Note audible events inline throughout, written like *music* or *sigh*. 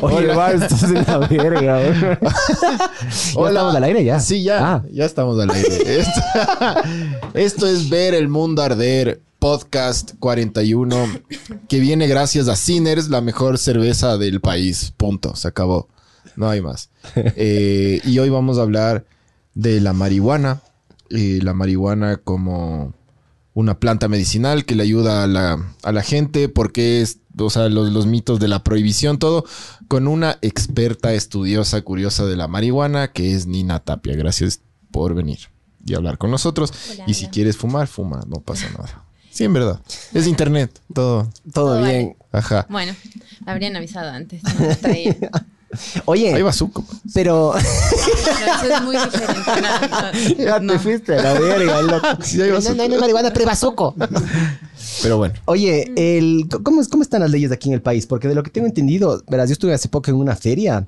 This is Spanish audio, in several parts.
Oye, va, esto es la *laughs* verga. güey. ¿Ya Hola. estamos al aire ya? Sí, ya. Ah. Ya estamos al aire. *laughs* Esto, *laughs* esto es Ver el Mundo Arder, podcast 41, que viene gracias a Sinners, la mejor cerveza del país. Punto. Se acabó. No hay más. Eh, y hoy vamos a hablar de la marihuana. eh, la marihuana como una planta medicinal que le ayuda a la, a la gente, porque es, o sea, los, los mitos de la prohibición, todo, con una experta estudiosa, curiosa de la marihuana, que es Nina Tapia. Gracias por venir y hablar con nosotros. Hola, y si hola. quieres fumar, fuma, no pasa nada. Sí, en verdad. Es internet, todo. Todo Todo bien. Ajá. Bueno, habrían avisado antes. no. *laughs* Oye, Ahí va Zuko. pero *laughs* No, eso es muy diferente. No, no, ya no. te fuiste a la verga, loco. Sí, ahí va No, Zuko. no, no, marihuana, prebazuco. Pero bueno. Oye, el, ¿cómo, ¿cómo están las leyes aquí en el país? Porque de lo que tengo entendido, verás, yo estuve hace poco en una feria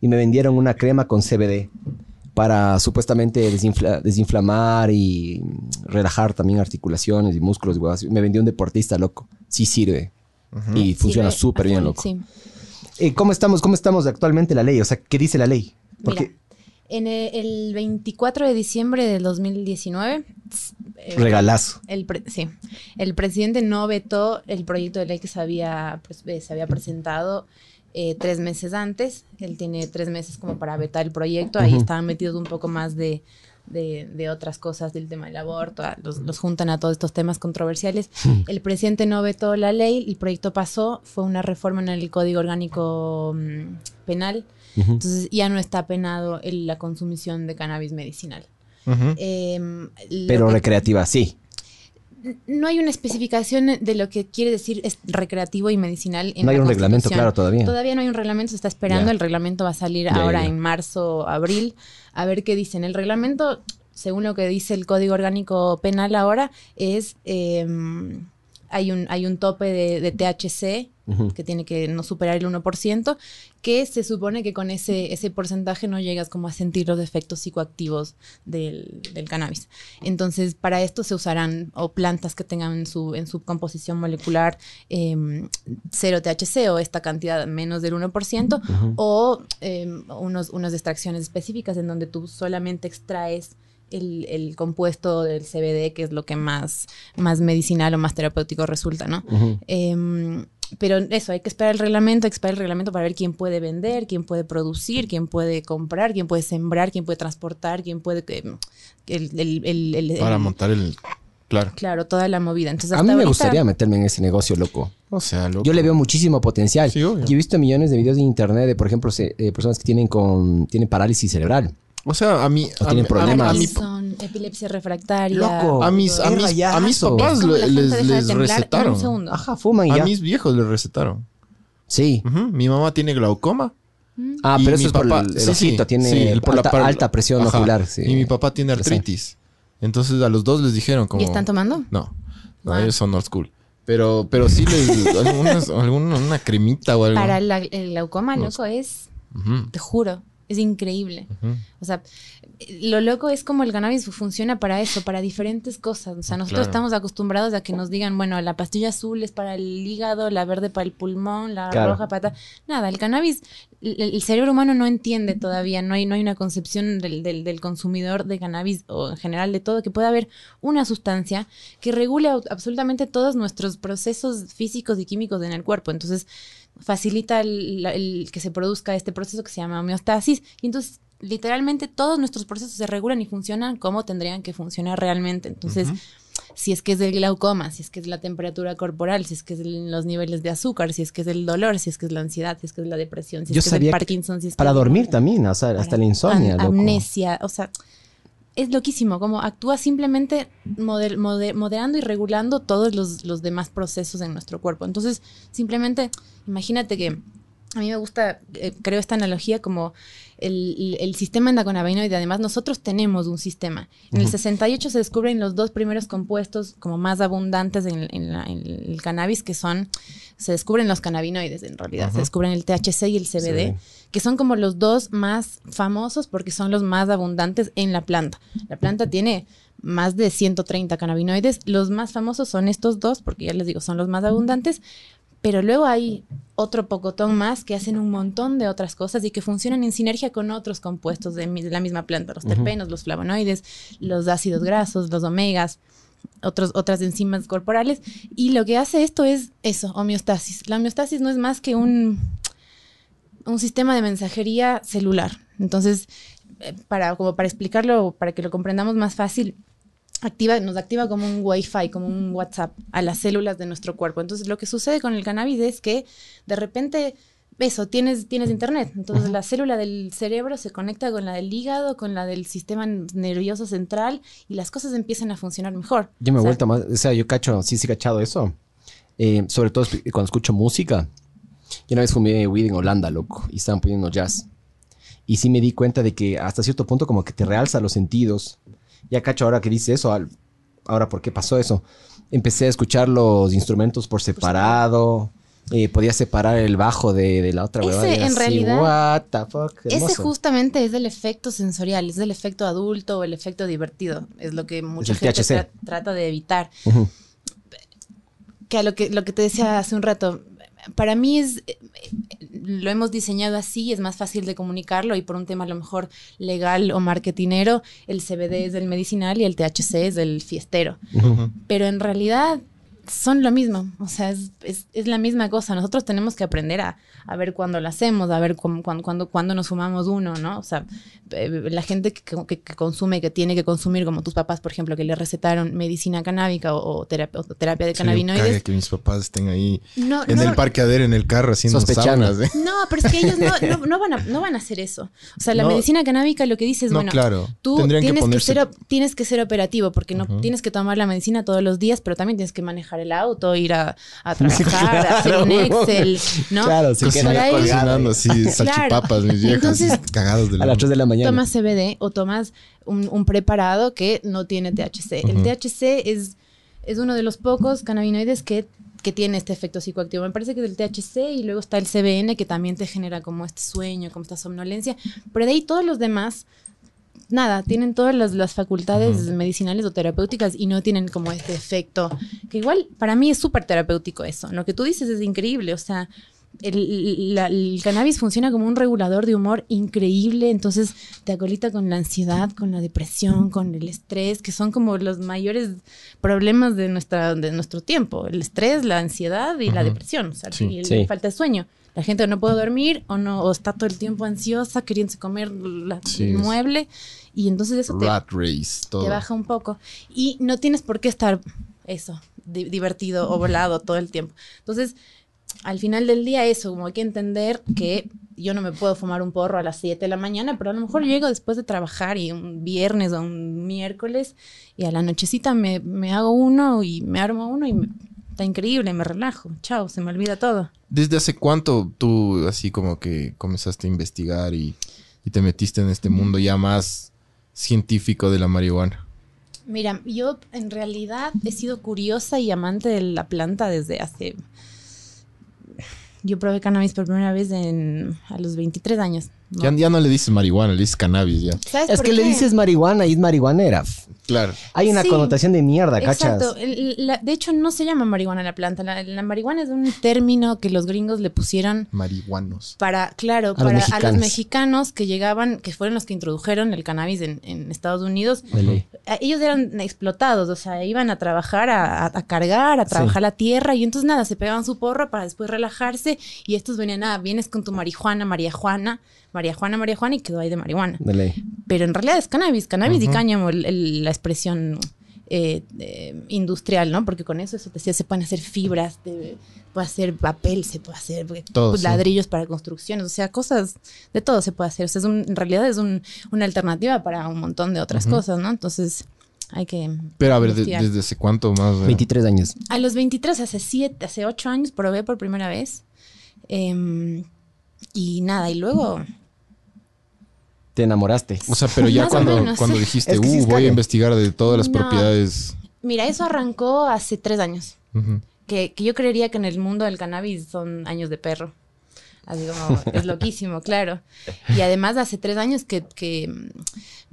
y me vendieron una crema con CBD para supuestamente desinfla- desinflamar y relajar también articulaciones y músculos. y huevas. Me vendió un deportista, loco. Sí sirve. Y funciona súper bien, loco. Sí. Eh, ¿Cómo estamos, ¿Cómo estamos actualmente la ley? O sea, ¿qué dice la ley? Porque Mira, en el, el 24 de diciembre del 2019, eh, regalazo. el sí, el presidente no vetó el proyecto de ley que se había, pues, se había presentado eh, tres meses antes. Él tiene tres meses como para vetar el proyecto. Ahí Ujú. estaban metidos un poco más de, de, de otras cosas del tema del aborto. a- Los, los juntan a todos estos temas controversiales. *laughs* El presidente no vetó la ley. El proyecto pasó. Fue una reforma en el Código Orgánico mm, Penal. Entonces ya no está penado el- la consumición de cannabis medicinal. Em, Pero que- recreativa, sí. No hay una especificación de lo que quiere decir es recreativo y medicinal en No hay la un reglamento, claro, todavía. Todavía no hay un reglamento, se está esperando. El reglamento va a salir ahora en marzo, abril. A ver qué dicen. El reglamento, según lo que dice el Código Orgánico Penal ahora, es em, hay un hay un tope de, de THC que tiene que no superar el 1%, que se supone que con ese, ese porcentaje no llegas como a sentir los efectos psicoactivos del, del cannabis. Entonces, para esto se usarán o plantas que tengan en su, en su composición molecular em, cero THC o esta cantidad menos del 1%, o em, unos, unas extracciones específicas en donde tú solamente extraes el, el compuesto del CBD, que es lo que más, más medicinal o más terapéutico resulta, ¿no? Em, pero eso, hay que esperar el reglamento, hay que esperar el reglamento para ver quién puede vender, quién puede producir, quién puede comprar, quién puede sembrar, quién puede transportar, quién puede... em, el, el- el- el- Para el- montar el. Claro. Claro, toda la movida. Entonces, A mí me ahorita- gustaría meterme en ese negocio, loco. O sea, loco. Yo le veo muchísimo potencial. Sí, obvio. Yo he visto millones de videos en internet de, por ejemplo, se- eh, personas que tienen con tienen parálisis cerebral. O sea, a mí. O a tienen mí- problemas. A, epilepsia refractaria. Loco. a mis, a, mis, a mis papás la le- les, de les un recetaron. Ajá, fuman y A ya. mis viejos les recetaron. Sí. Mi mamá tiene glaucoma. Ah, Y pero mi eso es por papá- el, el sí, tiene sí, el por la alta, par- alta presión Ajá. ocular. Sí. Y mi papá tiene artritis. Entonces a los dos les dijeron como... ¿Y están tomando? No, no, Ah. ellos son old school. Pero, pero sí les... *laughs* algunas, alguna, una cremita o algo. Para la- el glaucoma, loco, es, te juro, es increíble. O sea, lo loco es como el cannabis funciona para eso, para diferentes cosas. O sea, nosotros Claro. estamos acostumbrados a que nos digan, bueno, la pastilla azul es para el hígado, la verde para el pulmón, la Claro. roja para... Nada, el cannabis, el, el cerebro humano no entiende todavía, no hay, no hay una concepción del, del- del consumidor de cannabis o en general de todo, que pueda haber una sustancia que regule absolutamente todos nuestros procesos físicos y químicos en el cuerpo. Entonces, facilita el, el que se produzca este proceso que se llama homeostasis y entonces literalmente todos nuestros procesos se regulan y funcionan como tendrían que funcionar realmente. Entonces, si es que es del glaucoma, si es que es la temperatura corporal, si es que es el- los niveles de azúcar, si es que es el dolor, si es que es la ansiedad, si es que es la depresión, si Yo es que es el Parkinson, si es que Para dormir también, o sea, hasta la insomnia, am- loco. amnesia, o sea, es loquísimo, como actúa simplemente moder- mode- moderando y regulando todos los, los demás procesos en nuestro cuerpo. Entonces, simplemente, imagínate que a mí me gusta, eh, creo esta analogía como el, el sistema endocannabinoide. Además, nosotros tenemos un sistema. En el 68 se descubren los dos primeros compuestos como más abundantes en, en la- en el cannabis, que son, se descubren los cannabinoides en realidad. Se descubren el THC y el CBD, Sí. que son como los dos más famosos porque son los más abundantes en la planta. La planta tiene más de 130 cannabinoides. Los más famosos son estos dos, porque ya les digo, son los más abundantes. Pero luego hay otro pocotón más que hacen un montón de otras cosas y que funcionan en sinergia con otros compuestos de, mi- de la misma planta, los terpenos, los flavonoides, los ácidos grasos, los omegas, otros, otras enzimas corporales. Y lo que hace esto es eso, homeostasis. La homeostasis no es más que un, un sistema de mensajería celular. Entonces, eh, para, como para explicarlo, para que lo comprendamos más fácil, activa, nos activa como un Wi-Fi, como un WhatsApp a las células de nuestro cuerpo. Entonces, lo que sucede con el cannabis es que de repente, eso, tienes, tienes internet. Entonces, la célula del cerebro se conecta con la del hígado, con la del sistema nervioso central y las cosas empiezan a funcionar mejor. Yo me he O sea, vuelto más, o sea, yo cacho, sí, sí, cachado eso. Eh, sobre todo cuando escucho música. Yo una vez fumé weed en Holanda, loco, y estaban poniendo jazz. Y sí me di cuenta de que hasta cierto punto como que te realza los sentidos. Ya cacho ahora que dice eso, ahora por qué pasó eso. Empecé a escuchar los instrumentos por separado. eh, podía separar el bajo de, de la otra Ese, huevada, en así, realidad, What the fuck. Ese justamente es el efecto sensorial, es el efecto adulto o el efecto divertido. Es lo que mucha gente tra- trata de evitar. Ujú. que a lo que, lo que te decía hace un rato, para mí es, eh, lo hemos diseñado así, es más fácil de comunicarlo y por un tema a lo mejor legal o marketinero, el CBD es el medicinal y el THC es el fiestero. Pero en realidad son lo mismo, o sea, es, es- es la misma cosa. Nosotros tenemos que aprender a, a ver cuándo lo hacemos, a ver cuándo, cuándo, cuándo, nos fumamos uno, ¿no? O sea, eh, la gente que, que- que consume, que tiene que consumir, como tus papás, por ejemplo, que le recetaron medicina canábica o, o terapia, o terapia de Sí, cannabinoides. que mis papás estén ahí No, en no, el parqueadero, en el carro, haciendo saunas. ¿eh? no, pero es que ellos no, no- no van, a, no van a hacer eso. O sea, la No. medicina canábica lo que dice es, No, bueno, claro. tú Tendrían que tienes que, ponerse- ser, tienes que ser operativo porque no tienes que tomar la medicina todos los días, pero también tienes que manejar el auto, ir a, a *laughs* trabajar, a hacer un Claro, Excel, ¿no? Claro, se Cocina- queda ahí- cocinando así, salchipapas, mis viejas, Entonces- cagados de la a las 3 de la mañana. tomas CBD o tomas un, un preparado que no tiene THC. El. THC es, es uno de los pocos cannabinoides que, que tiene este efecto psicoactivo. Me parece que es el THC y luego está el CBN que también te genera como este sueño, como esta somnolencia. Pero de ahí todos los demás, nada, tienen todas las, las facultades medicinales o terapéuticas y no tienen como este efecto. Que igual para mí es súper terapéutico eso. Lo que tú dices es increíble. O sea, el, la- el cannabis funciona como un regulador de humor increíble, entonces te acolita con la ansiedad, con la depresión, con el estrés, que son como los mayores problemas de, nuestra, de nuestro tiempo. El estrés, la ansiedad y la depresión, o sea, Sí. y el- Sí. falta de sueño. La gente no puede dormir o no o está todo el tiempo ansiosa, queriendo comer la- Sí, el es- mueble y entonces eso te, Rat race, todo. te baja un poco. Y no tienes por qué estar eso, di- divertido o volado todo el tiempo. Entonces, al final del día eso, como hay que entender que yo no me puedo fumar un porro a las 7 de la mañana, pero a lo mejor llego después de trabajar y un viernes o un miércoles y a la nochecita me, me hago uno y me armo uno y me- está increíble, me relajo. Chao, se me olvida todo. ¿Desde hace cuánto tú así como que comenzaste a investigar y, y te metiste en este mundo ya más científico de la marihuana? Mira, yo en realidad he sido curiosa y amante de la planta desde hace... Yo probé cannabis por primera vez en, a los 23 años. ¿No? Ya, ya no le dices marihuana, le dices cannabis ya. ¿Sabes Es por que le dices marihuana y es marihuanera. Claro. Hay una Sí. connotación de mierda, ¿cachas? Exacto. La- de hecho, no se llama marihuana la planta. La, la marihuana es un término que los gringos le pusieron Marihuanos. para, claro, los para a los mexicanos. que llegaban, que fueron los que introdujeron el cannabis en, en Estados Unidos. A- ellos eran explotados, o sea, iban a trabajar, a, a- a cargar, a trabajar la tierra y entonces nada, se pegaban su porro para después relajarse y estos venían, ah, vienes con tu marihuana, María Juana, María Juana, María Juana y quedó ahí de marihuana. De ley. Pero en realidad es cannabis, cannabis y cáñamo, el- el- la expresión eh, eh, industrial, ¿no? Porque con eso, eso te decía, se pueden hacer fibras, se puede hacer papel, se puede hacer eh, Todo, sí. ladrillos para construcciones, o sea, cosas de todo se puede hacer. O sea, es un- en realidad es un- una alternativa para un montón de otras cosas, ¿no? Entonces hay que... Pero a ver, de-. ¿desde hace cuánto más? eh? 23 años. A los 23, hace 7, hace 8 años, probé por primera vez. Em, Y nada, y luego Te enamoraste. O sea, pero ya cuando, menos. cuando dijiste, Es que sí uh, voy a cague". investigar de todas las No. propiedades. Mira, eso arrancó hace tres años. Que, que yo creería que en el mundo del cannabis son años de perro. Así como, *laughs* es loquísimo, claro. Y además hace tres años que, que,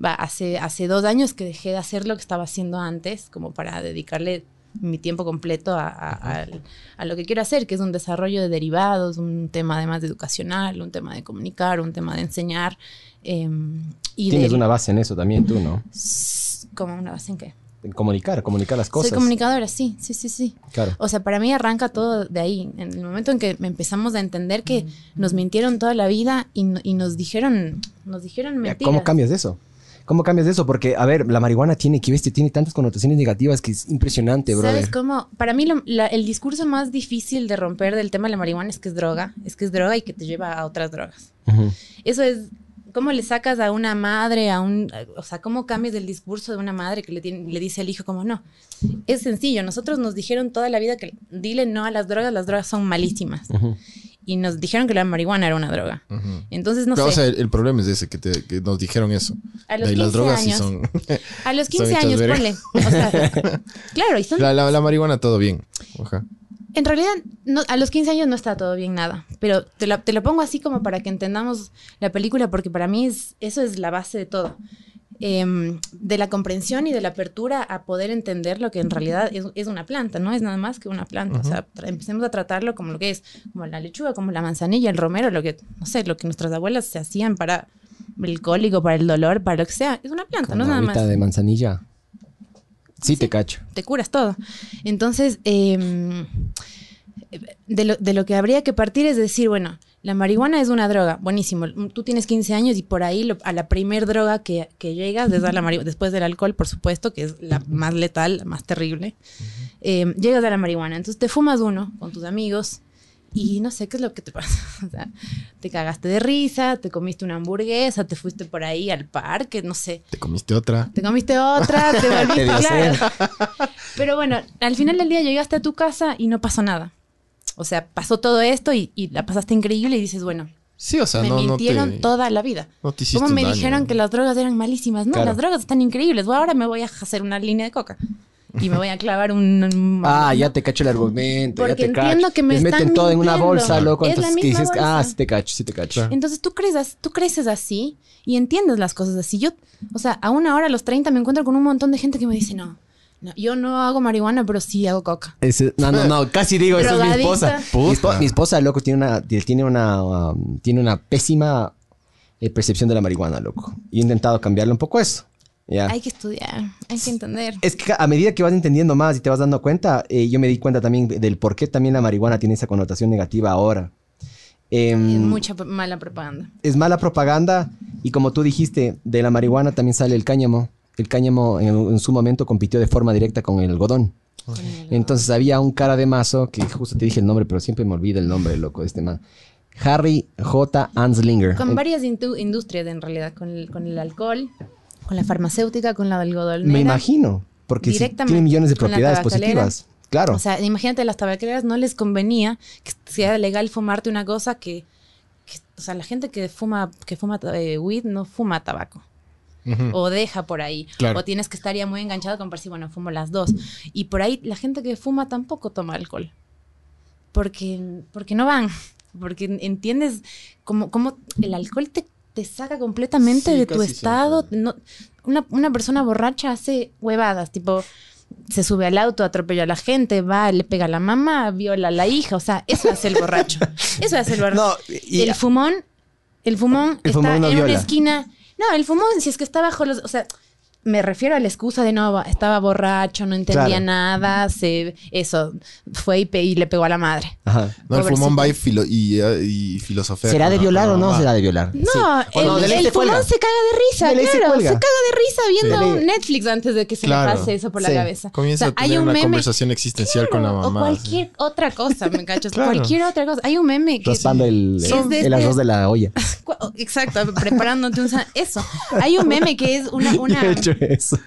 va, hace, hace dos años que dejé de hacer lo que estaba haciendo antes, como para dedicarle mi tiempo completo a, a- al- a lo que quiero hacer, que es un desarrollo de derivados, un tema además de educacional, un tema de comunicar, un tema de enseñar. em, y Tienes una base en eso también tú, ¿no? ¿Cómo una base en qué? En comunicar, comunicar las cosas. Soy comunicadora, sí, sí, sí, sí. Claro. O sea, para mí arranca todo de ahí. En el momento en que empezamos a entender que nos mintieron toda la vida y, no- y nos dijeron, nos dijeron mentiras. ¿Cómo cambias de eso? ¿Cómo cambias de eso? Porque, a ver, la marihuana tiene, que bestia, tiene tantas connotaciones negativas que es impresionante, brother. ¿Sabes cómo? Para mí lo- la- el discurso más difícil de romper del tema de la marihuana es que es droga, es que es droga y que te lleva a otras drogas. Eso es, ¿cómo le sacas a una madre, a un, o sea, cómo cambias el discurso de una madre que le, tiene- le dice al hijo como no? Es sencillo, nosotros nos dijeron toda la vida que dile no a las drogas, las drogas son malísimas. Ujú. Y nos dijeron que la marihuana era una droga. Entonces, no Pero, sé. o sea, el, el problema es ese, que, te- que nos dijeron eso. A los las 15 drogas sí años. son... A los *laughs* Son 15 hechas años, ponle. O sea, *laughs* claro, y son. la, la- la marihuana todo bien. Ajá. En realidad, no, a los 15 años no está todo bien nada. Pero te lo, te lo pongo así como para que entendamos la película, porque para mí es, eso es la base de todo. Em, de la comprensión y de la apertura a poder entender lo que en realidad es, es una planta, no es nada más que una planta. O sea, empecemos a tratarlo como lo que es, como la lechuga, como la manzanilla, el romero, lo que, no sé, lo que nuestras abuelas se hacían para el cólico, para el dolor, para lo que sea. Es una planta, Con no es nada más. de manzanilla. Sí, te cacho. te curas todo. Entonces, eh, de, lo, de lo que habría que partir es decir, bueno, la marihuana es una droga, buenísimo. Tú tienes 15 años y por ahí lo- a la primer droga que, que llegas, desde la después del alcohol, por supuesto, que es la más letal, la más terrible, eh, llegas a la marihuana. Entonces te fumas uno con tus amigos y no sé qué es lo que te pasa. *laughs* O sea, te cagaste de risa, te comiste una hamburguesa, te fuiste por ahí al parque, no sé. Te comiste otra. Te comiste otra, te *laughs* Te volviste claro. Pero bueno, al final del día llegaste a tu casa y no pasó nada. O sea, pasó todo esto y, y la pasaste increíble y dices, bueno, Sí, o sea, me no, no mintieron te... toda la vida. no te hiciste ¿Cómo un me daño, dijeron ¿no? que las drogas eran malísimas? No, Claro. las drogas están increíbles. Bueno, ahora me voy a hacer una línea de coca. Y me voy a clavar un... un- Ah, ya te cacho el argumento. Porque ya te entiendo cacho. que me Les meten están todo en una bolsa, loco. Es la Entonces que misma dices, bolsa. ah, sí te cacho, sí te cacho. Claro. Entonces tú creces, tú creces así y entiendes las cosas así. Yo, o sea, aún ahora a los 30 me encuentro con un montón de gente que me dice, no, no, yo no hago marihuana, pero sí hago coca. Ese- no, no, no, casi digo, esa es mi esposa. Mi, espo- mi esposa, loco, tiene una, tiene una, um, tiene una pésima eh, percepción de la marihuana, loco. Y he intentado cambiarle un poco eso. Hay que estudiar, hay que entender. Es que a medida que vas entendiendo más y te vas dando cuenta, eh, yo me di cuenta también del por qué también la marihuana tiene esa connotación negativa ahora. Em, Es mucha mala propaganda. es mala propaganda y como tú dijiste, de la marihuana también sale el cáñamo. El cáñamo en, en su momento compitió de forma directa con el algodón. Entonces había un cara de mazo, que justo te dije el nombre, pero siempre me olvida el nombre, loco, de este man. Harry J. Anslinger. Con varias industrias en realidad, con el, con el alcohol, con la farmacéutica, con la algodonera. me imagino, porque Directamente, tiene millones de propiedades positivas. Claro. O sea, imagínate, a las tabacaleras no les convenía que sea legal fumarte una cosa que, que- o sea, la gente que fuma, que fuma eh, weed no fuma tabaco. O deja por ahí. Claro. O tienes que estar ya muy enganchado con si, bueno, fumo las dos. Y por ahí la gente que fuma tampoco toma alcohol. Porque, porque no van. Porque entiendes cómo, cómo el alcohol te, te saca completamente Sí, de tu estado. No- una, una persona borracha hace huevadas, tipo, se sube al auto, atropella a la gente, va, le pega a la mamá, viola a la hija. O sea, eso hace el borracho. Eso hace el borracho. No, y- el fumón, el fumón El está fumón no en viola. una esquina. No, el fumón, si es que está bajo los. O sea, me refiero a la excusa de no, estaba borracho, no entendía Claro. nada, se, eso, fue y, pe- y le pegó a la madre. Ajá. No, el fumón va y, filo- y, eh, y filosofea. ¿Será de la- violar o no será de violar? No, Sí. El, el se fumón se caga de risa, De se claro. Se, cuelga. caga de risa viendo. Netflix antes de que se Claro. le pase eso por la Sí. cabeza. Comienza O sea, a tener una conversación existencial con la mamá. O cualquier otra cosa, ¿me cachas? Claro. Cualquier otra cosa. Hay un meme que... Raspando el, de arroz de la olla. *laughs* Exacto, preparándote un... Eso. Hay un meme que es una... *laughs* una eso.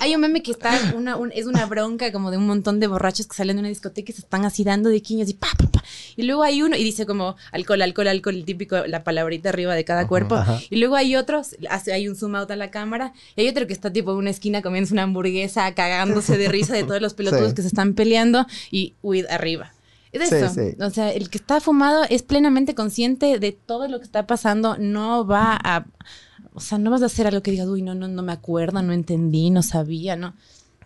Hay un meme que está, una, un- es una bronca como de un montón de borrachos que salen de una discoteca y se están así dando de quiñas y pa, pa, pa. Y luego hay uno y dice como alcohol, alcohol, alcohol, el típico, la palabrita arriba de cada cuerpo. ajá. Y luego hay otros, hace, hay un zoom out a la cámara y hay otro que está tipo en una esquina comiendo una hamburguesa, cagándose de risa de todos los *laughs* pelotudos Sí. que se están peleando y weed arriba. Es Sí, eso. sí. O sea, el que está fumado es plenamente consciente de todo lo que está pasando. No va a. O sea, no vas a hacer algo que digas, uy, no, no, no me acuerdo, no entendí, no sabía, ¿no?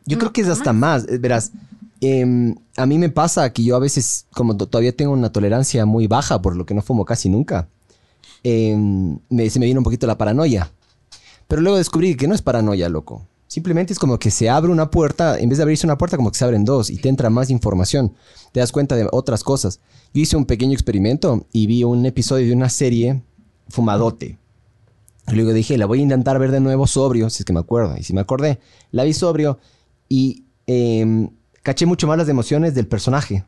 Yo No, creo que es hasta más, eh, verás. em, a mí me pasa que yo a veces, como to- todavía tengo una tolerancia muy baja, por lo que no fumo casi nunca, em, me- se me viene un poquito la paranoia. Pero luego descubrí que no es paranoia, loco. Simplemente es como que se abre una puerta, en vez de abrirse una puerta, como que se abren dos y te entra más información. Te das cuenta de otras cosas. Yo hice un pequeño experimento y vi un episodio de una serie fumadote. Y luego dije, la voy a intentar ver de nuevo sobrio, si es que me acuerdo. Y si me acordé, la vi sobrio y em, caché mucho más las emociones del personaje.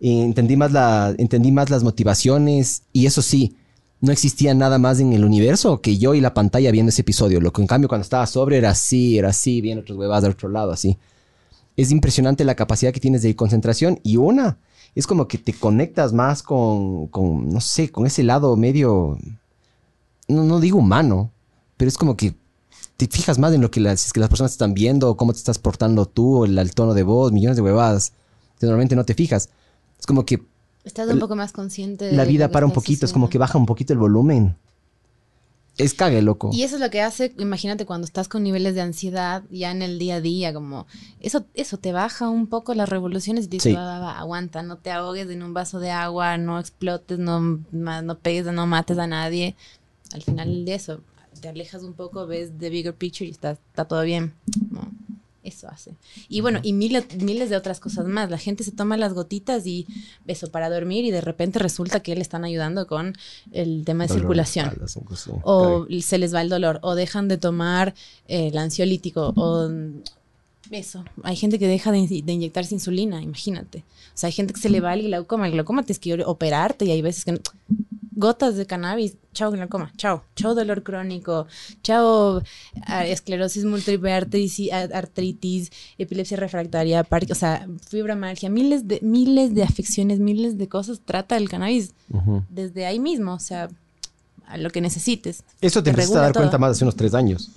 Y entendí más, la, entendí más las motivaciones y eso sí, no existía nada más en el universo que yo y la pantalla viendo ese episodio. Lo que en cambio cuando estaba sobrio era así, era así, viendo otros huevadas del otro lado, así. Es impresionante la capacidad que tienes de concentración y una, es como que te conectas más con, con no sé, con ese lado medio, no, no digo humano, pero es como que te fijas más en lo que las, si es que las personas te están viendo, cómo te estás portando tú, el, el tono de voz, millones de huevadas normalmente no te fijas. Es como que Estás un poco más consciente de la vida para un poquito, es como que baja un poquito el volumen. Es cague, loco. Y eso es lo que hace, imagínate cuando estás con niveles de ansiedad ya en el día a día, como eso, eso te baja un poco las revoluciones y te dice, Sí. va, va, va, aguanta, no te ahogues en un vaso de agua, no explotes, no, no pegues, no mates a nadie. Al final de eso, te alejas un poco, ves the bigger picture y está, está todo bien. ¿no? Eso hace. Y bueno, y miles, miles de otras cosas más. La gente se toma las gotitas y eso para dormir y de repente resulta que le están ayudando con el tema de Dolor circulación o se les va el dolor, o dejan de tomar eh, el ansiolítico, o eso. Hay gente que deja de, in- de inyectarse insulina, imagínate. O sea, hay gente que se le va el glaucoma. El glaucoma tienes que operarte y hay veces que no- gotas de cannabis, chao glaucoma, chao, chao dolor crónico, chao ah, esclerosis múltiple, artritis, artritis, epilepsia refractaria, o sea, fibromialgia, miles de miles de afecciones, miles de cosas trata el cannabis desde ahí mismo, o sea, a lo que necesites. Eso te, Te empezaste a dar todo. cuenta más hace unos tres años.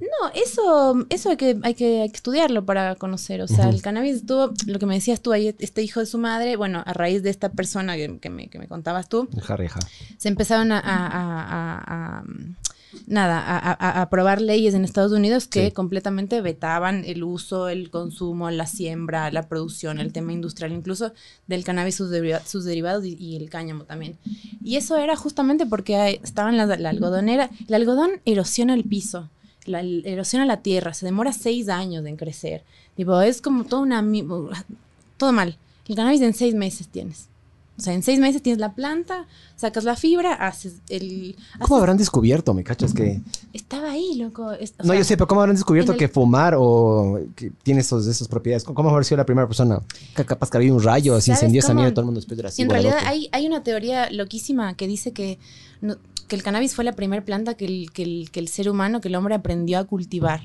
No, eso, eso hay que, hay que, hay que estudiarlo para conocer. O sea, el cannabis estuvo, lo que me decías tú, ahí, este hijo de su madre, bueno, a raíz de esta persona que, que me, que me contabas tú, se empezaron a, a- a- nada, a, aprobar leyes en Estados Unidos que Sí. completamente vetaban el uso, el consumo, la siembra, la producción, el tema industrial, incluso del cannabis, sus, deriva- sus derivados y, y el cáñamo también. Y eso era justamente porque estaban las, la algodonera, el algodón erosiona el piso. La, erosiona la tierra, se demora seis años en crecer. Tipo, es como toda una... Todo mal. El cannabis en seis meses tienes. O sea, en seis meses tienes la planta, sacas la fibra, haces el... ¿Cómo haces- habrán descubierto, me cachas que... Estaba ahí, loco. Es- no, sea, yo sé, pero ¿cómo habrán descubierto el- que fumar o que tiene esos, esas propiedades? ¿Cómo habrá sido la primera persona? Que capaz que había un rayo, se ¿Sabes incendió esa cómo? mierda, todo el mundo después era así. en realidad hay, hay una teoría loquísima que dice que, no- que el cannabis fue la primera planta que el, que, el, que el ser humano, que el hombre aprendió a cultivar.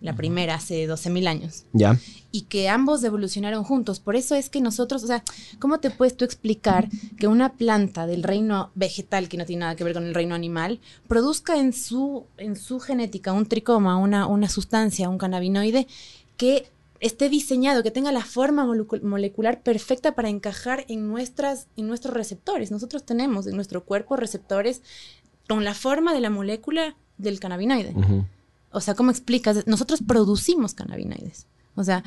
La primera, hace 12.000 años. Ya. y que ambos evolucionaron juntos. Por eso es que nosotros, o sea, ¿cómo te puedes tú explicar que una planta del reino vegetal, que no tiene nada que ver con el reino animal, produzca en su, en su genética un tricoma, una, una sustancia, un cannabinoide, que esté diseñado, que tenga la forma molecu- molecular perfecta para encajar en, nuestras, en nuestros receptores? Nosotros tenemos en nuestro cuerpo receptores con la forma de la molécula del cannabinoide. O sea, ¿cómo explicas? Nosotros producimos cannabinoides. O sea,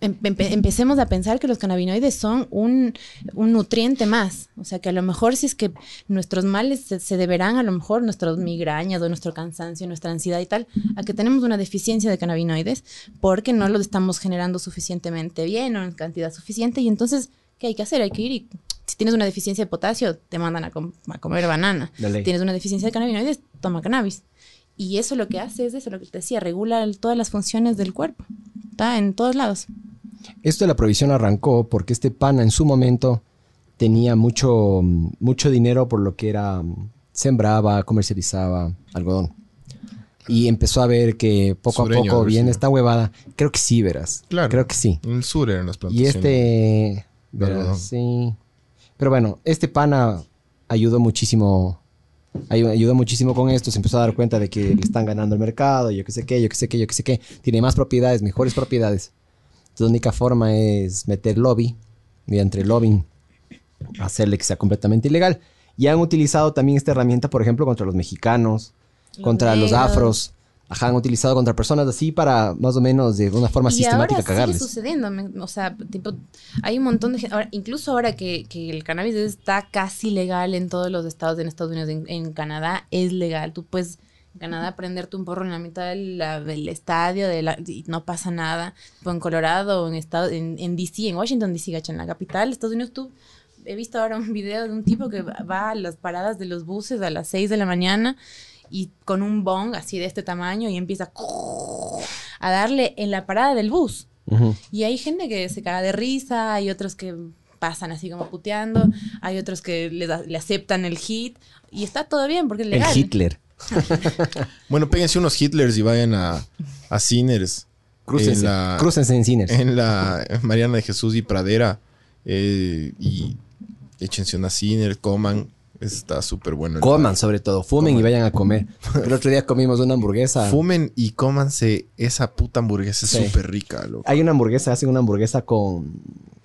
empe- empecemos a pensar que los cannabinoides son un, un nutriente más. O sea, que a lo mejor si es que nuestros males se, se deberán, a lo mejor nuestras migrañas o nuestro cansancio, nuestra ansiedad y tal, a que tenemos una deficiencia de cannabinoides porque no los estamos generando suficientemente bien o en cantidad suficiente. Y entonces, ¿qué hay que hacer? Hay que ir y... Si tienes una deficiencia de potasio, te mandan a, com- a comer banana. Si tienes una deficiencia de cannabinoides, toma cannabis. Y eso lo que hace es eso, lo que te decía, regula el- todas las funciones del cuerpo. Está en todos lados. Esto de la provisión arrancó porque este pana en su momento tenía mucho, mucho dinero por lo que era, mm, sembraba, comercializaba algodón. y empezó a ver que poco Sureño, a poco viene esta huevada. Creo que sí, verás. Claro. Creo que sí. En el sur eran las Y plantaciones. este. algodón. verás, sí. Pero bueno, este pana ayudó muchísimo. Ayu- Ayudó muchísimo con esto. Se empezó a dar cuenta de que le están ganando el mercado. Yo qué sé qué, yo qué sé qué, yo qué sé qué. Tiene más propiedades, mejores propiedades. Entonces, la única forma es meter lobby. Mediante lobbying, hacerle que sea completamente ilegal. Y han utilizado también esta herramienta, por ejemplo, contra los mexicanos, Los contra los negros. afros. Ajá, han utilizado contra personas así para más o menos de una forma y sistemática ahora cagarles. sigue sucediendo. o sea, tipo, hay un montón de gente. ahora, incluso ahora que, que el cannabis está casi legal en todos los estados en Estados Unidos, en, en Canadá es legal. Tú puedes en Canadá prenderte un porro en la mitad de la- del estadio de la- y no pasa nada. Tipo, en Colorado o en, estado, en, en DC, en Washington DC, gacha, en la capital de Estados Unidos, tú. He visto ahora un video de un tipo que va- va a las paradas de los buses a las 6 de la mañana y con un bong así de este tamaño y empieza a darle en la parada del bus. Y hay gente que se caga de risa, hay otros que pasan así como puteando, hay otros que le, da- le aceptan el hit y está todo bien porque es El legal. Hitler. *laughs* Bueno, péguense unos Hitlers y vayan a, a Sinners. Crúcense. En la, en cines. en la Mariana de Jesús y Pradera. eh, y échense una Sinner, coman. Está súper bueno. el Coman sobre todo, fumen y vayan a comer. El otro día comimos una hamburguesa. Fumen y cómanse esa puta hamburguesa. Es Sí. súper rica, loco. Hay una hamburguesa, hacen una hamburguesa con...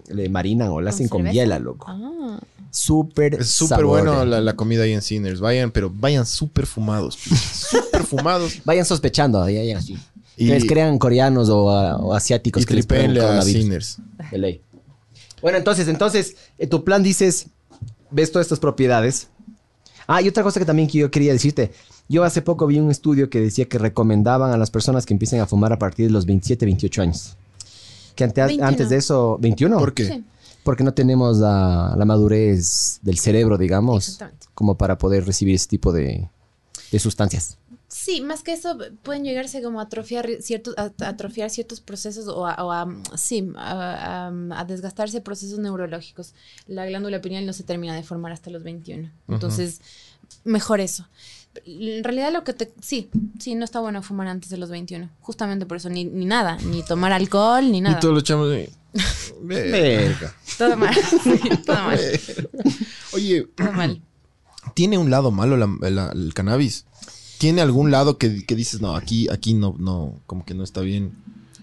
Le marinan o la hacen con biela, loco. Ah. Súper Es súper bueno la, la comida ahí en Sinners. Vayan, pero vayan súper fumados. súper *laughs* fumados. Vayan sospechando, ahí, ahí, así. Y- que les crean coreanos o, o asiáticos Y que les a. Sinners. De ley. Bueno, entonces, entonces, en tu plan dices, ves todas estas propiedades. Ah, y otra cosa que también que yo quería decirte. Yo hace poco vi un estudio que decía que recomendaban a las personas que empiecen a fumar a partir de los 27, 28 años. Que ante- 21. antes de eso, 21. ¿Por qué? Sí. Porque no tenemos la, la madurez del cerebro, digamos, como para poder recibir ese tipo de, de sustancias. Sí, más que eso, pueden llegarse como a atrofiar ciertos, a, a atrofiar ciertos procesos o a, o a, sí, a, a- a desgastarse procesos neurológicos. La glándula pineal no se termina de formar hasta los 21. Entonces, mejor eso. En realidad lo que te... Sí, sí, no está bueno fumar antes de los 21. Justamente por eso, ni, ni nada, ni tomar alcohol, ni nada. Y todos los chamos de... *laughs* Verga. Todo mal, *laughs* sí, todo mal, Oye, todo mal. ¿tiene un lado malo la- la- el cannabis? ¿Tiene algún lado que, que dices, no, aquí, aquí no, no, como que no está bien?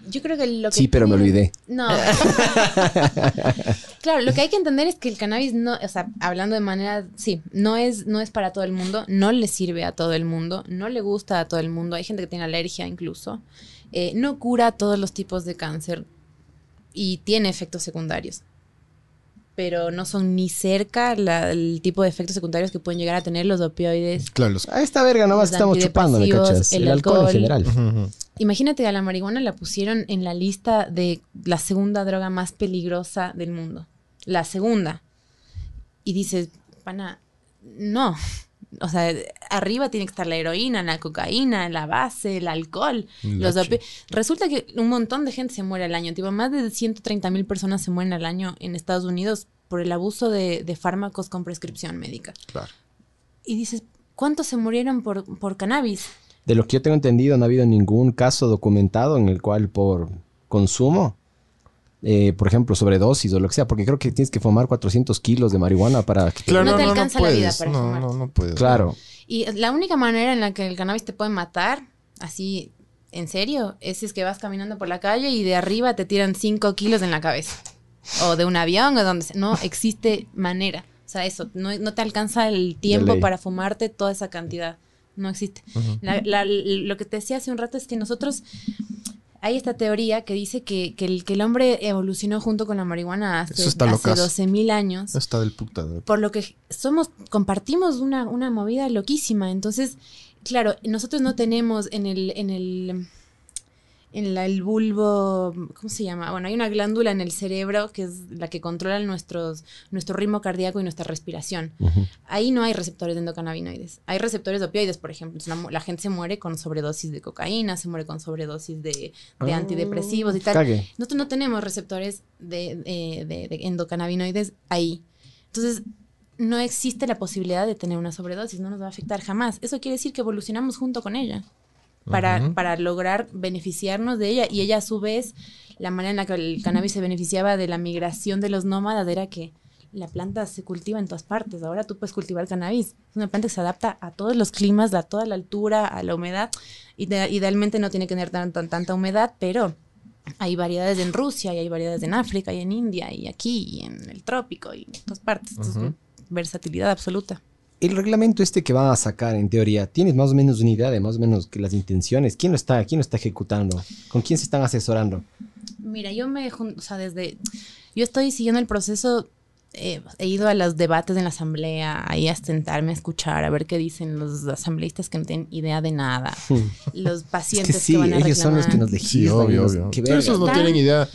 Yo creo que lo que Sí, pero me olvidé. No. *laughs* claro, lo que hay que entender es que el cannabis no, o sea, hablando de manera, sí, no es, no es para todo el mundo, no le sirve a todo el mundo, no le gusta a todo el mundo, hay gente que tiene alergia incluso, eh, no cura todos los tipos de cáncer y tiene efectos secundarios. Pero no son ni cerca la- el tipo de efectos secundarios que pueden llegar a tener los opioides. Claro, los... A esta verga nomás que estamos chupando, ¿me cachas? el El, alcohol, en general. Ujú. Imagínate a la marihuana la pusieron en la lista de la segunda droga más peligrosa del mundo. La segunda. Y dices, pana, no. O sea, arriba tiene que estar la heroína, la cocaína, la base, el alcohol. Los Resulta que un montón de gente se muere al año. Tipo, más de 130 mil personas se mueren al año en Estados Unidos por el abuso de, de fármacos con prescripción médica. Claro. Y dices, ¿cuántos se murieron por, por cannabis? De lo que yo tengo entendido, no ha habido ningún caso documentado en el cual por consumo, eh, por ejemplo, sobredosis o lo que sea, porque creo que tienes que fumar 400 kilos de marihuana para que te- Claro, No no, te no, no alcanza la vida para no, fumar. no, no puedes. Claro. Y la única manera en la que el cannabis te puede matar, así, en serio, es si es que vas caminando por la calle y de arriba te tiran 5 kilos en la cabeza. O de un avión o donde sea. No existe manera. O sea, eso, no, no te alcanza el tiempo para fumarte toda esa cantidad. No existe. La- la- lo que te decía hace un rato es que nosotros... Hay esta teoría que dice que, que el, que el hombre evolucionó junto con la marihuana hace, hace locazo. 12.000 años Está del puta. de- por lo que somos, compartimos una, una movida loquísima. Entonces, claro, nosotros no tenemos en el, en el, en la- el bulbo, ¿cómo se llama? Bueno, hay una glándula en el cerebro que es la que controla nuestros, nuestro ritmo cardíaco y nuestra respiración. Ujú. Ahí no hay receptores de endocannabinoides. Hay receptores de opioides, por ejemplo. La, gente se muere con sobredosis de cocaína, se muere con sobredosis de, de Ah, antidepresivos y tal. cague. Nosotros no tenemos receptores de, de- de- de endocannabinoides ahí. Entonces, no existe la posibilidad de tener una sobredosis, no nos va a afectar jamás. Eso quiere decir que evolucionamos junto con ella. Para, para lograr beneficiarnos de ella. Y ella, a su vez, la manera en la que el cannabis se beneficiaba de la migración de los nómadas era que la planta se cultiva en todas partes. Ahora tú puedes cultivar cannabis. Es una planta que se adapta a todos los climas, a toda la altura, a la humedad. Ide- Idealmente no tiene que tener tan- tan- tanta humedad, pero hay variedades en Rusia y hay variedades en África y en India y aquí y en el trópico y en todas partes. Entonces, versatilidad absoluta. El reglamento este que van a sacar, en teoría, ¿tienes más o menos una idea de más o menos que las intenciones? ¿Quién lo está, quién lo está ejecutando? ¿Con quién se están asesorando? Mira, yo me, o sea, desde, yo estoy siguiendo el proceso, eh, he ido a los debates en la asamblea, ahí a sentarme a escuchar, a ver qué dicen los asambleístas que no tienen idea de nada, los Es pacientes que que, sí, van a ellos son los que nos reclamar. Sí, legislan. y obvio, obvio. esos no tienen idea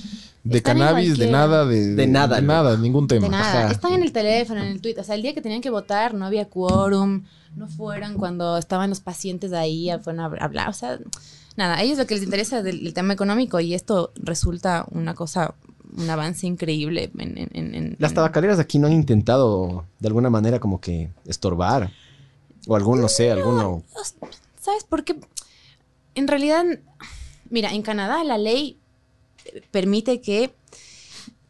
de cannabis, de nada, de, De nada, de nada, ningún tema. De nada, Ajá. están en el teléfono, en el Twitter, o sea, el día que tenían que votar no había quórum, no fueron cuando estaban los pacientes ahí, fueron a hablar, o sea, nada, a ellos lo que les interesa es el, el tema económico y esto resulta una cosa, un avance increíble en... en- en- en- Las tabacaleras aquí no han intentado de alguna manera como que estorbar. O algún, no sé, alguno. ¿Sabes por qué? En realidad, mira, en Canadá la ley permite que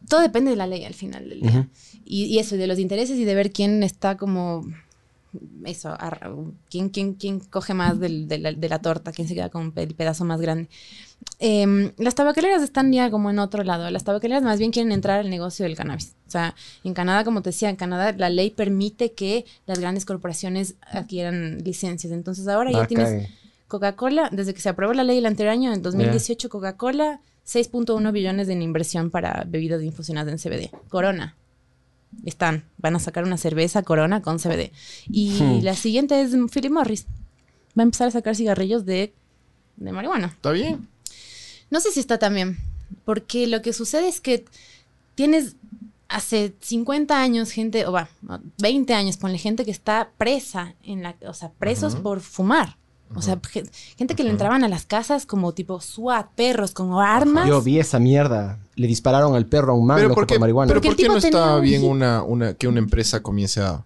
todo depende de la ley al final del día. Ujú. y, y eso, de los intereses y de ver quién está como eso, arra- quién, quién, quién coge más del- de, la, de la torta, quién se queda con el pedazo más grande. Em, las tabacaleras están ya como en otro lado. Las tabacaleras más bien quieren entrar al negocio del cannabis. O sea, en Canadá, como te decía, en Canadá la ley permite que las grandes corporaciones adquieran licencias. Entonces ahora ya Ah, tienes. Coca-Cola, desde que se aprobó la ley el anterior año, en 2018, Coca-Cola, 6.1 billones en inversión para bebidas infusionadas en CBD. Corona. Están, van a sacar una cerveza Corona con CBD. Y Hmm. la siguiente es Philip Morris. Va a empezar a sacar cigarrillos de, de marihuana. Está bien. No sé si está también, porque lo que sucede es que tienes hace 50 años gente, o va, no, 20 años, ponle gente que está presa, en la, o sea, presos por fumar. O sea, ge- gente que le entraban a las casas como tipo SWAT, perros con armas. Yo vi esa mierda. Le dispararon al perro a un man Pero loco ¿por marihuana. pero ¿por qué no está un bien una, una, que una empresa comience a,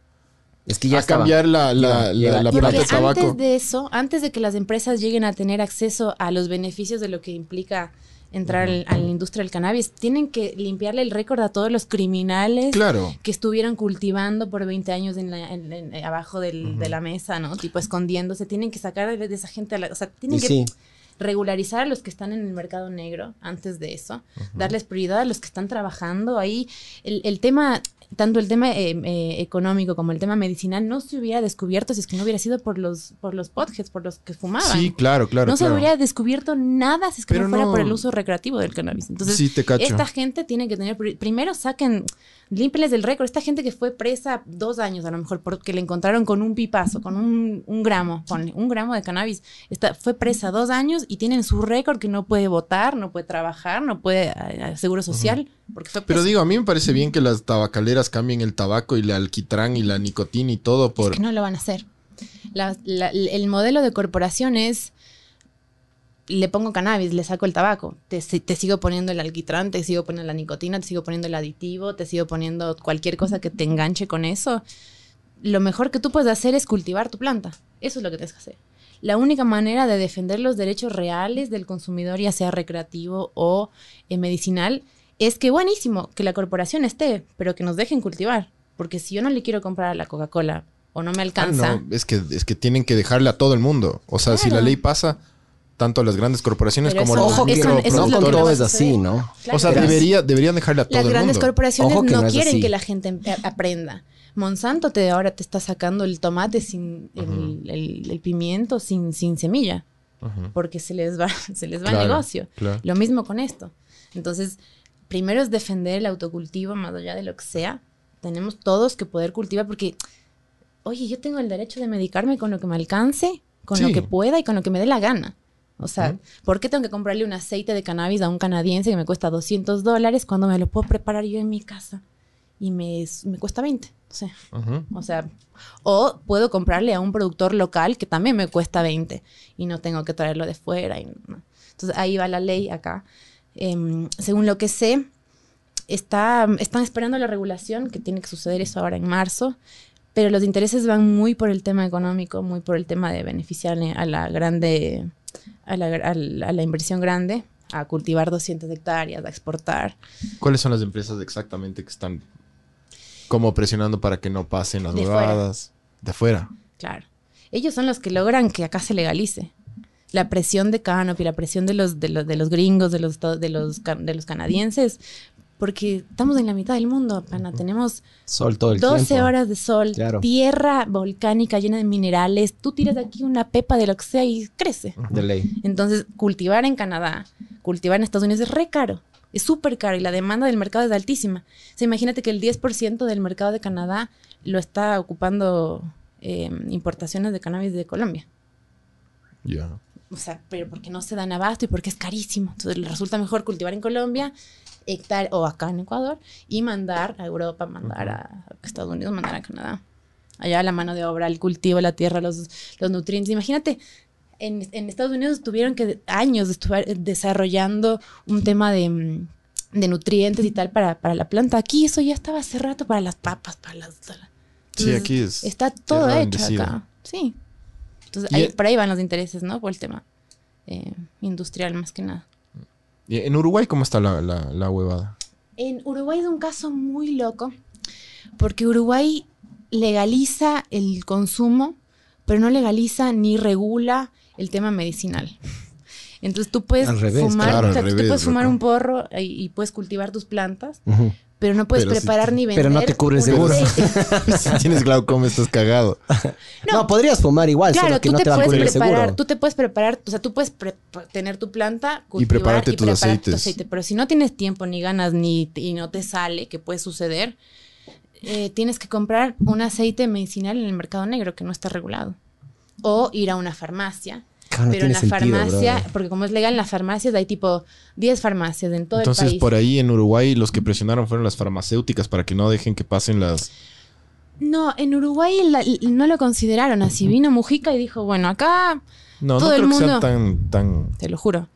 es que ya a estaba. cambiar la, la, Llega- la, la Porque de tabaco? antes de eso, antes de que las empresas lleguen a tener acceso a los beneficios de lo que implica entrar al- a la industria del cannabis, tienen que limpiarle el récord a todos los criminales Claro. que estuvieron cultivando por 20 años en la- en- en- eh, abajo del- de la mesa, ¿no? Tipo escondiéndose. Tienen que sacar de esa gente, a la- o sea, tienen Y que sí. regularizar a los que están en el mercado negro antes de eso, darles prioridad a los que están trabajando ahí. El, el tema, tanto el tema eh, eh, económico como el tema medicinal, no se hubiera descubierto si es que no hubiera sido por los, por los podheads, por los que fumaban. Sí, claro, claro. no se hubiera descubierto nada si es que Pero no fuera no- por el uso recreativo del cannabis. Entonces, Sí, te cacho. esta gente tiene que tener. pri- Primero saquen, límpenles del récord. Esta gente que fue presa dos años, a lo mejor, porque le encontraron con un pipazo, con un, un gramo, ponle, un gramo de cannabis. Está, fue presa dos años y tienen su récord que no puede votar, no puede trabajar, no puede eh, seguro social, porque fue Pero digo, a mí me parece bien que las tabacaleras cambien el tabaco y el alquitrán y la nicotina y todo por... Es que no lo van a hacer. El modelo de corporación es, le pongo cannabis, le saco el tabaco, te sigo poniendo el alquitrán, te sigo poniendo la nicotina, te sigo poniendo el aditivo, te sigo poniendo cualquier cosa que te enganche con eso. Lo mejor que tú puedes hacer es cultivar tu planta. Eso es lo que tienes que hacer. La única manera de defender los derechos reales del consumidor, ya sea recreativo o eh, medicinal, es que buenísimo que la corporación esté, pero que nos dejen cultivar. Porque si yo no le quiero comprar a la Coca-Cola o no me Ah, alcanza, no, es que, es que tienen que dejarle a todo el mundo. O sea, si la ley pasa, tanto a las grandes corporaciones Pero como eso a los Ojo eso- no, eso es no todo es así. ¿no? Claro O sea, debería, deberían dejarle a todo Las el grandes mundo. corporaciones Ojo que no, quieren así. que la gente em- a- aprenda. Monsanto te ahora te está sacando el tomate sin el, el- el pimiento sin, sin semilla, porque se les va, *laughs* se les va el negocio. claro. Lo mismo con esto. Entonces, primero es defender el autocultivo más allá de lo que sea. Tenemos todos que poder cultivar porque, oye, yo tengo el derecho de medicarme con lo que me alcance, con lo que pueda y con lo que me dé la gana. O sea. ¿por qué tengo que comprarle un aceite de cannabis a un canadiense que me cuesta 200 dólares cuando me lo puedo preparar yo en mi casa y me, me cuesta 20? O sea, o sea, o puedo comprarle a un productor local que también me cuesta 20 y no tengo que traerlo de fuera. y no. Entonces ahí va la ley acá. Em, según lo que sé, está, están esperando la regulación, que tiene que suceder eso ahora en marzo, pero los intereses van muy por el tema económico, muy por el tema de beneficiarle a la grande a la, a la- a la inversión grande, a cultivar 200 hectáreas, a exportar. ¿Cuáles son las empresas exactamente que están como presionando para que no pasen las De fuera. De afuera. Claro. Ellos son los que logran que acá se legalice. La presión de Canopy, la presión de los, de los, de los gringos, de los, de, los, de los canadienses, porque estamos en la mitad del mundo, pana. Tenemos Sol todo el 12 tiempo. horas de sol, Claro. tierra volcánica llena de minerales. Tú tiras de aquí una pepa de lo que sea y crece. De ley. Entonces, cultivar en Canadá, cultivar en Estados Unidos es re caro. Es súper caro y la demanda del mercado es altísima. O sea, imagínate que el 10% del mercado de Canadá lo está ocupando eh, importaciones de cannabis de Colombia. Ya. O sea, pero porque no se dan abasto y porque es carísimo. Entonces, les resulta mejor cultivar en Colombia hectárea, o acá en Ecuador y mandar a Europa, mandar a Estados Unidos, mandar a Canadá. Allá la mano de obra, el cultivo, la tierra, los, los nutrientes. Imagínate, en, en Estados Unidos tuvieron que años desarrollando un tema de, mm, de nutrientes y tal para, para la planta. Aquí eso ya estaba hace rato para las papas, para las... Sí, aquí es. Está todo hecho bendecida. acá. Sí. Entonces, ahí- e- por ahí van los intereses, ¿no? Por el tema eh, industrial más que nada. ¿Y en Uruguay cómo está la, la, la huevada? En Uruguay es un caso muy loco, porque Uruguay legaliza el consumo, pero no legaliza ni regula el tema medicinal. Entonces tú puedes revés, fumar, claro, o sea, al tú puedes fumar loco. un porro y, y puedes cultivar tus plantas, Ujú. Pero no puedes Pero si- preparar ni vender. pero no te cubre el un seguro. *laughs* si tienes glaucoma estás cagado. No, podrías fumar igual, Claro, solo que tú no te te va a puedes cubrir el preparar, seguro. tú te puedes preparar, o sea, tú puedes pre- tener tu planta, cultivar prepararte tus preparar tu aceites. aceite, pero si no tienes tiempo ni ganas ni y no te sale, que puede suceder, eh, tienes que comprar un aceite medicinal en el mercado negro que no está regulado o ir a una farmacia. Claro, no pero en la sentido, farmacia, brother. porque como es legal en las farmacias, hay tipo 10 farmacias en todo el Entonces, país. por ahí en Uruguay los que presionaron fueron las farmacéuticas para que no dejen que pasen las... No, en Uruguay la- no lo consideraron así. Vino Mujica y dijo, bueno, acá No, Todo no el creo que sean mundo- tan, tan... te lo juro.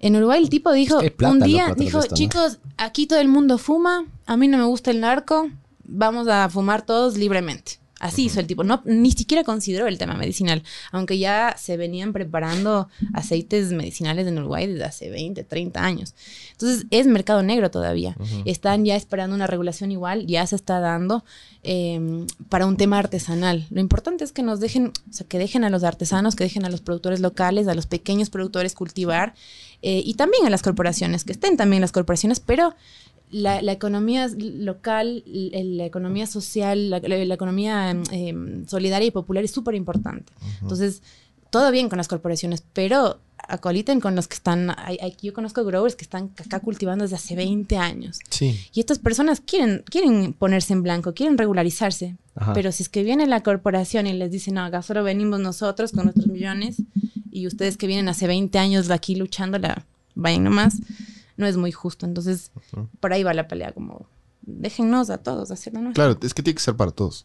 En Uruguay el tipo dijo, Es que hay plata, un día dijo, chicos, aquí todo el mundo fuma, a mí no me gusta el narco, vamos a fumar todos libremente. Así hizo el tipo, no, ni siquiera consideró el tema medicinal, aunque ya se venían preparando aceites medicinales en Uruguay desde hace 20, 30 años. Entonces es mercado negro todavía. Están ya esperando una regulación igual, ya se está dando eh, para un tema artesanal. Lo importante es que nos dejen, o sea, que dejen a los artesanos, que dejen a los productores locales, a los pequeños productores cultivar eh, y también a las corporaciones, que estén también las corporaciones, pero la, la economía local, la economía social, la, la- economía eh, solidaria y popular es súper importante. Entonces, todo bien con las corporaciones, pero acoliten con los que están, hay- yo conozco growers que están acá cultivando desde hace 20 años. Sí. Y estas personas quieren, quieren ponerse en blanco, quieren regularizarse. Ajá. Pero si es que viene la corporación y les dice, no, acá solo venimos nosotros con nuestros millones y ustedes que vienen hace 20 años aquí luchando, la, vayan nomás, no es muy justo. Entonces, por ahí va la pelea, como, déjennos a todos hacerlo, ¿no? Claro, es que tiene que ser para todos.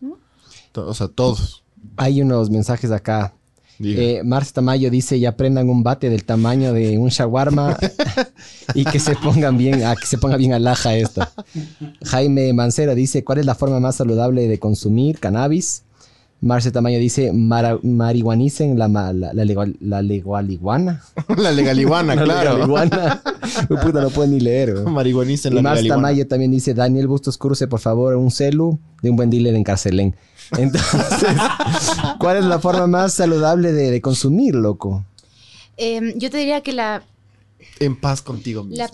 To- O sea, todos. Hay unos mensajes acá. Eh, Marce Tamayo dice, ya prendan un bate del tamaño de un shawarma *laughs* y que se pongan bien, a que se ponga bien alhaja esto. Jaime Mancera dice, ¿cuál es la forma más saludable de consumir cannabis? Marce Tamayo dice, "Mara- marihuanicen la, la, la, legal- la legaliguana. *laughs* la legaliguana, *laughs* La claro. legaliguana. *laughs* Puta, no puedo ni leer. güey. Marihuaniza en Y la Marce legaliguana. Tamayo también dice, Daniel Bustos Cruce, por favor, un celu de un buen dealer en Carcelén. Entonces, ¿cuál es la forma más saludable de, de consumir, loco? Eh, yo te diría que la, En paz contigo mismo. la,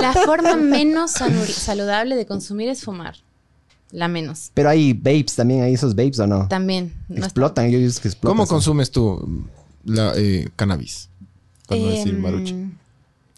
la- la forma menos saludable de consumir es fumar. La menos. Pero hay vapes también, hay esos vapes o no? También. no explotan, yo visto que explotan. ¿Cómo consumes tú la eh, cannabis? Para no decir Em, marucha.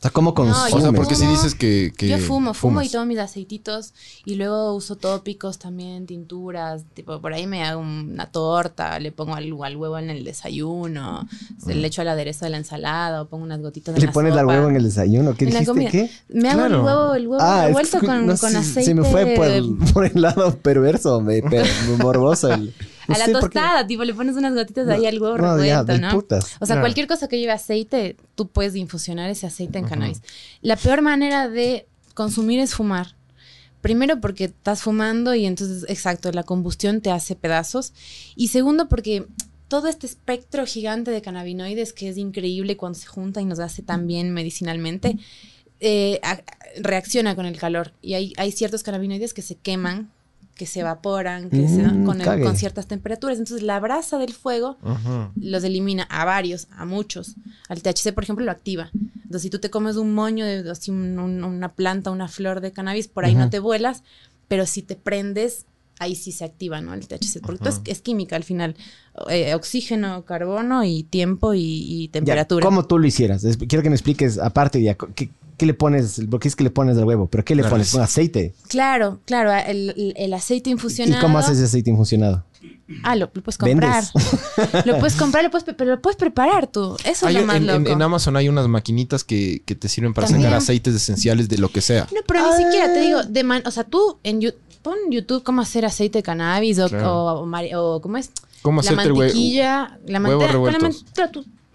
Sea, ¿cómo consumes? O sea, porque si dices que, que Yo fumo, fumo y tomo mis aceititos y luego uso tópicos también, tinturas, tipo por ahí me hago una torta, le pongo algo al huevo en el desayuno, le echo al aderezo de la ensalada o pongo unas gotitas de ¿Le la pones al huevo en el desayuno? ¿Qué En la dijiste? comida. ¿Qué? Me hago Claro. el huevo, el huevo Ah, es revuelto que con, no con sé, aceite. Se me fue por el, *laughs* por el lado perverso, me, per- morboso. el- *laughs* no a la tostada, tipo, le pones unas gotitas ahí al huevo No, ya, revuelto, ¿no? putas. O sea, cualquier cosa que lleve aceite, tú puedes infusionar ese aceite en cannabis. La peor manera de consumir es fumar. Primero porque estás fumando y entonces, exacto, la combustión te hace pedazos. Y segundo porque todo este espectro gigante de cannabinoides que es increíble cuando se junta y nos hace tan bien medicinalmente, eh, a- reacciona con el calor. Y hay, hay ciertos cannabinoides que se queman, que se evaporan, que se Mm, con, el- con ciertas temperaturas. Entonces la brasa del fuego los elimina a varios, a muchos. Al THC, por ejemplo, lo activa. Entonces, si tú te comes un moño de así un- un- una planta, una flor de cannabis, por ahí no te vuelas, pero si te prendes, ahí sí se activa, ¿no? El THC. Porque todo es, es química al final. Eh, oxígeno, carbono y tiempo y, y Ya, temperatura. ¿Cómo tú lo hicieras? Quiero que me expliques, aparte de ¿qué, qué le pones? Porque es que le pones al huevo, pero ¿qué le Claro, pones? Un aceite. Claro, claro. El, el- aceite infusionado. ¿Y cómo haces ese aceite infusionado? Ah, lo, lo puedes comprar. Lo puedes comprar, lo puedes, pero lo puedes preparar tú. Eso Hay- es lo más en, en- loco. en Amazon hay unas maquinitas que, que te sirven para También. sacar aceites esenciales de lo que sea. No, pero ni siquiera te Ah. digo, de man- o sea, tú en YouTube, pon en YouTube cómo hacer aceite de cannabis o, Claro. o, o mari- o cómo es ¿Cómo la hacerte el hue- mantequilla, la la man-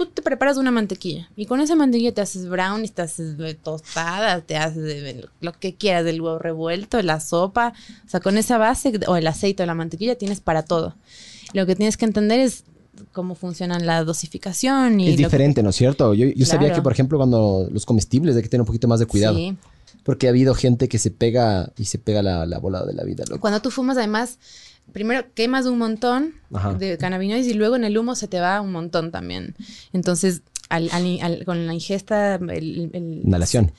tú, te preparas una mantequilla y con esa mantequilla te haces brownies, te haces tostadas, te haces lo que quieras del huevo revuelto, la sopa, o sea, con esa base o el aceite o la mantequilla tienes para todo. Lo que tienes que entender es cómo funciona la dosificación y Es que- diferente, ¿no es cierto? Yo, yo sabía que, por ejemplo, cuando los comestibles hay que tener un poquito más de cuidado. Sí. Porque ha habido gente que se pega y se pega la, la bola de la vida, loco. Cuando tú fumas, además, primero quemas un montón Ajá. de cannabinoides y luego en el humo se te va un montón también. Entonces, al- al- al- con la ingesta, el, el- Inhalación.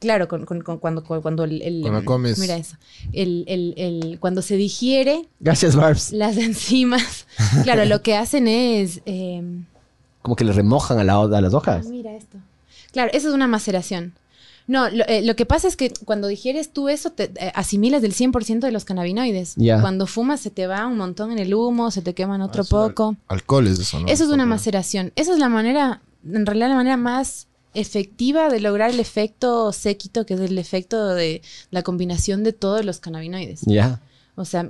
Claro, con, con- con- cuando, cuando el, el- Cuando comes. Mira eso. El, el- el- cuando se digiere Gracias, Barbs. las enzimas, *laughs* claro, lo que hacen es. eh, Como que le remojan a, la, a las ah, hojas. mira esto. Claro, eso es una maceración. No, lo, eh, lo que pasa es que cuando digieres tú eso, te eh, asimilas del 100% de los cannabinoides. Ya. Cuando fumas se te va un montón en el humo, se te queman otro Ah, al- poco. Alcohol es eso, ¿no? Eso es una maceración. Esa es la manera, en realidad la manera más efectiva de lograr el efecto séquito, que es el efecto de la combinación de todos los cannabinoides. Ya. O sea,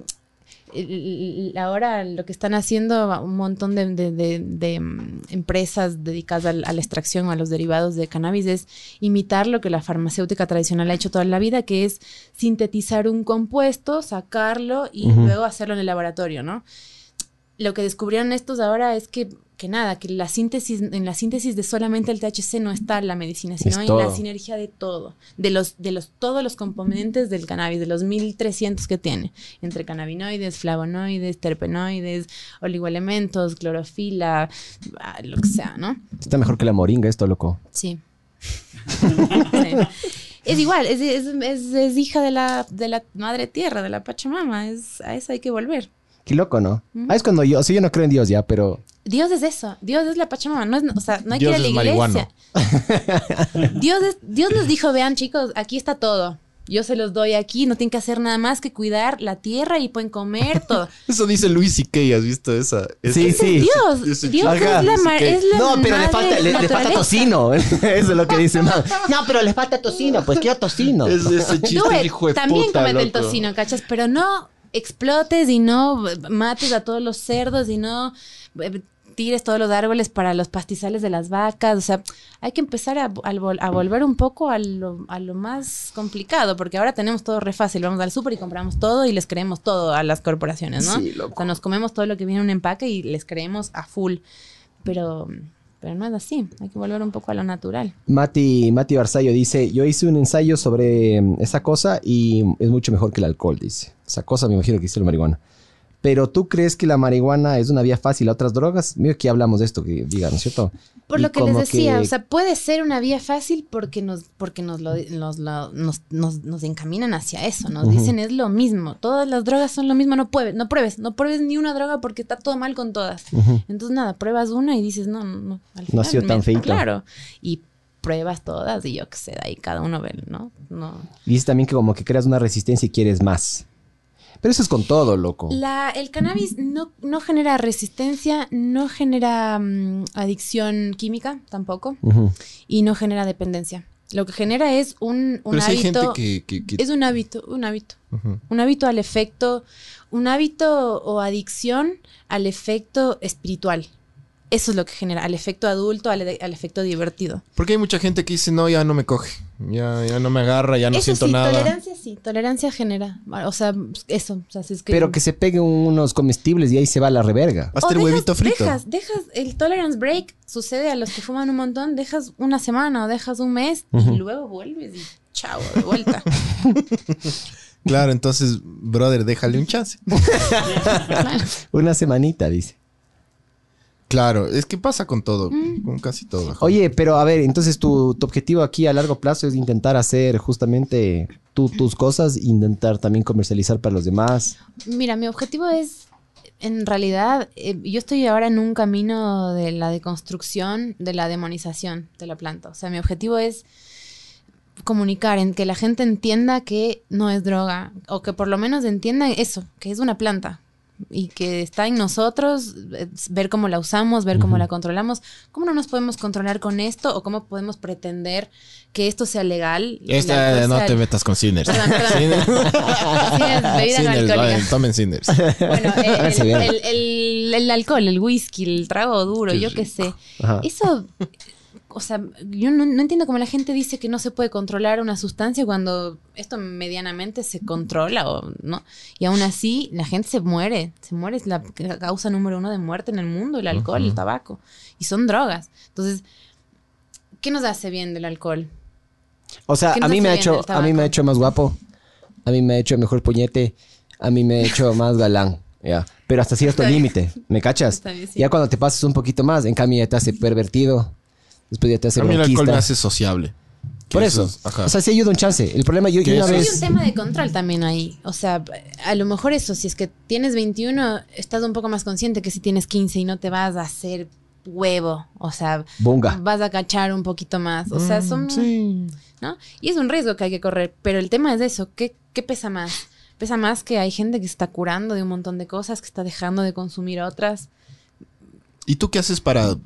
ahora lo que están haciendo un montón de, de- de- de, mm, empresas dedicadas a la extracción o a los derivados de cannabis es imitar lo que la farmacéutica tradicional ha hecho toda la vida, que es sintetizar un compuesto, sacarlo y luego hacerlo en el laboratorio, ¿no? Lo que descubrieron estos ahora es que, que nada, que la síntesis, en la síntesis de solamente el THC no está la medicina, sino en la sinergia de todo, de los, de los, todos los componentes del cannabis, de los 1300 que tiene, entre cannabinoides, flavonoides, terpenoides, oligoelementos, clorofila, ah, lo que sea, ¿no? Está mejor que la moringa esto, loco. Sí. *laughs* Sí. Es igual, es, es- es- es hija de la, de la madre tierra, de la Pachamama, es, a eso hay que volver. Qué loco, ¿no? Ah, es cuando yo, o sea, yo no creo en Dios ya, pero Dios es eso, Dios es la Pachamama, no es, o sea, no hay Dios que ir a la iglesia. *laughs* Dios, es- Dios nos dijo, vean chicos, aquí está todo. Yo se los doy aquí, no tienen que hacer nada más que cuidar la tierra y pueden comer todo. *laughs* Eso dice Luis C.K. ¿Has visto esa? Sí, esa- sí. Dios, Ese Dios Ajá, es la, dice ma- que- es la No, pero le falta, le, le falta tocino. *laughs* Eso es lo que dice. No, no, pero le falta tocino. Pues quiero tocino. Es ese chiste Tú, de hijo de también puta, comete el tocino, ¿cachas? Pero no explotes y no mates a todos los cerdos y no eh, tires todos los árboles para los pastizales de las vacas. O sea, hay que empezar a, a vol- a volver un poco a lo, a lo más complicado, porque ahora tenemos todo re fácil. Vamos al súper y compramos todo y les creemos todo a las corporaciones, ¿no? Sí, loco. O sea, nos comemos todo lo que viene en un empaque y les creemos a full. Pero, pero no es así. Hay que volver un poco a lo natural. Mati, Mati Barzallo dice, yo hice un ensayo sobre mm, esa cosa y es mucho mejor que el alcohol, dice. Esa cosa me imagino que hizo la marihuana. Pero tú crees que la marihuana es una vía fácil a otras drogas? Mira que hablamos de esto, que digan, ¿no es cierto? Por Y lo que les decía, que- o sea, puede ser una vía fácil porque nos, porque nos lo, nos, lo- nos, nos- nos encaminan hacia eso, nos dicen es lo mismo, todas las drogas son lo mismo, no pruebes, no pruebes, no pruebes ni una droga porque está todo mal con todas. Entonces nada, pruebas una y dices, no, no, no, al No ha sido tan feíto. Claro, y pruebas todas y yo qué sé, de ahí cada uno ve, ¿no? No. Dice también que como que creas una resistencia y quieres más. Pero eso es con todo, loco. La, el cannabis no, no genera resistencia, no genera mm, adicción química tampoco. Y no genera dependencia. Lo que genera es un, un Pero si hay gente hábito. que... que- que- Es un hábito, un hábito. Un hábito al efecto, un hábito o adicción al efecto espiritual. Eso es lo que genera, al efecto adulto, al, al efecto divertido. Porque hay mucha gente que dice, no, ya no me coge. Ya, ya no me agarra, ya no eso siento sí, nada. tolerancia sí, tolerancia genera. O sea, eso. O sea, si es que Pero que se peguen unos comestibles y ahí se va la reverga. Hasta O el dejas- huevito frito. Dejas, dejas el tolerance break, sucede a los que fuman un montón, dejas una semana o dejas un mes y luego vuelves y chao, de vuelta. *laughs* Claro, entonces, brother, déjale un chance. *laughs* Una semanita, dice. Claro, es que pasa con todo, Mm. con casi todo. Oye, pero a ver, entonces tu, tu objetivo aquí a largo plazo es intentar hacer justamente tú, tus cosas, intentar también comercializar para los demás. Mira, mi objetivo es, en realidad, eh, yo estoy ahora en un camino de la deconstrucción, de la demonización de la planta. O sea, mi objetivo es comunicar, en que la gente entienda que no es droga, o que por lo menos entienda eso, que es una planta y que está en nosotros, eh, ver cómo la usamos, ver cómo la controlamos, cómo no nos podemos controlar con esto o cómo podemos pretender que esto sea legal. Esta, no sea- te metas con Sinners. Perdón, perdón. Vayan, tomen Sinners. Bueno, eh, *laughs* el, el- el- el alcohol, el whisky, el trago duro, yo qué sé. Ajá. Eso, o sea, yo no, no entiendo cómo la gente dice que no se puede controlar una sustancia cuando esto medianamente se controla, o no. Y aún así, la gente se muere. Se muere, es la causa número uno de muerte en el mundo, el alcohol, el tabaco. Y son drogas. Entonces, ¿qué nos hace bien del alcohol? O sea, ¿Qué a mí me ha hecho, a mí me ha hecho más guapo, a mí me ha hecho mejor puñete, a mí me ha hecho más galán, ya. Pero hasta cierto *laughs* límite, ¿me cachas? Está bien, sí. Ya cuando te pasas un poquito más, en cambio ya te hace pervertido, después ya te hace A mí el alcohol me hace sociable. Por eso, es- ajá. o sea, sí ayuda un chance. El problema, yo, yo Que una Hay un tema de control también ahí. O sea, a lo mejor eso, si es que tienes 21, estás un poco más consciente que si tienes 15 y no te vas a hacer huevo. O sea, Bunga. vas a cachar un poquito más. O sea, son... Mm, Sí. ¿no? Y es un riesgo que hay que correr. Pero el tema es eso. ¿Qué, qué pesa más? Pesa más que hay gente que se está curando de un montón de cosas, que está dejando de consumir otras. ¿Y tú qué haces para,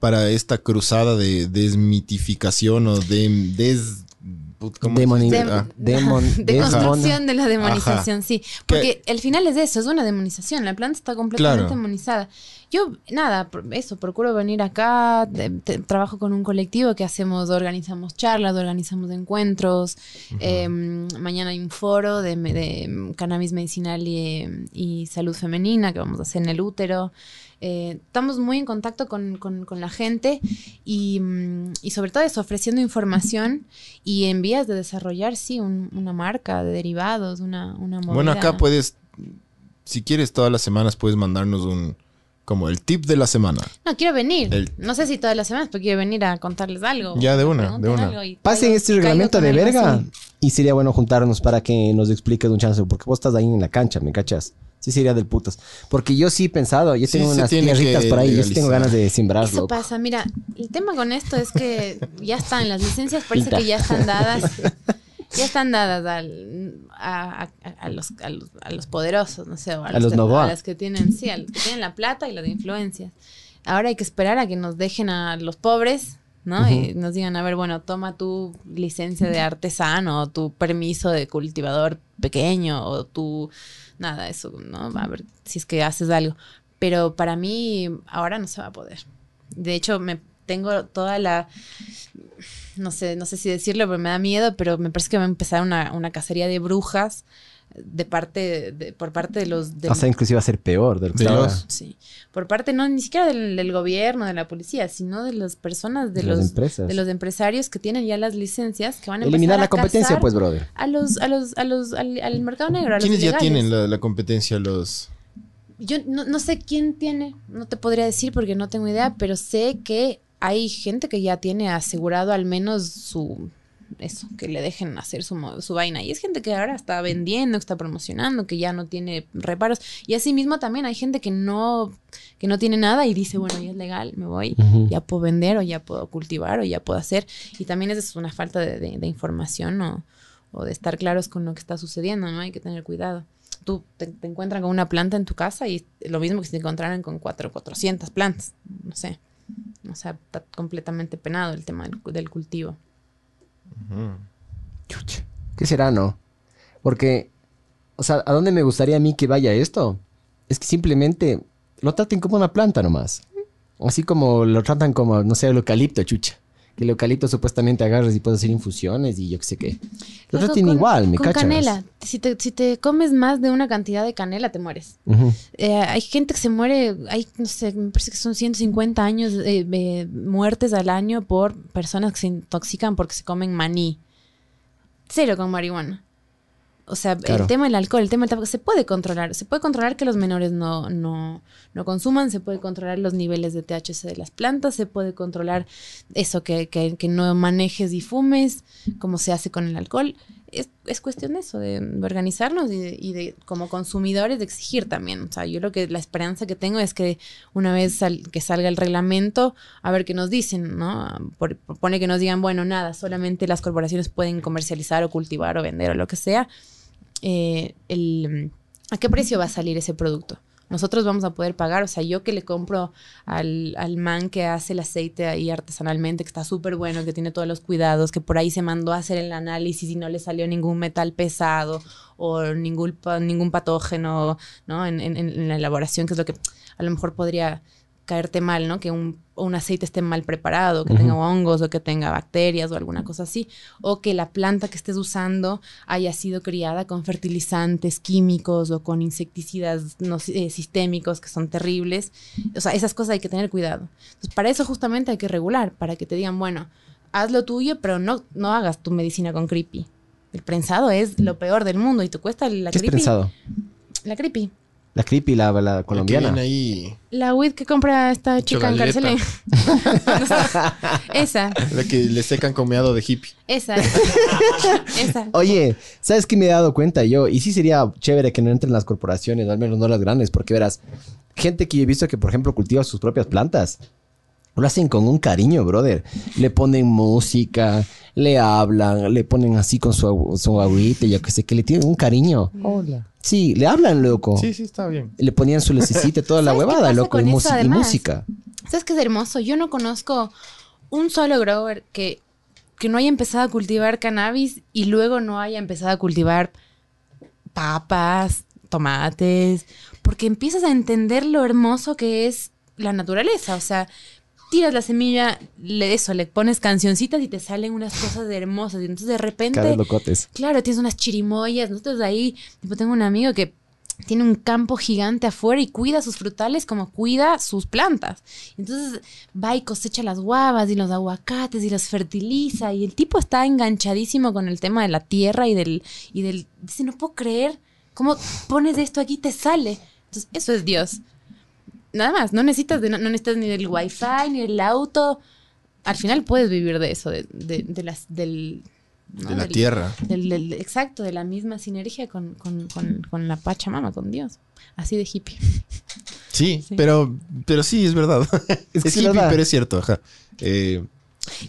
para esta cruzada de desmitificación o de des, put- ¿cómo se Demoni-? Dem- Ah, *laughs* demon- *laughs* de construcción desmona- de la demonización, sí. Porque el final es eso, es una demonización. La planta está completamente Claro. demonizada. Yo, nada, por- eso, procuro venir acá, te- te- trabajo con un colectivo que hacemos, organizamos charlas, organizamos encuentros. Eh, mañana hay un foro de, me- de, mm, cannabis medicinal y, y salud femenina que vamos a hacer en el útero. Eh, estamos muy en contacto con, con- con la gente y, mm, y sobre todo eso, ofreciendo información y en vías de desarrollar, sí, un- una marca de derivados, una, una movida. Bueno, acá puedes, si quieres, todas las semanas puedes mandarnos un, como el tip de la semana. No, quiero venir. El- No sé si todas las semanas, pero quiero venir a contarles algo. Ya, de una, de una. Pasen caigo- este reglamento de verga así. y sería bueno juntarnos para que nos expliques un chance, porque vos estás ahí en la cancha, ¿me cachas? Sí sería del putas. Porque yo sí he pensado, yo Sí, tengo unas tierritas por ahí, yo sí tengo legalizar. ganas de sembrar, Eso pasa, mira, el tema con esto es que ya están, las licencias parece Pinta. que ya están dadas, *laughs* ya están dadas al- a, a- a los, a, los, a los poderosos, no sé, o a, los que, Novoa. a los que tienen, sí, a los que tienen la plata y las influencias. Ahora hay que esperar a que nos dejen a los pobres, ¿no? Y nos digan, a ver, bueno, toma tu licencia de artesano, o tu permiso de cultivador pequeño, o tu, nada, eso, ¿no? A ver si es que haces algo. Pero para mí ahora no se va a poder. De hecho, me tengo toda la no sé, no sé si decirlo, pero me da miedo, pero me parece que va a empezar una, una cacería de brujas de parte de, por parte de los de- O sea, inclusive va a ser peor de que los- sí, por parte no ni siquiera del, del gobierno, de la policía, sino de las personas, de, De las los empresas. de los empresarios que tienen ya las licencias que van a Eliminar la a competencia, pues, brother. a los a los a los al, al mercado negro, a los ¿Quiénes ya tienen la, la competencia? Los... Yo no, no sé quién tiene, no te podría decir porque no tengo idea, pero sé que hay gente que ya tiene asegurado al menos su eso, que le dejen hacer su, su vaina. Y es gente que ahora está vendiendo, que está promocionando, que ya no tiene reparos. Y así mismo también hay gente que no, que no tiene nada y dice, bueno, ya es legal, me voy, ya puedo vender o ya puedo cultivar o ya puedo hacer. Y también es una falta de, de- de información o, o de estar claros con lo que está sucediendo, ¿no? Hay que tener cuidado. Tú te, te encuentran con una planta en tu casa y lo mismo que si te encontraran con cuatro, 400 plantas, no sé. O sea, está completamente penado el tema del, del cultivo. ¿Qué será, no? Porque, o sea, ¿a dónde me gustaría a mí que vaya esto? Es que simplemente lo traten como una planta nomás. Así como lo tratan como, no sé, el eucalipto, chucha. Que el eucalipto supuestamente agarras y puedes hacer infusiones y yo qué sé qué. Loco, tratan con- igual, me con cachas. canela. Si te, si te comes más de una cantidad de canela, te mueres. Eh, hay gente que se muere, hay, no sé, me parece que son 150 años de de muertes al año por personas que se intoxican porque se comen maní. Cero con marihuana. O sea, Claro. el tema del alcohol, el tema del tabaco, se puede controlar. Se puede controlar que los menores no, no, no consuman, se puede controlar los niveles de THC de las plantas, se puede controlar eso, que, que, que no manejes y fumes, como se hace con el alcohol. Es, es cuestión de eso, de organizarnos y de, como consumidores de exigir también. O sea, yo lo que la esperanza que tengo es que una vez sal- que salga el reglamento, a ver qué nos dicen, ¿no? Por, pone que nos digan, bueno, nada, solamente las corporaciones pueden comercializar o cultivar o vender o lo que sea. Eh, el, ¿A qué precio va a salir ese producto? Nosotros vamos a poder pagar, o sea, yo que le compro al, al man que hace el aceite ahí artesanalmente, que está súper bueno, que tiene todos los cuidados, que por ahí se mandó a hacer el análisis y no le salió ningún metal pesado o ningún, ningún patógeno, ¿no? En, en- en la elaboración, que es lo que a lo mejor podría caerte mal, ¿no? Que un, un aceite esté mal preparado, que tenga hongos o que tenga bacterias o alguna cosa así, o que la planta que estés usando haya sido criada con fertilizantes químicos o con insecticidas no, eh, sistémicos que son terribles. O sea, esas cosas hay que tener cuidado. Entonces, para eso justamente hay que regular, para que te digan, bueno, haz lo tuyo, pero no, no hagas tu medicina con creepy. El prensado es lo peor del mundo y te cuesta la ¿Qué es creepy. pensado? La creepy. La creepy, la, la La que colombiana. viene ahí. La weed que compra esta chica en. Carcelén. *laughs* esa, La que le secan con meado de hippie. esa. *laughs* esa. Oye, ¿sabes qué me he dado cuenta yo? Y sí sería chévere que no entren las corporaciones, al menos no las grandes, porque verás, gente que yo he visto que, por ejemplo, cultiva sus propias plantas. Lo hacen con un cariño, brother. Le ponen música, le hablan, le ponen así con su, su agüita, yo que sé, que le tienen un cariño. Hola. Sí, le hablan, loco. Sí, sí, está bien. Le ponían su lucecita, toda la ¿Sabes qué huevada, loco, y, y música. ¿Sabes qué es hermoso? Yo no conozco un solo grower que, que no haya empezado a cultivar cannabis y luego no haya empezado a cultivar papas, tomates, porque empiezas a entender lo hermoso que es la naturaleza. O sea, tiras la semilla, le, eso, le pones cancioncitas y te salen unas cosas hermosas. Y entonces de repente... Locotes. Claro, tienes unas chirimoyas. Nosotros ahí, tipo, tengo un amigo que tiene un campo gigante afuera y cuida sus frutales como cuida sus plantas. Entonces va y cosecha las guavas y los aguacates y los fertiliza. Y el tipo está enganchadísimo con el tema de la tierra y del. Y del dice, no puedo creer cómo pones esto aquí y te sale. Entonces, eso es Dios. Nada más, no necesitas, de- no, no necesitas ni del wifi, ni del auto. Al final puedes vivir de eso, de, de, de las, del, ¿no? De la Del- tierra. del- del- exacto, de la misma sinergia con, con, con, con la Pachamama, con Dios. Así de hippie. Sí, *laughs* Sí. Pero, pero sí, es verdad. *laughs* Es Es, que es hippie, verdad. pero es cierto. Ajá. Eh,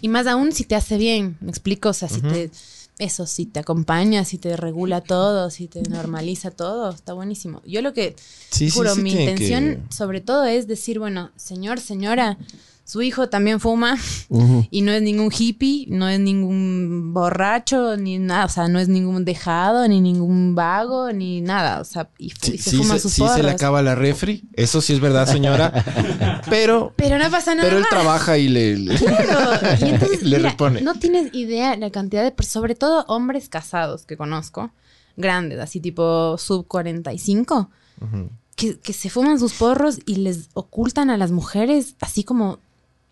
Y más aún si te hace bien, me explico, o sea, si te, eso, si te acompaña, si te regula todo, si te normaliza todo, está buenísimo. Yo lo que, sí, juro, sí mi intención que- sobre todo es decir, bueno, señor, señora, su hijo también fuma y no es ningún hippie, no es ningún borracho, ni nada, o sea, no es ningún dejado, ni ningún vago, ni nada, o sea, y, fu- Sí, y se sí fuma se, sus sí se le acaba la refri. Eso sí es verdad, señora. *laughs* pero, Pero no pasa nada pero él más. trabaja y le, le- Claro. Y entonces, *laughs* le mira, repone. no tienes idea la cantidad de, sobre todo hombres casados que conozco, grandes, así tipo sub 45, Ujú. que, que se fuman sus porros y les ocultan a las mujeres, así como,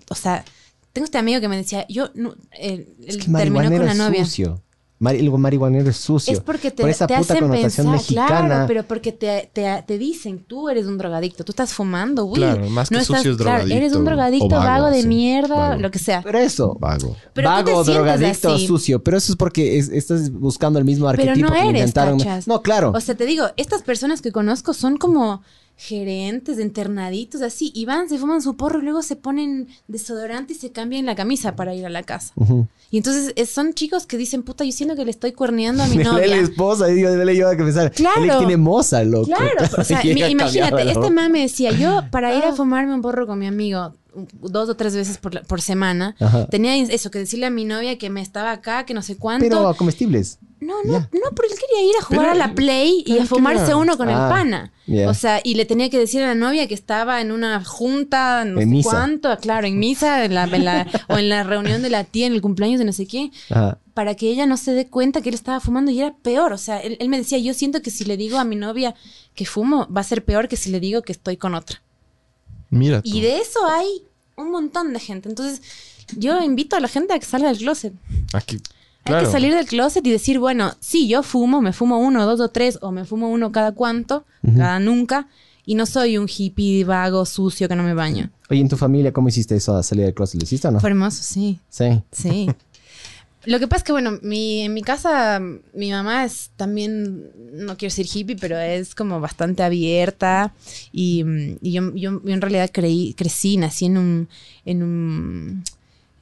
o sea, tengo este amigo que me decía, yo, no, él, Es él que terminó con la novia. sucio. Mari- el marihuanero es sucio. Es porque te, Por esa te puta hacen connotación pensar, mexicana. claro, pero porque te, te, te dicen, tú eres un drogadicto, tú estás fumando, güey. Claro, más que no sucio es drogadicto eres un drogadicto, vago, vago, de sí, mierda, vago. lo que sea. Pero eso, Vago. Pero vago, drogadicto, así. sucio. Pero eso es porque es- estás buscando el mismo Pero arquetipo no que eres, inventaron. cachas. No, claro. O sea, te digo, estas personas que conozco son como gerentes, internaditos, así, y van, se fuman su porro y luego se ponen desodorante y se cambian la camisa para ir a la casa. Y entonces es- son chicos que dicen, puta, yo siento que le estoy cuerneando a mi *laughs* lee la novia. esposa y digo, le yo a que pensar. Claro. Él tiene moza, loco. Claro, o *laughs* sea, imagínate, este man me decía, yo para Ah. ir a fumarme un porro con mi amigo dos o tres veces por, la- por semana, Ajá. tenía eso, que decirle a mi novia que me estaba acá, que no sé cuánto. Pero comestibles. No, no, no, pero él quería ir a jugar Pero a la él- Play y a fumarse uno con Ah, el pana. ya. O sea, y le tenía que decir a la novia que estaba en una junta, no En sé misa. cuánto, claro, en misa, en la- en la- o en la reunión de la tía, en el cumpleaños de no sé qué, Ajá. para que ella no se dé cuenta que él estaba fumando y era peor. O sea, él, él me decía, yo siento que si le digo a mi novia que fumo, va a ser peor que si le digo que estoy con otra. Mira. tú. Y de eso hay un montón de gente. Entonces, yo invito a la gente a que salga del closet. Aquí. Hay que salir del closet y decir, bueno, sí, yo fumo, me fumo uno, dos o tres, o me fumo uno cada cuánto, cada nunca, y no soy un hippie vago, sucio, que no me baño. Oye, en tu familia, ¿cómo hiciste eso a salir del closet? ¿Lo hiciste o no? Fue hermoso, sí, Sí. sí. *laughs* Lo que pasa es que, bueno, mi, en mi casa, mi mamá es también, no quiero decir hippie, pero es como bastante abierta. Y, mm, y yo, yo- yo en realidad creí, crecí, nací en un, en un,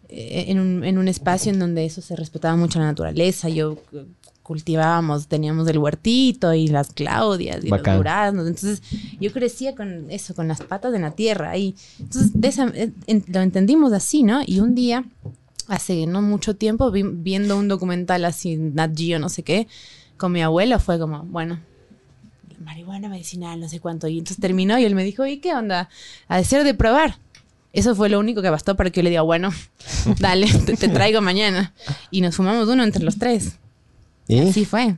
eh, en un, en un espacio en donde eso se respetaba mucho la naturaleza. Yo eh, cultivábamos, teníamos el huertito y las claudias y Bacán. los duraznos. Entonces yo crecía con eso, con las patas en la tierra. Y entonces de esa- eh, en- lo entendimos así, ¿no? Y un día hace no mucho tiempo, vi- viendo un documental así, Nat Geo, no sé qué, con mi abuelo, fue como, bueno, marihuana medicinal, no sé cuánto. Y entonces terminó y él me dijo, ¿y qué onda? A deseo de probar. Eso fue lo único que bastó para que yo le diga, bueno, *laughs* dale, te, te traigo mañana. Y nos fumamos uno entre los tres. ¿Y? Así fue.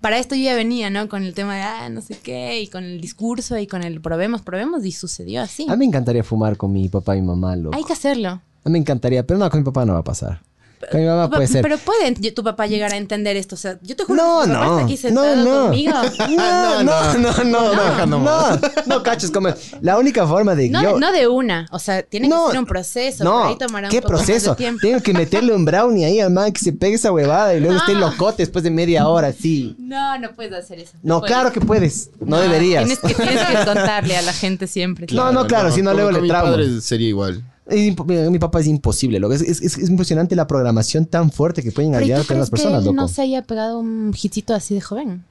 Para esto yo ya venía, ¿no? Con el tema de, ah, no sé qué, y con el discurso, y con el probemos, probemos, y sucedió así. A mí me encantaría fumar con mi papá y mamá, loco. Hay que hacerlo. A mí me encantaría, pero no, con mi papá no va a pasar. Con mi mamá puede ser. Pero puede tu papá llegar a entender esto. O sea, yo te juro No, que tu papá no. está aquí No, sentado no. conmigo. *laughs* No, no, no, no, no, nomás. no, no, caches, como la única forma de No, yo... no de una. O sea, tiene No, que ser un proceso. No, ahí tomará un ¿qué poco más de proceso? tiempo. Tengo que meterle un brownie ahí al man que se pegue esa huevada y luego No. esté locote después de media hora, sí. No, no puedes hacer eso. No, puedes. claro que puedes, no, deberías. Tienes que, tienes que contarle a la gente siempre. No, no, claro, si no, luego le mi traumo. padre sería igual. Mi, papá es imposible, loco. Es, es- es- es impresionante la programación tan fuerte que pueden Pero ¿y hallar tú las personas, que él loco. no se haya pegado un hitcito así de joven?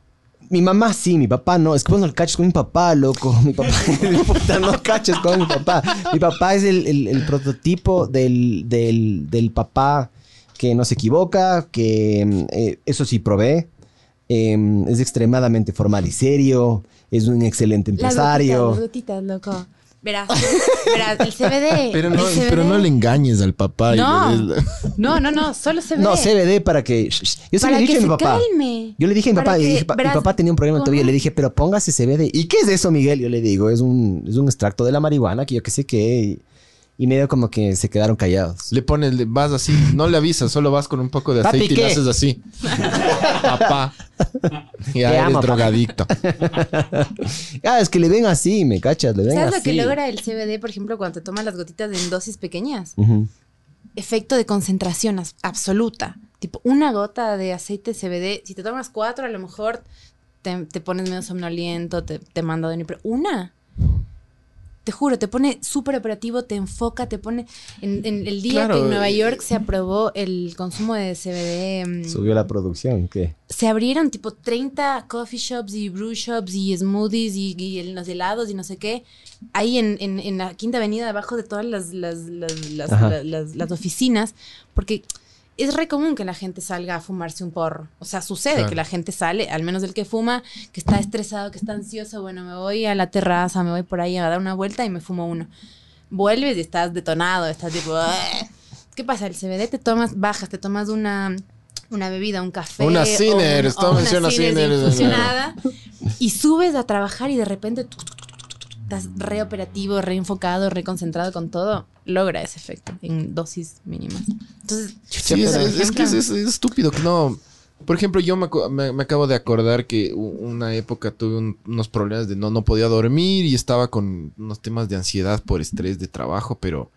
Mi mamá sí, mi papá no. Es que vos no cachas con mi papá, loco. *laughs* Mi papá, *laughs* puta, no cachas con mi papá. Mi papá es el, el- el prototipo del, del, del papá que no se equivoca, que mm, eh, eso sí provee. eh, es extremadamente formal y serio. Es un excelente Las empresario. gotitas, las gotitas, loco. Verás, verás, el CBD. Pero no, el CBD. pero no le engañes al papá. y No. le des la- No, no, no, solo CBD. No, CBD para que... Yo Para le dije que a mi se papá. calme. Yo le dije a mi Para papá, que- dije, "Pa- mi papá tenía un problema en tobillo. Le dije, pero póngase CBD. ¿Y qué es eso, Miguel? Yo le digo, es un, es un extracto de la marihuana que yo qué sé qué. Y, y medio como que se quedaron callados. Le pones, le- vas así, no le avisas, solo vas con un poco de Papi, aceite y ¿qué? le haces así. *laughs* Papá. Ya Te eres amo, drogadicto. *laughs* Ah, es que le ven así, ¿me cachas? Le ven ¿Sabes así. lo que logra el CBD, por ejemplo, cuando te tomas las gotitas en dosis pequeñas? Efecto de concentración absoluta. Tipo, una gota de aceite CBD, si te tomas cuatro, a lo mejor te, te pones medio somnoliento, te, te manda a dormir. Pero una, te juro, te pone súper operativo, te enfoca, te pone. En, en el día Claro, que en Nueva York se aprobó el consumo de CBD. mm, Subió la producción, ¿qué? se abrieron tipo 30 coffee shops y brew shops y smoothies y, los helados y no sé qué. Ahí en, en- en la quinta avenida, debajo de todas las, las, las- las oficinas, porque es re común que la gente salga a fumarse un porro. O sea, sucede Claro. que la gente sale, al menos el que fuma, que está estresado, que está ansioso, bueno, me voy a la terraza, me voy por ahí a dar una vuelta y me fumo uno. Vuelves y estás detonado, estás tipo... "Ah". ¿Qué pasa? El CBD te tomas, bajas, te tomas una, una bebida, un café. Una Sinners, todo menciona Sinners y subes a trabajar y de repente tuc, tuc, estás reoperativo, reenfocado, reconcentrado con todo, logra ese efecto en dosis mínimas. Entonces, Sí, es, es- es que es, estúpido que no. Por ejemplo, yo me, me- me acabo de acordar que una época tuve un- unos problemas de no, no podía dormir y estaba con unos temas de ansiedad por estrés de trabajo, pero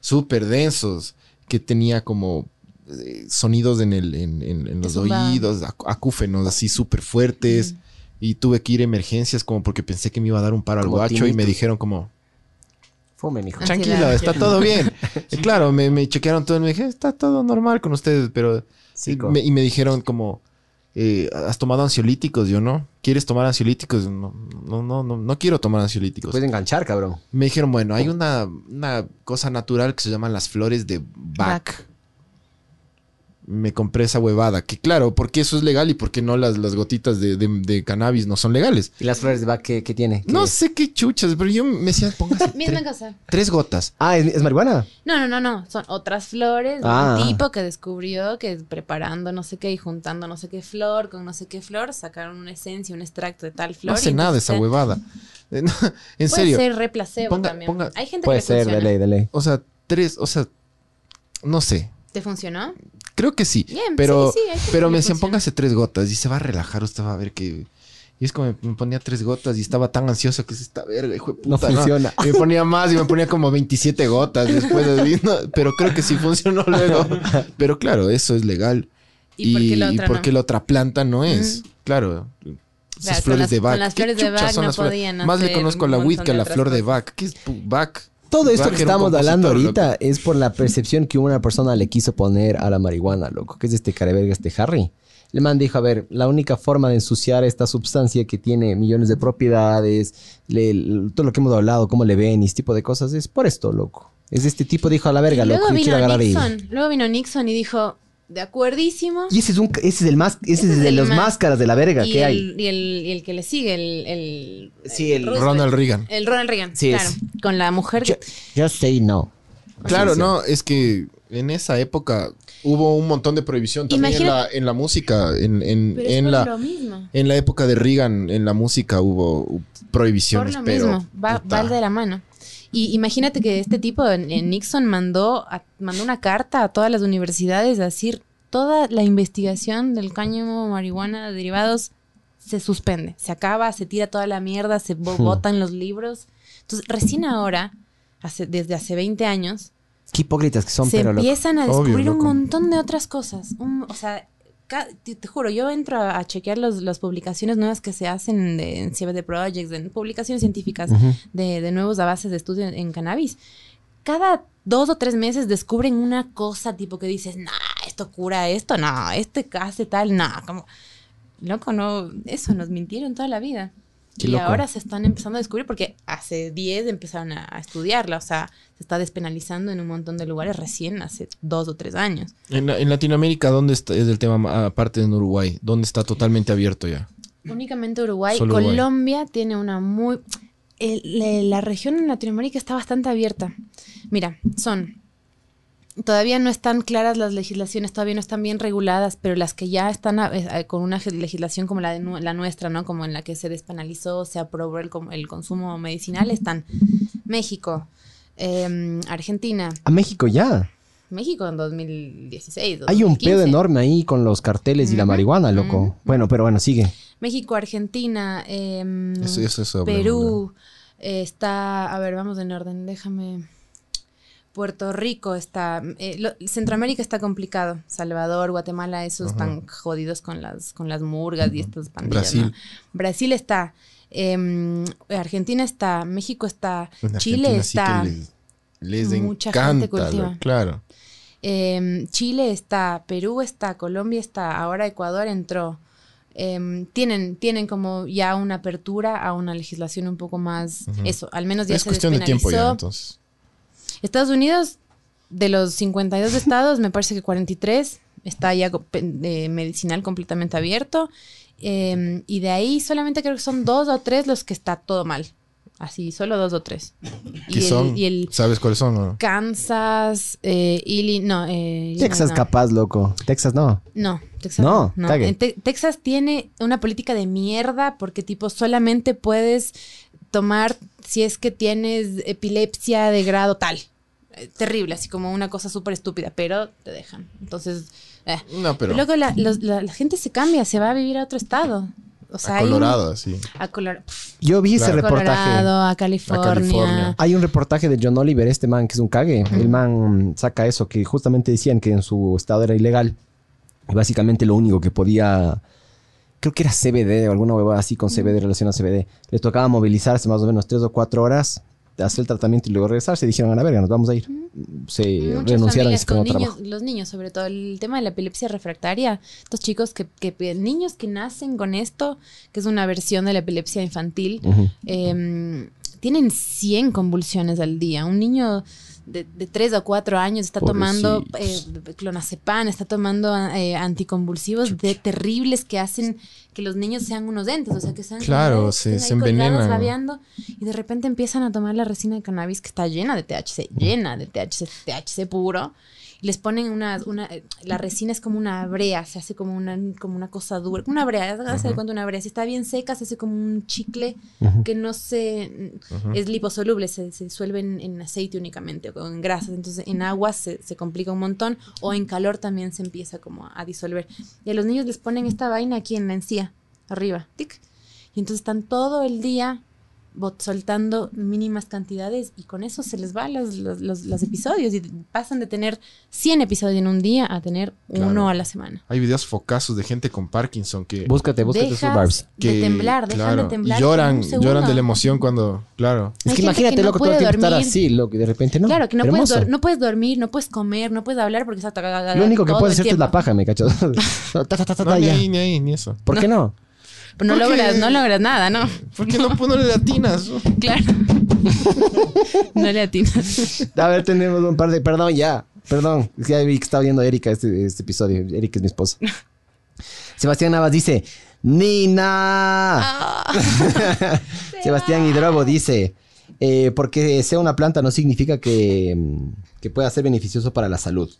súper densos, que tenía como eh, sonidos en, el, en, en- en los oídos, ac- acúfenos así súper fuertes. Y tuve que ir a emergencias como porque pensé que me iba a dar un paro al Como guacho y me dijeron como, Fume, mijo. Ansiedad. tranquilo, está todo bien. *laughs* Claro, me, me chequearon todo y me dije, está todo normal con ustedes, pero... Sí, me, y me dijeron como, eh, ¿has tomado ansiolíticos? Yo no. ¿Quieres tomar ansiolíticos? No, no, no, no, no quiero tomar ansiolíticos. Puedes enganchar, cabrón. Me dijeron, bueno, hay una, una cosa natural que se llaman las flores de Bach. Me compré esa huevada. Que claro, porque eso es legal y porque no las, las gotitas de, de- de cannabis no son legales. ¿Y las flores de Bach qué, qué tiene? ¿Qué No es? sé qué chuchas, pero yo me decía, póngase *laughs* Misma cosa. tres gotas. Ah, ¿es, es marihuana? No, no, no, no. Son otras flores. de Ah. Un tipo que descubrió que preparando no sé qué y juntando no sé qué flor con no sé qué flor, sacaron una esencia, un extracto de tal flor. No hace nada esa huevada. *laughs* Eh, en Puede serio. ser re placebo Ponga- también. ponga- Hay gente Puede que le ser, de ley, de ley. O sea, tres, o sea, no sé. ¿Te funcionó? Creo que sí. Bien, pero sí, sí, pero me decían, póngase tres gotas y se va a relajar, usted va a ver que. Y es como me ponía tres gotas y estaba tan ansioso que es esta verga, hijo de No funciona. Y me ponía más y me ponía como 27 gotas después de no, Pero creo que sí funcionó *laughs* luego. Pero claro, eso es legal. ¿Y, por qué la otra por no? qué la otra planta no es? Claro. Esas Claro, flores las- de Bach. con las ¿Qué flores de Bach no podían Más le conozco a la weed que a la flor de. Bach. ¿Qué es Bach? Todo esto que estamos hablando ahorita es por la percepción que una persona le quiso poner a la marihuana, loco, que es este careverga, este Harry. El man dijo, a ver, la única forma de ensuciar esta sustancia que tiene millones de propiedades, le- todo lo que hemos hablado, cómo le ven y este tipo de cosas, es por esto, loco. Es este tipo dijo a la verga, Y loco, luego yo quiero vino agarrar y... Nixon. Luego vino Nixon y dijo, de acuerdísimo. Y ese es, un, ese es el más, ese, Ese es es de los más- máscaras de la verga que hay. y, el, y el que le sigue, el... el Sí, el Roosevelt. Ronald Reagan. El Ronald Reagan, Sí, claro. es. Con la mujer que... Just say no. Claro, no, es que en esa época hubo un montón de prohibición también en Imagina- la, en la música. En, en, Pero en por la, lo mismo. en la época de Reagan, en la música hubo Por prohibiciones, lo pero. mismo. Va, va de la mano. Y imagínate que este tipo, en- en Nixon, mandó, a- mandó una carta a todas las universidades a decir toda la investigación del cáñamo, marihuana, derivados, se suspende, se acaba, se tira toda la mierda, se bo- Hmm. botan los libros. Entonces, recién ahora, hace, desde hace 20 años, Qué hipócritas que son, se pero loco. empiezan a Obvio, descubrir un montón de otras cosas. Un- o sea, te, te juro, yo entro a, a chequear los- las publicaciones nuevas que se hacen de, en CBD Projects, en publicaciones científicas Ujú. de, de nuevos avances de estudio en, en cannabis. Cada dos o tres meses descubren una cosa tipo que dices, nah, esto cura esto, no, este hace tal, no, como... Loco, no, eso nos mintieron toda la vida. Qué y loco. ahora se están empezando a descubrir porque hace 10 empezaron a, a estudiarla, o sea, se está despenalizando en un montón de lugares recién hace dos o tres años. En, la- en Latinoamérica, ¿dónde está, es el tema, ma- aparte en Uruguay? ¿Dónde está totalmente abierto ya? Únicamente Uruguay. Solo Uruguay. Colombia tiene una muy... el- le- la región en Latinoamérica está bastante abierta. Mira, son... Todavía no están claras las legislaciones, todavía no están bien reguladas, pero las que ya están a- eh, con una legislación como la, de la nuestra, ¿no? Como en la que se despenalizó, se aprobó el, el consumo medicinal, están México, em, Argentina, A México ya. México en 2016. Hay un 2015. pedo enorme ahí con los carteles y la marihuana, loco. Bueno, pero bueno, sigue. México, Argentina, em, Eso, eso, Perú, eh, está, a ver, vamos en orden, déjame. Puerto Rico está, eh, lo- Centroamérica está complicado, Salvador, Guatemala, esos están jodidos con las, con las murgas y estas pandillas. Brasil. ¿no? Brasil está, em, Argentina está, México está, En Chile sí está, les, les Mucha gente encanta, cultiva. lo- claro. em, Chile está, Perú está, Colombia está, ahora Ecuador entró. Em, tienen, tienen como ya una apertura a una legislación un poco más, eso, al menos ya Es se cuestión de tiempo ya, entonces. Estados Unidos, de los 52 estados, me parece que 43 está ya medicinal completamente abierto. em, y de ahí solamente creo que son dos o tres los que está todo mal. Así, solo dos o tres. ¿Qué Y el, son? y el ¿Sabes cuáles son? no? Kansas, eh, Illinois, no, eh, Texas no. capaz, loco. Texas no. No, Texas No, no. Te- Texas tiene una política de mierda porque tipo solamente puedes tomar si es que tienes epilepsia de grado tal. Eh, terrible, así como una cosa súper estúpida, pero te dejan. Entonces, eh. No, pero luego la, los- la- la gente se cambia, se va a vivir a otro estado. O sea, a hay un- Colorado, sí. a Color- pf, Yo vi ese reportaje. Colorado, a California. California. Hay un reportaje de John Oliver, este man que es un cague. El man saca eso, que justamente decían que en su estado era ilegal. Y básicamente lo único que podía, creo que era CBD o alguna huevada así con CBD, relación a CBD. Les tocaba movilizarse más o menos tres o cuatro horas, hacer el tratamiento y luego regresarse. Dijeron, a la verga, nos vamos a ir. Se Muchas renunciaron niños, trabajo. los niños, sobre todo el tema de la epilepsia refractaria. Estos chicos que, que niños que nacen con esto, que es una versión de la epilepsia infantil, eh, tienen 100 convulsiones al día. Un niño de, de tres o cuatro años está tomando eh, clonazepam, está tomando eh, anticonvulsivos de terribles que hacen que los niños sean unos entes, o sea, que sean Claro, que se- envenenan. babeando, y de repente empiezan a tomar la resina de cannabis que está llena de THC, llena de THC, THC puro. Les ponen una, una eh, la resina es como una brea, se hace como una, como una cosa dura, una brea, hágase de cuenta una brea. Si está bien seca, se hace como un chicle que no se, es liposoluble, se, se disuelve en, en aceite únicamente o en grasas. Entonces en agua se, se complica un montón o en calor también se empieza como a disolver. Y a los niños les ponen esta vaina aquí en la encía, arriba, tic. Y entonces están todo el día bot- soltando mínimas cantidades y con eso se les va los, los, los- los episodios y pasan de tener 100 episodios en un día a tener Claro. uno a la semana. Hay videos focazos de gente con Parkinson que, Búscate, búscate sus barbs. que de temblar, dejan claro, de temblar. y lloran, lloran de la emoción cuando, claro. Es Hay que imagínate, que no loco, todo el tiempo estar así, loco, y de repente no. Claro, que no puedes, Hermoso. no puedes dormir, no puedes comer, no puedes hablar porque está Lo único que puedes hacerte es la paja, me cacho. *laughs* Ta, ta, ta, ta, ta, No, ni ahí, ni ahí, ni eso. ¿Por qué no? Pero no Porque- logras, no logras nada, ¿no? ¿Por qué no ponerle latinas? *laughs* Claro. no le atinas. A ver, tenemos un par de. Perdón, ya. Perdón. Es que ya vi que estaba viendo Erika este, este episodio. Erika es mi esposa. *laughs* Sebastián Navas dice: ¡Nina! Ah. *laughs* Sebastián Hidrobo dice: eh, Porque sea una planta no significa que, mm, que pueda ser beneficioso para la salud.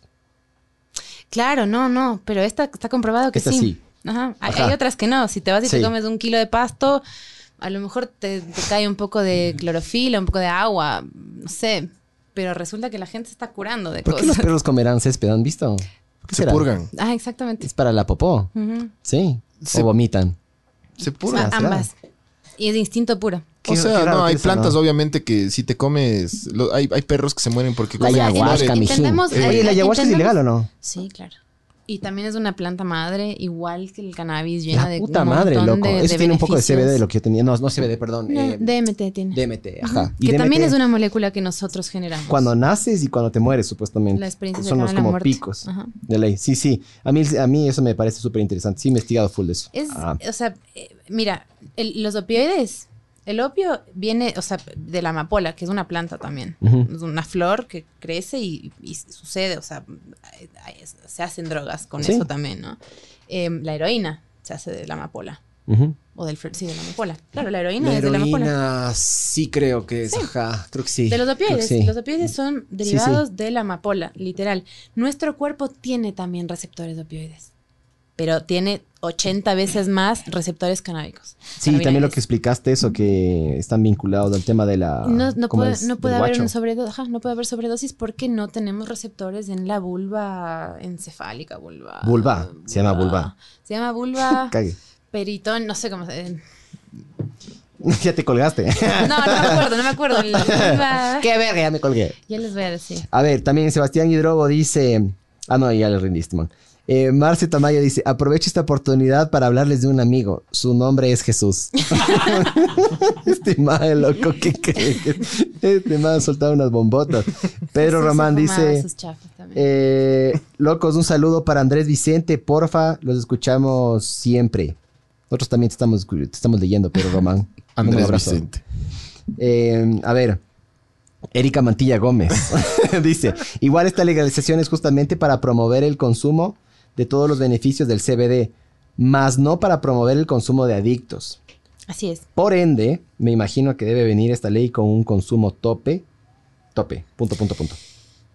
Claro, no, no, pero esta está comprobado que Esta sí. sí. Ajá. Hay, Ajá. hay otras que no. Si te vas y Sí. te comes un kilo de pasto, a lo mejor te, te cae un poco de clorofila, un poco de agua, no sé. Pero resulta que la gente se está curando de ¿Por qué los cosas. perros comerán césped? ¿Han visto? ¿Por qué Se será? purgan. Ah, exactamente. Es para la popó. Sí. Se- O vomitan. Se purgan. ambas. Y es de instinto puro. O sea, no, hay eso, plantas ¿no? obviamente que si te comes, lo- hay, hay perros que se mueren porque La comen ayahuasca, Oye, ¿la ayahuasca es ilegal o no? Sí, claro. Y también es una planta madre, igual que el cannabis, llena de puta un madre, loco. de- Eso de tiene un poco de CBD de lo que yo tenía. No, no CBD, perdón. No, eh, DMT tiene. DMT, ajá. Y Que también es una molécula que nosotros generamos. Cuando naces y cuando te mueres, supuestamente. La experiencia Son los como picos Ajá. de ley. Sí, sí. A mí, a mí eso me parece súper interesante. Sí, he investigado full de eso. Es, Ah, o sea, eh, mira, el- los opioides, el opio viene, o sea, de la amapola, que es una planta también. Es una flor que crece y, y sucede, o sea, se hacen drogas con Sí. eso también, ¿no? Eh, la heroína se hace de la amapola. O del, sí, de la amapola. Claro, la heroína La es de la amapola. heroína sí creo que es. Ajá, creo que sí. De los opioides. sí. Los opioides son derivados de la amapola, literal. Nuestro cuerpo tiene también receptores de opioides, pero tiene 80 veces más receptores canábicos. Sí, también lo que explicaste, eso que están vinculados al tema de la. No, no ¿cómo puede, es? no puede haber una sobredosis, no puede haber sobredosis porque no tenemos receptores en la vulva encefálica, vulva. Vulva, se llama vulva. Se llama vulva, *laughs* peritón, no sé cómo se *laughs* ya te colgaste. *laughs* No, no me acuerdo, no me acuerdo. Qué verga, ya me colgué. Ya les voy a decir. A ver, también Sebastián Hidrobo dice. Ah, no, ya le rindiste, man. Eh, Marce Tamayo dice: Aprovecho esta oportunidad para hablarles de un amigo. Su nombre es Jesús. *laughs* *laughs* este man, loco, ¿qué cree? Este man ha soltado unas bombotas. Pedro Jesús Román dice: eh, Locos, un saludo para Andrés Vicente, porfa, los escuchamos siempre. Nosotros también te estamos, te estamos leyendo, Pedro Román. *laughs* Andrés. Vicente. Eh, a ver, Erika Mantilla Gómez dice, igual esta legalización es justamente para promover el consumo de todos los beneficios del CBD, más no para promover el consumo de adictos. Así es. Por ende, me imagino que debe venir esta ley con un consumo tope, tope, punto, punto, punto.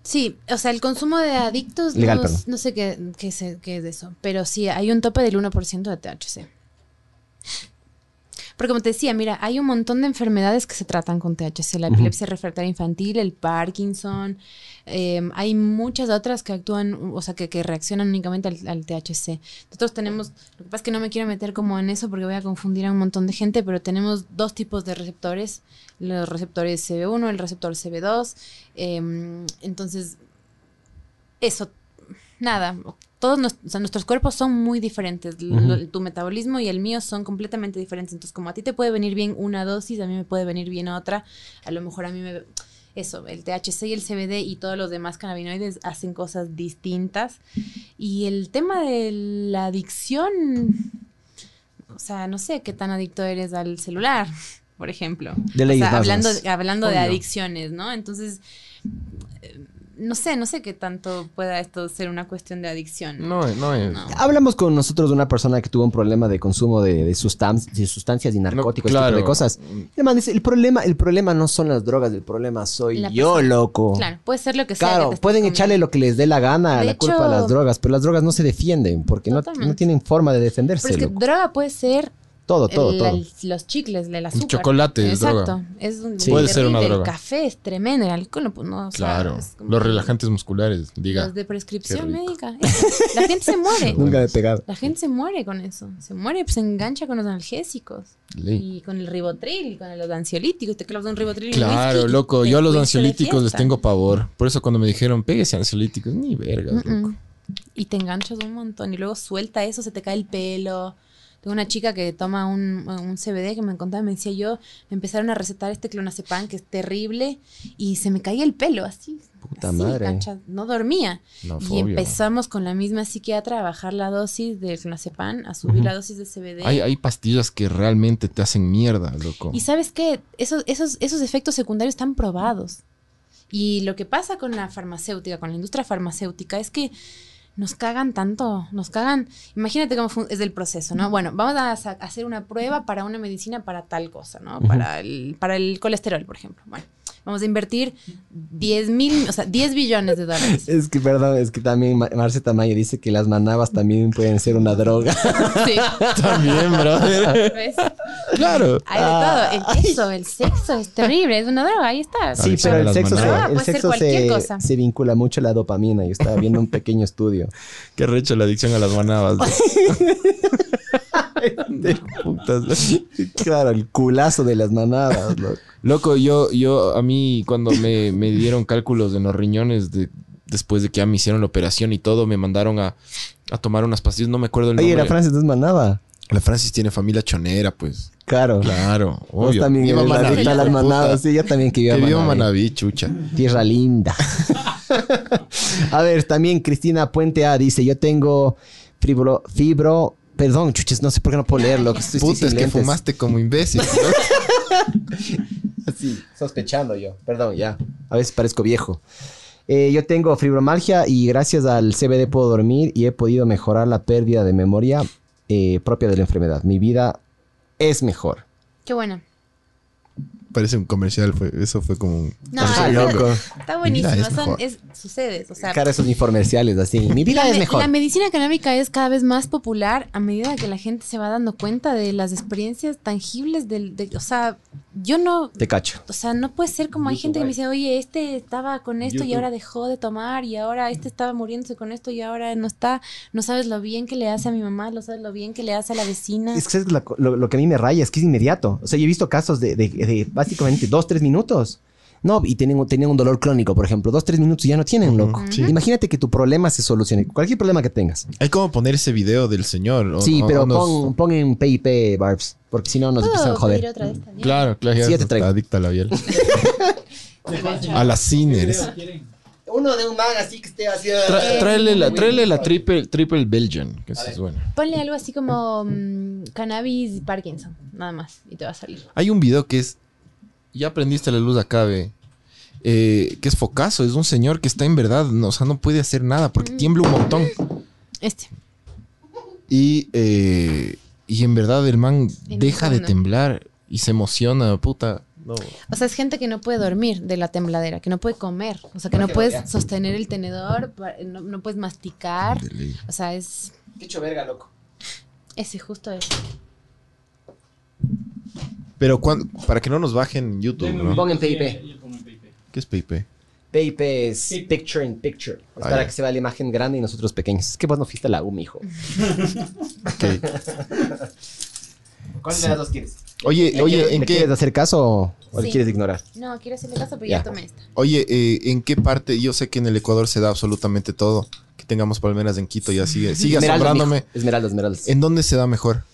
Sí, o sea, el consumo de adictos, Legal, no, no sé qué, qué, qué es eso, pero sí, hay un tope del 1% de THC. Porque como te decía, mira, hay un montón de enfermedades que se tratan con THC, la epilepsia refractaria infantil, el Parkinson, eh, hay muchas otras que actúan, o sea, que, que reaccionan únicamente al, al THC. Nosotros tenemos, lo que pasa es que no me quiero meter como en eso porque voy a confundir a un montón de gente, pero tenemos dos tipos de receptores, los receptores CB1, el receptor CB2, eh, entonces, eso, nada, todos nos- o sea, nuestros cuerpos son muy diferentes. L- tu metabolismo y el mío son completamente diferentes. Entonces, como a ti te puede venir bien una dosis, a mí me puede venir bien otra. A lo mejor a mí me... Eso, el THC y el CBD y todos los demás cannabinoides hacen cosas distintas. Y el tema de la adicción, o sea, no sé qué tan adicto eres al celular, *laughs* por ejemplo. De O sea, hablando, hablando de adicciones, ¿no? Entonces, no sé, no sé qué tanto pueda esto ser una cuestión de adicción. No, no es. No. Hablamos con nosotros de una persona que tuvo un problema de consumo de, de sustan- de sustancias y narcóticos, No, tipo claro. de cosas. Y el man dice, el problema, el problema no son las drogas, el problema soy La yo, persona. loco. Claro, puede ser lo que sea. Claro, pueden comiendo. echarle lo que les dé la gana, De la culpa a las drogas, pero las drogas no se defienden porque no, no tienen forma de defenderse. Pero es que loco. droga puede ser todo, todo, el- todo. el- los chicles, el azúcar. chocolate es Exacto. droga. Es un Sí. Puede ser una droga. El café es tremendo, el alcohol pues, no, o sea, Claro. Los relajantes musculares, diga. Los de prescripción médica. La gente se muere. *laughs* Nunca he pegado. La gente se muere con eso. Se muere, pues se engancha con los analgésicos. Ley. Y con el ribotril y con los ansiolíticos. Te clavas un ribotril y un Claro, whisky loco. Yo a los de ansiolíticos les tengo pavor. Por eso cuando me dijeron, pégese ansiolíticos, ni vergas, Mm, loco. Y te enganchas un montón. Y luego suelta eso, se te cae el pelo. Tengo una chica que toma un, un CBD que me contaba, me decía yo, me empezaron a recetar este clonazepam que es terrible y se me caía el pelo así. Puta así, madre. cancha, no dormía. No, y empezamos con la misma psiquiatra a bajar la dosis del clonazepam, a subir la dosis de CBD. Hay, hay pastillas que realmente te hacen mierda, loco. Y sabes qué, esos, esos, esos efectos secundarios están probados. Y lo que pasa con la farmacéutica, con la industria farmacéutica, es que nos cagan tanto, nos cagan. Imagínate cómo es el proceso, ¿no? Bueno, vamos a hacer una prueba para una medicina para tal cosa, ¿no? Para el, para el colesterol, por ejemplo. Bueno, vamos a invertir 10 mil, o sea, 10 billones de dólares. *laughs* Es que, perdón, es que también Ma- Marce Tamayo dice que las manabas también pueden ser una droga. Sí. *laughs* También, brother. ¿Ves? claro. Hay de todo. El eso, el sexo es terrible, es una droga, ahí está. Sí, pero el sexo, se. Ah, el sexo cualquier se, cosa. se vincula mucho a la dopamina. Yo estaba viendo un pequeño estudio. Qué recho la adicción a las manabas. *laughs* De putas. Claro, el culazo de las manadas. loco. Loco, yo, yo, a mí, cuando me, me dieron cálculos en los riñones de, después de que ya me hicieron la operación y todo, me mandaron a, a tomar unas pastillas, no me acuerdo el Oye, nombre. la Francis no es manaba. La Francis tiene familia chonera, pues. Claro. Claro, Vos obvio. también Viva eres adicta a las manadas. Sí, yo también que viva Que viva Manaví. Manaví, chucha. Tierra linda. *laughs* *laughs* a ver, también Cristina Puente A dice, yo tengo fibro, fibro, perdón, chuches, no sé por qué no puedo leerlo. que estoy- Puta, es que fumaste como imbécil. ¿no? *laughs* Así, sospechando yo. Perdón, ya. A veces parezco viejo. Eh, yo tengo fibromalgia y gracias al CBD puedo dormir y he podido mejorar la pérdida de memoria eh, propia de la enfermedad. Mi vida es mejor. Qué bueno. Parece un comercial, fue, eso fue como un... No, está- loco. Está buenísimo. Mira, es son- es, sucede. O sea, Cara, esos infomerciales así. Mi vida la, es me- mejor. la medicina canábica es cada vez más popular a medida que la gente se va dando cuenta de las experiencias tangibles del, de, o sea, yo no, Te cacho. o sea, no puede ser como hay gente que me dice, oye, este estaba con esto y ahora dejó de tomar y ahora este estaba muriéndose con esto y ahora no está, no sabes lo bien que le hace a mi mamá, no sabes lo bien que le hace a la vecina. Es que es la- lo, lo que a mí me raya es que es inmediato. O sea, yo he visto casos de, de- de básicamente dos, tres minutos. No, y tienen, un- tenían un dolor crónico, por ejemplo. Dos, tres minutos y ya no tienen, loco. sí. Imagínate que tu problema se solucione. Cualquier problema que tengas. Hay como poner ese video del señor. o- sí, o- pero o nos- pon, pon en PIP, Barbs. Porque si no nos empiezan a ¿Puedo pedir joder. otra. Claro, claro, ya Sí, ya te traigo. adicta a la biel. *laughs* a las Sinners. Uno de un man así que esté así. Tra- tráele la, tráele la triple, triple Belgian, que es buena. Ponle algo así como mm, cannabis y Parkinson, nada más, y te va a salir. Hay un video que es. Ya aprendiste la luz acá, ve. eh, que es focazo, es un señor que está en verdad, no, o sea, no puede hacer nada porque tiembla un montón. Este. Y, eh, y en verdad el man deja de temblar y se emociona, puta. No. O sea, es gente que no puede dormir de la tembladera, que no puede comer, o sea, que no puedes sostener el tenedor, no, no puedes masticar. O sea, es Qué hecho verga, loco. ese, justo ese. Pero cuan- para que no nos bajen en YouTube, ¿no? Pon en PIP. ¿Qué es PIP? PIP es Picture in Picture. Es Ah, para que se vea la imagen grande y nosotros pequeños. Es que vos no fuiste a la U, mijo. Ok. *laughs* ¿Cuál de las dos quieres? Oye, oye, ¿en ¿Le qué, quieres hacer caso o, o le quieres ignorar? No, quiero hacerle caso, pero Ya. ya tomé esta. oye, eh, ¿en qué parte? Yo sé que en el Ecuador se da absolutamente todo. Que tengamos palmeras en Quito, ya sigue, sigue Esmeraldas, asombrándome. mijo. Esmeraldas, esmeraldas. ¿En dónde se da mejor?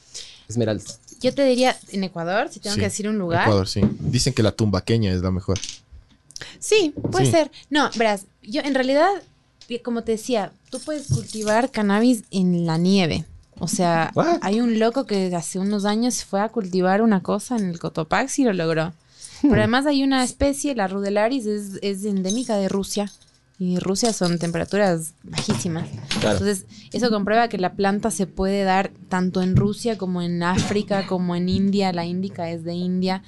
Esmeraldas. Yo te diría, en Ecuador, si tengo Sí, que decir un lugar. Ecuador, sí. Dicen que la tumbaqueña es la mejor. Sí, puede Sí. ser. No, verás, yo en realidad, como te decía, tú puedes cultivar cannabis en la nieve. O sea, What? hay un loco que hace unos años fue a cultivar una cosa en el Cotopaxi y lo logró. Pero además hay una especie, la Rudelaris, es, es endémica de Rusia. Y Rusia son temperaturas bajísimas. Claro. Entonces, eso comprueba que la planta se puede dar tanto en Rusia como en África, como en India. La índica es de India.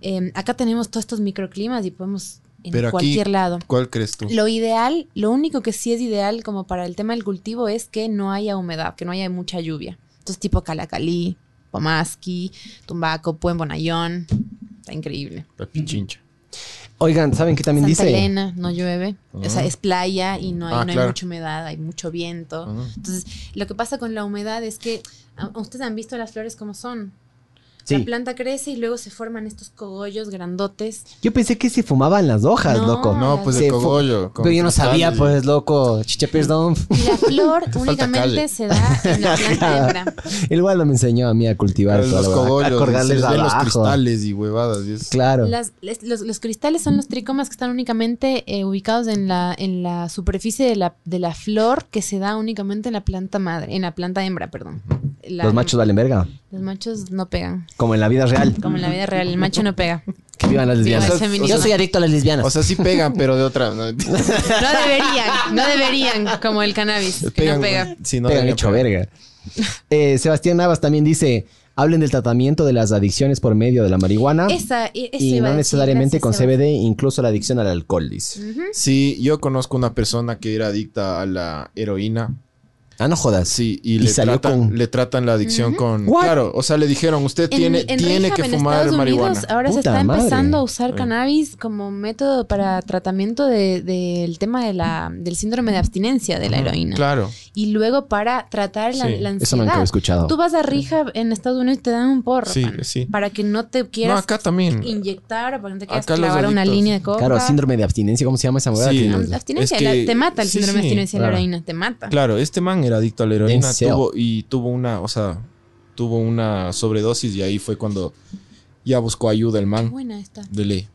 Eh, acá tenemos todos estos microclimas y podemos en Pero aquí, cualquier lado. ¿cuál crees tú? Lo ideal, lo único que sí es ideal como para el tema del cultivo es que no haya humedad, que no haya mucha lluvia. Entonces, tipo Calacalí, Pomaski, Tumbaco, Pueblo Bonayón. Está increíble. La pichincha. Oigan, ¿saben qué también Santa dice? Elena, no llueve. O sea, es playa y no hay, Ah, no hay mucha humedad, hay mucho viento. Ah. Entonces, lo que pasa con la humedad es que ¿a- ustedes han visto las flores como son. Sí. La planta crece y luego se forman estos cogollos grandotes. Yo pensé que se fumaban las hojas, No. loco. No, pues Se el cogollo. Pero yo no sabía, pues, loco. Chicha perdón. *laughs* Y la flor únicamente se da en la *laughs* planta hembra. El Waldo me enseñó a mí a cultivar Los la- a cogollos, se ven los abajo. cristales y huevadas. y es- Claro. Las- les- los, los cristales son los tricomas que están únicamente eh, ubicados en la, en la superficie de la, de la flor que se da únicamente en la planta madre, en la planta hembra, perdón. La- Los machos valen verga. Los machos no pegan. Como en la vida real. Como en la vida real, el macho no pega. Que vivan las lesbianas. Viva el feminismo. Yo soy adicto a las lesbianas. O sea, sí pegan, pero de otra. ¿no? No deberían, no deberían, como el cannabis, que Pegan, no pega. sí, no Pegan hecho verga. Eh, Sebastián Navas también dice: hablen del tratamiento de las adicciones por medio de la marihuana. Esa, e- y no decir, necesariamente con. CBD, incluso la adicción al alcohol, dice. Sí, yo conozco una persona que era adicta a la heroína. Ah, no jodas. Sí, y, Y le, salió tratan, con- le tratan la adicción con... What? Claro, o sea, le dijeron, usted En- tiene, en tiene Rehab, que en fumar Estados marihuana. Unidos ahora se Puta está madre. empezando a usar cannabis como método para tratamiento de- del tema de la, del síndrome de abstinencia de la heroína. Claro. Y luego para tratar la, Sí, la ansiedad. Eso nunca había escuchado. Tú vas a rehab en Estados Unidos y te dan un porro. Sí, pana, sí. Para que no te No, quieras acá también. inyectar o para que no te quieras Acá clavar una línea de coca. Claro, síndrome de abstinencia, ¿cómo se llama esa huevada? Sí. Abstinencia, Es que- la- te mata el sí, síndrome de sí, abstinencia de la claro. heroína, te mata. Claro, este man era adicto a la heroína tuvo, y tuvo una, o sea, tuvo una sobredosis y ahí fue cuando ya buscó ayuda el man Buena esta. de ley.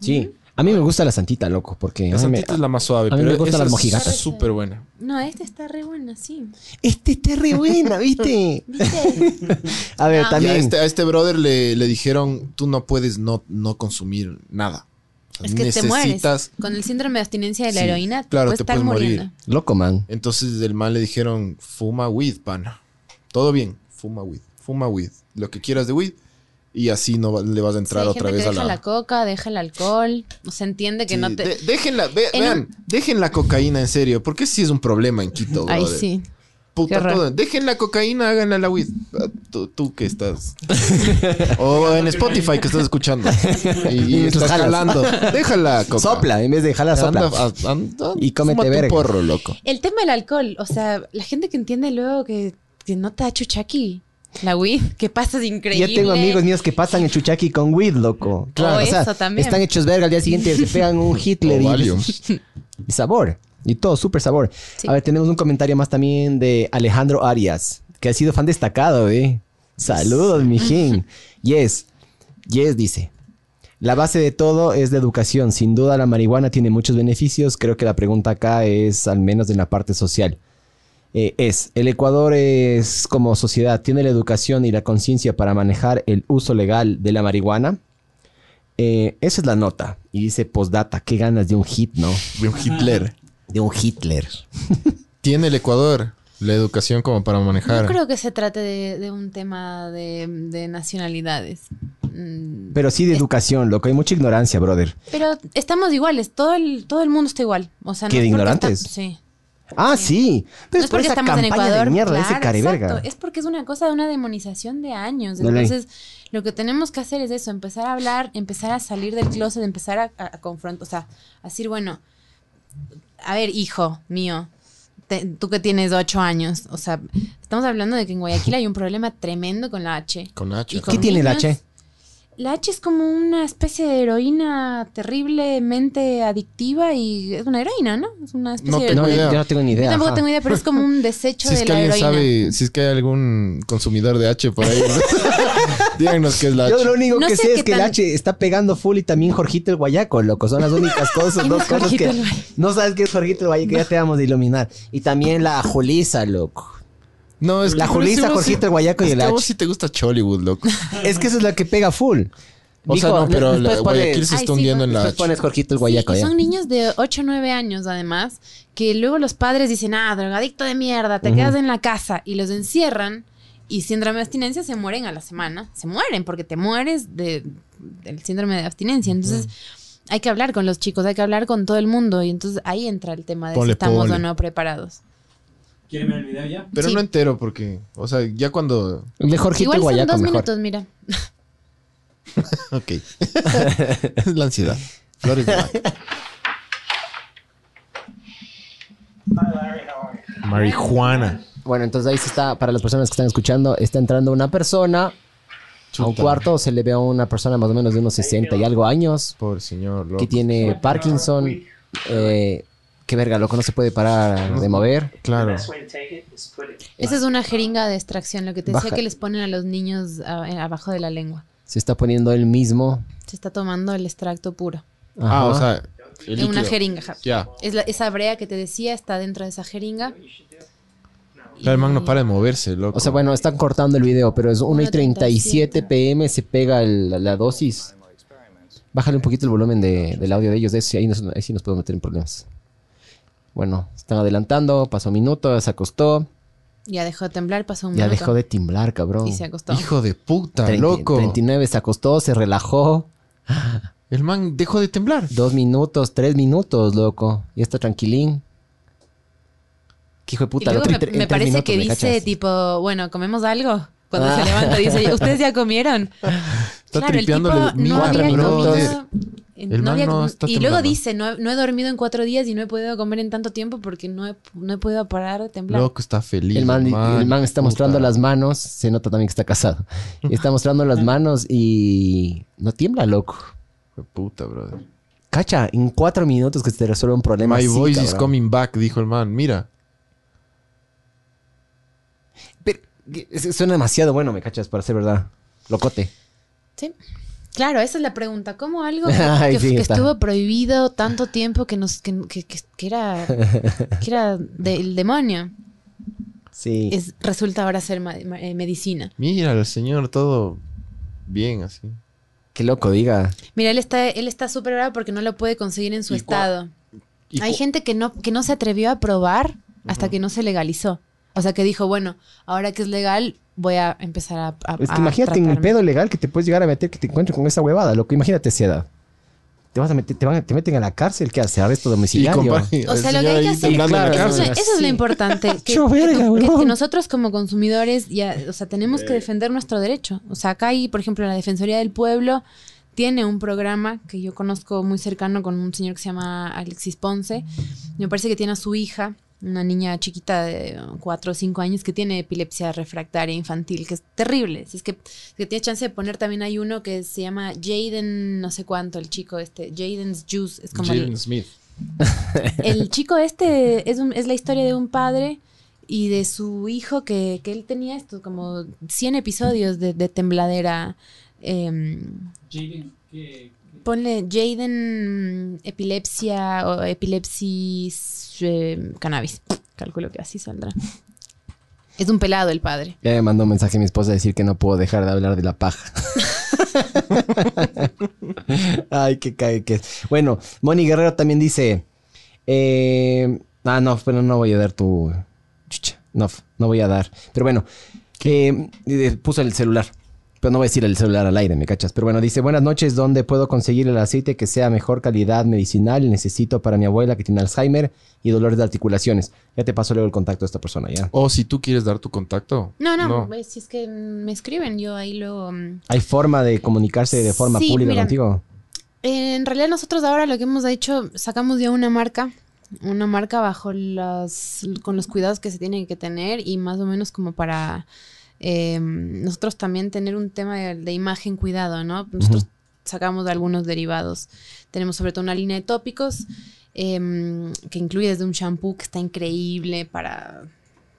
Sí. A mí me gusta la santita, loco, porque... La me- santita es la más suave, a mí pero me gustan las es mojigatas. súper buena. No, esta está re buena, sí. Este está re buena, ¿viste? ¿Viste? *laughs* A ver, No. También... a este, a este brother le, le dijeron, tú no puedes no, no consumir nada. Sea, es que te mueres. necesitas... Con el síndrome de abstinencia de la Sí, heroína, te claro, puedes te estar puedes morir. muriendo. Loco, man. Entonces el man le dijeron, fuma weed, pana. Todo bien, fuma weed, fuma weed. Lo que quieras de weed. Y así no va- le vas a Sí, entrar hay otra vez que a deja la... la... coca, deja el alcohol. No se entiende que Sí, no te. de- déjenla, ve- En vean, un- dejen la cocaína en serio, porque sí es un problema en Quito, Ay, brother. sí. Puta, todo. Dejen la cocaína, háganla la weed. Ah, Tú, tú que estás. *laughs* o en Spotify que estás escuchando. Y, estás jalas. jalando. Déjala, coca. Sopla, en vez de jalar, sopla. Anda, a- anda, Y cómete verga. porro, loco. El tema del alcohol, o sea, la gente que entiende luego que, que no te da chuchaqui. La weed, que pasas increíble. Yo tengo amigos míos que pasan el chuchaqui con weed, loco. Claro. o sea, eso también. están hechos verga al día siguiente, se pegan un Hitler O y, y *laughs* sabor. Y todo, súper sabor. Sí. A ver, tenemos un comentario más también de Alejandro Arias, que ha sido fan destacado, ¿eh? Saludos, mijín. *laughs* Yes. Yes dice. La base de todo es la educación. Sin duda la marihuana tiene muchos beneficios. Creo que la pregunta acá es al menos en la parte social. Eh, es, el Ecuador es como sociedad, tiene la educación y la conciencia para manejar el uso legal de la marihuana. Eh, esa es la nota. Y dice postdata, qué ganas de un hit, ¿no? De un Hitler. De un Hitler. *laughs* Tiene el Ecuador la educación como para manejar. No creo que se trate de, de un tema de, de nacionalidades. Mm, Pero sí de educación, loco. Hay mucha ignorancia, brother. Pero estamos iguales, todo el, todo el mundo está igual. O sea, no ¿Qué, de ignorantes? está- sí. Ah, sí. Pero no es por esa estamos en campaña Ecuador. de mierda, claro. Es porque es una cosa de una demonización de años. Dale. Entonces, lo que tenemos que hacer es eso, empezar a hablar, empezar a salir del closet, empezar a, a- a confrontar, o sea, a decir, bueno, a ver, hijo mío, te- tú que tienes ocho años, o sea, estamos hablando de que en Guayaquil hay un problema tremendo con la H. Con H. ¿no? con- ¿Qué tiene el niños, H? La H es como una especie de heroína terriblemente adictiva y es una heroína, ¿no? Es una especie No de tengo No, idea. yo no tengo ni Yo idea. tampoco ajá. tengo idea, pero es como un desecho *laughs* Si es de que la alguien heroína. sabe, si es que hay algún consumidor de H por ahí, *laughs* díganos qué es la H. Yo lo único No que sé es que el H está pegando full y también Jorgito el Guayaco, loco. Son las únicas cosas, ¿Quién dos cosas Jorgito que no sabes qué es Jorgito el Guayaco, ya te vamos a iluminar. Y también la Julisa, loco. No, es La que sí vos Jorgito, el Guayaco y es el a H. vos sí te gusta Chollywood, loco. Es que esa es la que pega full. O sea, no, pero la- pones- Guayaquil se está sí, hundiendo en la... Pones Jorgito el guayaco Sí, son niños de 8 o 9 años, además, que luego los padres dicen, ah, drogadicto de mierda, te quedas en la casa y los encierran y síndrome de abstinencia se mueren a la semana. Se mueren porque te mueres de, del síndrome de abstinencia. Entonces, hay que hablar con los chicos, hay que hablar con todo el mundo y entonces ahí entra el tema de Ponle si estamos pole. o no preparados. ¿Quieren ver el video ya? Pero Sí. no entero porque, o sea, ya cuando... El de Jorgito Igual son guayaco dos mejor. minutos, mira. *laughs* Ok. *laughs* es la ansiedad. Flores de Bach. Bueno, entonces ahí se está, para las personas que están escuchando, está entrando una persona a un cuarto, se le ve a una persona más o menos de unos 60 y algo años, Pobre señor, loco. que tiene Parkinson. Eh, qué verga, loco, no se puede parar de mover. Claro. Esa es una jeringa de extracción, lo que te Baja. decía que les ponen a los niños a- eh, abajo de la lengua. Se está poniendo él mismo. Se está tomando el extracto puro. Ah, Ajá. o sea, el En una jeringa. Ya. Es la- esa brea que te decía está dentro de esa jeringa. Claro, el man no para de moverse, loco. O sea, bueno, están cortando el video, pero es 1 y 37 1:37 pm, se pega el- la, la dosis. Bájale un poquito el volumen de- del audio de ellos, de ese, ahí, nos- ahí sí nos podemos meter en problemas. Bueno, están adelantando, pasó un minuto, se acostó, Ya dejó de temblar, pasó un ya minuto. dejó de temblar, cabrón. Y se acostó. Hijo de puta, 30 loco. 39 se acostó, se relajó. El man dejó de temblar. Dos minutos, tres minutos, loco. Y está tranquilín. Qué hijo de Y puta. luego en me, parece minutos, que ¿me dice cachas? tipo, bueno, comemos algo. Cuando Ah. se levanta dice, ¿ustedes ya comieron? *laughs* Está claro, el tipo no había comido. El no man había- no está y luego dice, no, he- no he dormido en cuatro días y no he podido comer en tanto tiempo porque no he, no he podido parar de temblar. Loco está feliz. El man, el man está puta. mostrando las manos. Se nota también que está casado. Está mostrando las manos y no tiembla, loco. Hijo de Puta, brother. Cacha, en cuatro minutos que se te resuelve un problema. My así, voice is coming back, dijo el man. Mira. Pero, que- es- suena demasiado bueno, me cachas, para ser verdad. Locote. Sí. Claro, esa es la pregunta. ¿Cómo algo *laughs* que, Ay, que- sí, que está. estuvo prohibido tanto tiempo que nos que, que- que- que era *laughs* que era del demonio Sí. es, resulta ahora ser ma- ma- eh, medicina? Mira, el señor todo bien así. Qué loco, diga. Mira, él está él está súper bravo porque no lo puede conseguir en su ¿Y cua- estado. Hay gente que no que no se atrevió a probar hasta que no se legalizó. O sea, que dijo, bueno, ahora que es legal, voy a empezar a, a- Es que a imagínate en el pedo legal que te puedes llegar a meter que te encuentres con esa huevada, loco. Imagínate esa edad. Te vas a meter, te, van, te meten a la cárcel, ¿qué hace? Arresto domiciliario. O sea, lo que hay que hacer- Eso, es- eso es lo importante. *laughs* Que, Yo, verga, que- que- huevón. que nosotros como consumidores ya, o sea, tenemos que defender nuestro derecho. O sea, acá hay, por ejemplo, la Defensoría del Pueblo tiene un programa que yo conozco muy cercano con un señor que se llama Alexis Ponce. Me parece que tiene a su hija, una niña chiquita de 4 o 5 años que tiene epilepsia refractaria infantil, que es terrible. Si es que, si que tienes chance de poner también hay uno que se llama Jaden, no sé cuánto, el chico este, Jaden's Juice, es como el- Jaden Smith. *laughs* el chico este es, un- es la historia de un padre y de su hijo que, que él tenía esto, como 100 episodios de, de tembladera. em, Jaden, ¿qué- ponle Jaden mm, epilepsia o epilepsis eh, cannabis. Calculo que así saldrá. Es un pelado el padre. Ya me mandó un mensaje a mi esposa a decir que no puedo dejar de hablar de la paja. *laughs* Ay, qué cae que es. Bueno, Moni Guerrero también dice. eh, ah, no, pero no voy a dar tu. Chucha, no, no voy a dar. Pero bueno, que eh, puso el celular. Pero no voy a decir el celular al aire, ¿me cachas? Pero bueno, dice, buenas noches, ¿dónde puedo conseguir el aceite que sea mejor calidad medicinal? Necesito para mi abuela que tiene Alzheimer y dolores de articulaciones. Ya te paso luego el contacto de esta persona, ¿ya? O si tú quieres dar tu contacto. No, no, pues, si es que me escriben, yo ahí luego... mm, ¿Hay forma de comunicarse de forma Sí, pública mira. contigo? En realidad nosotros ahora lo que hemos hecho, sacamos ya una marca, una marca bajo las, con los cuidados que se tienen que tener y más o menos como para eh, nosotros también tener un tema de, de imagen cuidado, ¿no? Nosotros sacamos algunos derivados. Tenemos sobre todo una línea de tópicos em, que incluye desde un shampoo que está increíble para,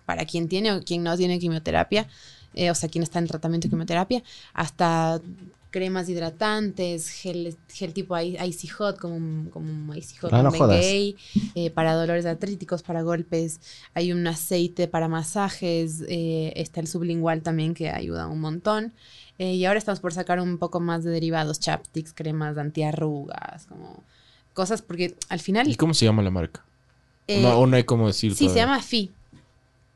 para quien tiene o quien no tiene quimioterapia, eh, o sea, quien está en tratamiento de quimioterapia, hasta cremas hidratantes, gel, gel tipo Icy Hot, como un, como Icy Hot Ah, no. Bengay, eh, para dolores artríticos, para golpes. Hay un aceite para masajes, eh, está el sublingual también que ayuda un montón. Eh, y ahora estamos por sacar un poco más de derivados, chapsticks, cremas antiarrugas, como cosas, porque al final... ¿Y cómo se llama la marca? eh, no, o no hay cómo decir. sí, se llama FI.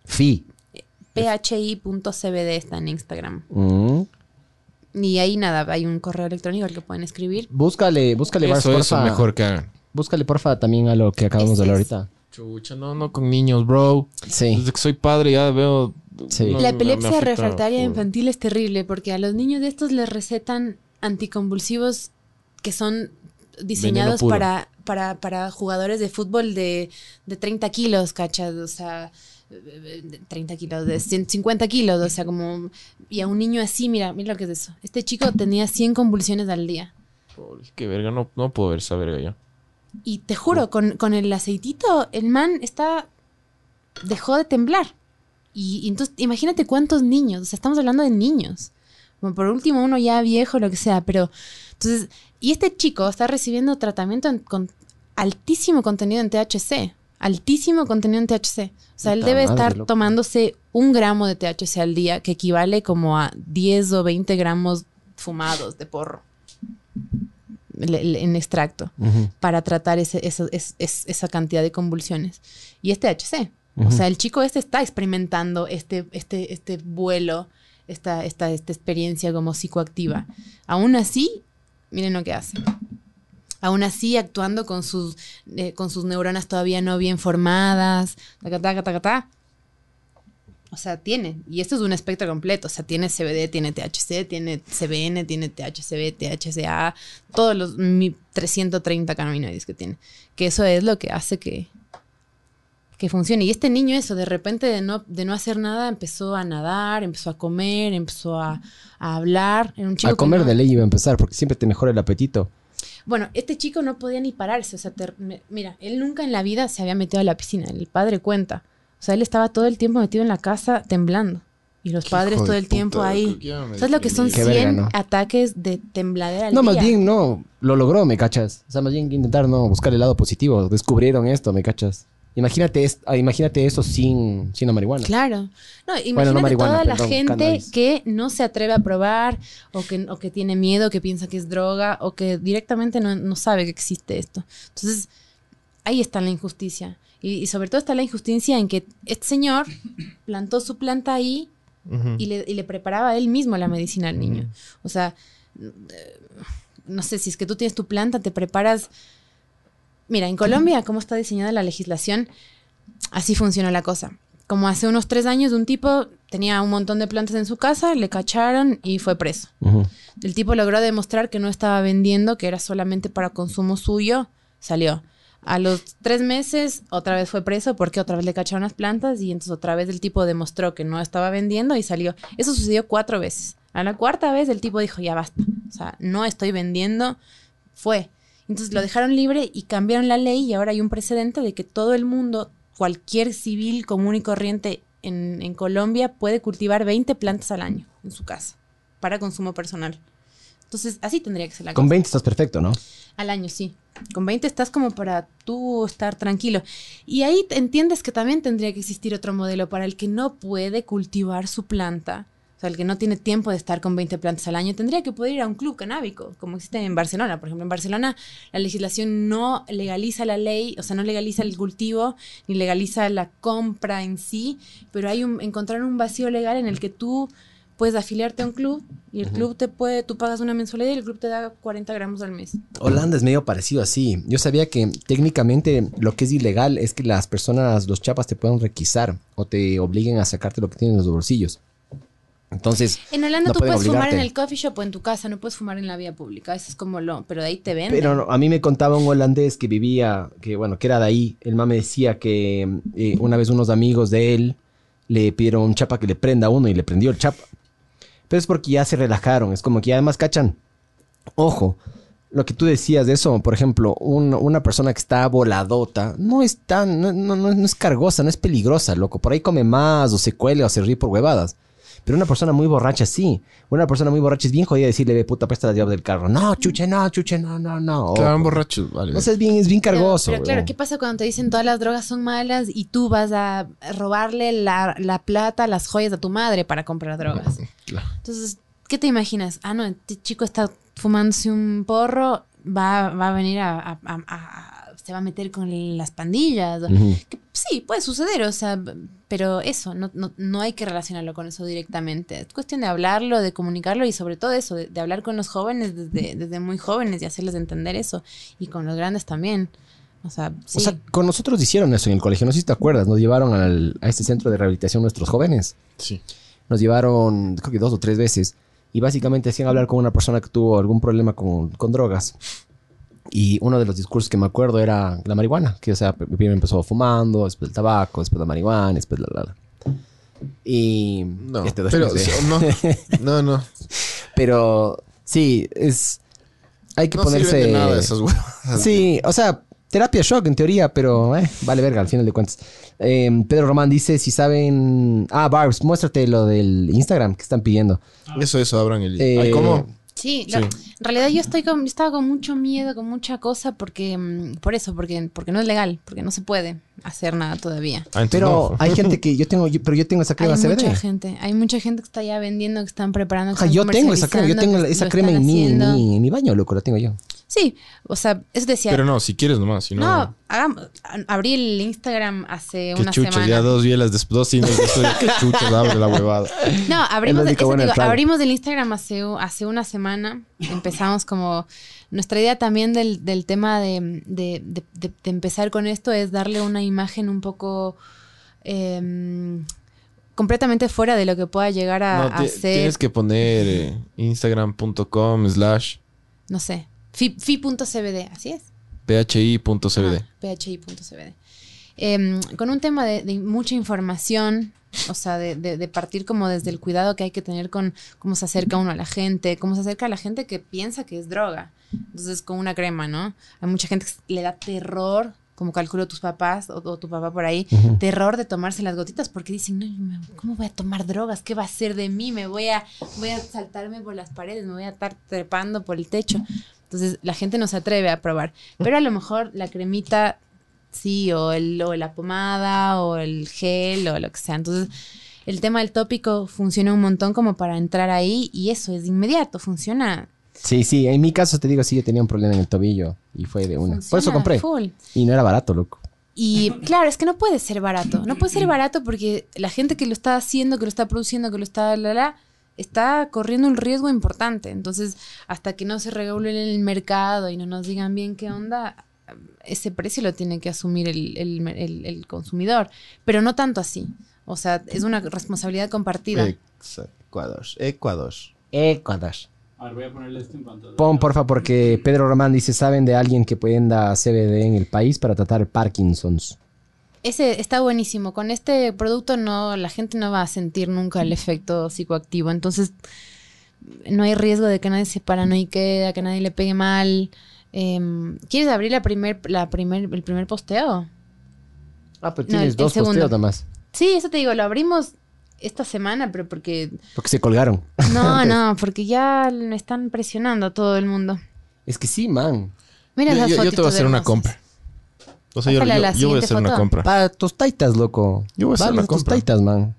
Fi. phi.cbd está en Instagram. Mm. Y ahí nada, hay un correo electrónico al que pueden escribir. Búscale, búscale, Eso, eso porfa. mejor que hagan. Búscale, porfa, también a lo que acabamos de hablar es. ahorita. Chucha, no, no con niños, bro. Sí. Desde que soy padre ya veo. Sí. no, la epilepsia refractaria infantil es terrible porque a los niños de estos les recetan anticonvulsivos que son diseñados para, para, para jugadores de fútbol de, de 30 kilos, ¿cachas? O sea, 30 kilos, de 150 kilos, o sea, como... Y a un niño así, mira, mira lo que es eso. Este chico tenía 100 convulsiones al día. Qué verga, no, no puedo ver esa verga ya. Y te juro, con, con el aceitito, el man está. dejó de temblar. Y, y entonces, imagínate cuántos niños. O sea, estamos hablando de niños. Como por último, uno ya viejo, lo que sea. Pero. Entonces. Y este chico está recibiendo tratamiento en- con altísimo contenido en THC. Altísimo contenido en THC. O sea, él debe estar loco. tomándose un gramo de THC al día, que equivale como a 10 o 20 gramos fumados de porro. En extracto para tratar ese, es- es- esa cantidad de convulsiones. Y este HC. O Ujú. sea, el chico este está experimentando este, este, este vuelo, esta, esta, esta experiencia como psicoactiva. Aún así, miren lo que hace. Aún así, actuando con sus, eh, con sus neuronas todavía no bien formadas, taca, taca, taca, taca. O sea, tiene. Y esto es un espectro completo. O sea, tiene CBD, tiene THC, tiene CBN, tiene THCB, THCA, todos los mi- 330 cannabinoides que tiene. Que eso es lo que hace que, que funcione. Y este niño, eso, de repente de no, de no hacer nada, empezó a nadar, empezó a comer, empezó a, a hablar. Era un chico A comer no- de ley iba a empezar porque siempre te mejora el apetito. Bueno, este chico no podía ni pararse. O sea, te- me- mira, él nunca en la vida se había metido a la piscina. El padre cuenta. O sea, él estaba todo el tiempo metido en la casa temblando. Y los padres todo el tiempo puta, ahí. ¿Sabes lo que son Qué 100 verga, ¿no? ataques de tembladera al No, más bien no, lo logró, me cachas. O sea, más bien intentar no buscar el lado positivo. Descubrieron esto, me cachas. Imagínate, es- ah, imagínate eso sin, sin la marihuana. Claro. No, imagínate Bueno, no marihuana, toda la perdón, gente cannabis. que no se atreve a probar o que, o que tiene miedo, que piensa que es droga o que directamente no, no sabe que existe esto. Entonces, ahí está la injusticia. Y, y sobre todo está la injusticia en que este señor plantó su planta ahí y le, y le preparaba él mismo la medicina al niño. O sea, eh, no sé, si es que tú tienes tu planta, te preparas... Mira, en Colombia, cómo está diseñada la legislación, así funciona la cosa. Como hace unos tres años, un tipo tenía un montón de plantas en su casa, le cacharon y fue preso. El tipo logró demostrar que no estaba vendiendo, que era solamente para consumo suyo, salió. A los tres meses, otra vez fue preso porque otra vez le cacharon las plantas y entonces otra vez el tipo demostró que no estaba vendiendo y salió. Eso sucedió cuatro veces. A la cuarta vez el tipo dijo, ya basta. O sea, no estoy vendiendo. Fue. Entonces lo dejaron libre y cambiaron la ley y ahora hay un precedente de que todo el mundo, cualquier civil común y corriente en, en Colombia puede cultivar 20 plantas al año en su casa para consumo personal. Entonces, así tendría que ser la Con cosa. 20 estás perfecto, ¿no? Al año, sí. Con 20 estás como para tú estar tranquilo. Y ahí entiendes que también tendría que existir otro modelo para el que no puede cultivar su planta. O sea, el que no tiene tiempo de estar con 20 plantas al año, tendría que poder ir a un club canábico, como existe en Barcelona. Por ejemplo, en Barcelona la legislación no legaliza la ley, o sea, no legaliza el cultivo, ni legaliza la compra en sí, pero hay un, encontrar un vacío legal en el que tú puedes afiliarte a un club y el club te puede, tú pagas una mensualidad y el club te da 40 gramos al mes. Holanda es medio parecido así. Yo sabía que técnicamente lo que es ilegal es que las personas, los chapas, te puedan requisar o te obliguen a sacarte lo que tienen en los bolsillos. Entonces, En Holanda No tú puedes fumar en obligarte. el coffee shop o en tu casa, no puedes fumar en la vía pública. Eso es como lo, pero de ahí te venden. pero no, a mí me contaba un holandés que vivía, que bueno, que era de ahí. El mame decía que eh, una vez unos amigos de él le pidieron un chapa que le prenda a uno y le prendió el chapa. Pero es porque ya se relajaron. Es como que ya además cachan. Ojo, lo que tú decías de eso, por ejemplo, un- una persona que está voladota, no es tan, no- no- no es cargosa, no es peligrosa, loco. Por ahí come más o se cuele o se ríe por huevadas. Pero una persona muy borracha, sí. Una persona muy borracha es bien jodida decirle, ve, puta, presta las llaves del carro. No, chuche, no, chuche, no, no, no. O- Claro, borrachos, vale. o sea, es bien, es bien cargoso. Pero, claro. ¿qué pasa cuando te dicen todas las drogas son malas y tú vas a robarle la, la plata, las joyas a tu madre para comprar drogas? Claro. Entonces, ¿qué te imaginas? Ah, no, este chico está fumándose un porro, va, va a venir a, a- a- a- se va a meter con las pandillas. Que sí, puede suceder, o sea, pero eso, no, no, no hay que relacionarlo con eso directamente. Es cuestión de hablarlo, de comunicarlo y sobre todo eso, de, de hablar con los jóvenes desde, desde muy jóvenes y hacerles entender eso. Y con los grandes también. O sea, sí. O sea, con nosotros hicieron eso en el colegio. No sé si te acuerdas. Nos llevaron al- a este centro de rehabilitación nuestros jóvenes. Sí. Nos llevaron, creo que dos o tres veces. Y básicamente hacían hablar con una persona que tuvo algún problema con, con drogas. Y uno de los discursos que me acuerdo era la marihuana. Que, o sea, primero empezó fumando, después el tabaco, después la marihuana, después la, la, la. Y... No, este, pero no, *laughs* no, no. Pero sí, es... Hay que No ponerse... de nada esas. Sí, o sea, terapia shock en teoría, pero eh, vale verga al final de cuentas. Eh, Pedro Román dice si saben... Ah, Barbs, muéstrate lo del Instagram que están pidiendo. Eso, eso, abran el... Eh, ¿cómo? Sí, en realidad yo estoy con, estaba con mucho miedo, con mucha cosa, porque mm, por eso, porque, porque no es legal, porque no se puede hacer nada todavía. Ah, Pero hay gente *laughs* que yo tengo, yo- pero yo tengo esa Hay crema CBD. mucha gente, hay mucha gente que está ya vendiendo, que están preparando. que Ajá, están yo tengo esa crema, yo tengo esa crema en mi, en, mi, en mi baño, loco, la tengo yo. Sí, o sea, eso decía. Pero no, si quieres nomás, si no... no, hagamos, abrí el Instagram hace una chuchas, semana. ya dos bielas después, dos cines después, qué chuchas, abre la huevada. No, abrimos, eso digo, abrimos el Instagram hace, una semana. Empezamos como... Nuestra idea también del, del tema de, de- de- de- de empezar con esto es darle una imagen un poco... em, completamente fuera de lo que pueda llegar a, No, a ser, tienes que poner eh, instagram.com slash no sé, fi.cbd, así es. phi.cbd. Phi.cbd. Em, con un tema de, de mucha información, o sea, de, de- de partir como desde el cuidado que hay que tener con cómo se acerca uno a la gente, cómo se acerca a la gente que piensa que es droga. Entonces, con una crema, ¿no? Hay mucha gente que le da terror, como calculo tus papás o, o tu papá por ahí, terror de tomarse las gotitas porque dicen, no, me- ¿cómo voy a tomar drogas? ¿Qué va a hacer de mí? Me voy a, voy a saltarme por las paredes, me voy a estar trepando por el techo. Entonces, la gente no se atreve a probar. Pero a lo mejor la cremita sí, o, el, o la pomada, o el gel, o lo que sea. Entonces, el tema del tópico funciona un montón como para entrar ahí y eso es inmediato, funciona. Sí, sí, en mi caso te digo, sí, yo tenía un problema en el tobillo y fue de una. Por eso compré. full. Y no era barato, loco. Y claro, es que no puede ser barato. No puede ser barato porque la gente que lo está haciendo, que lo está produciendo, que lo está la, la, está corriendo un riesgo importante. Entonces, hasta que no se regule el mercado y no nos digan bien qué onda, ese precio lo tiene que asumir el, el- el- el consumidor. Pero no tanto así. O sea, es una responsabilidad compartida. Ecuador. Ecuador. Ecuador. A ver, voy a ponerle esto en pantalla. Pon, porfa, porque Pedro Román dice, ¿saben de alguien que venda CBD en el país para tratar Parkinson's? Ese está buenísimo. Con este producto no, la gente no va a sentir nunca el efecto psicoactivo. Entonces, no hay riesgo de que nadie se paranoique, de que nadie le pegue mal. Em, ¿Quieres abrir la primer, la primer, el primer posteo? Ah, No, tienes el- el dos segundo. posteos nada más. Sí, eso te digo, lo abrimos esta semana, pero porque... Porque se colgaron. No, *laughs* no, porque ya me están presionando a todo el mundo. Es que sí, man. Mira Yo, yo- yo te voy a hacer una compra. O sea, yo, yo- yo voy a siguiente hacer una compra. Para tus taitas, loco. Yo voy a hacer Vale, la tus compra. taitas, man.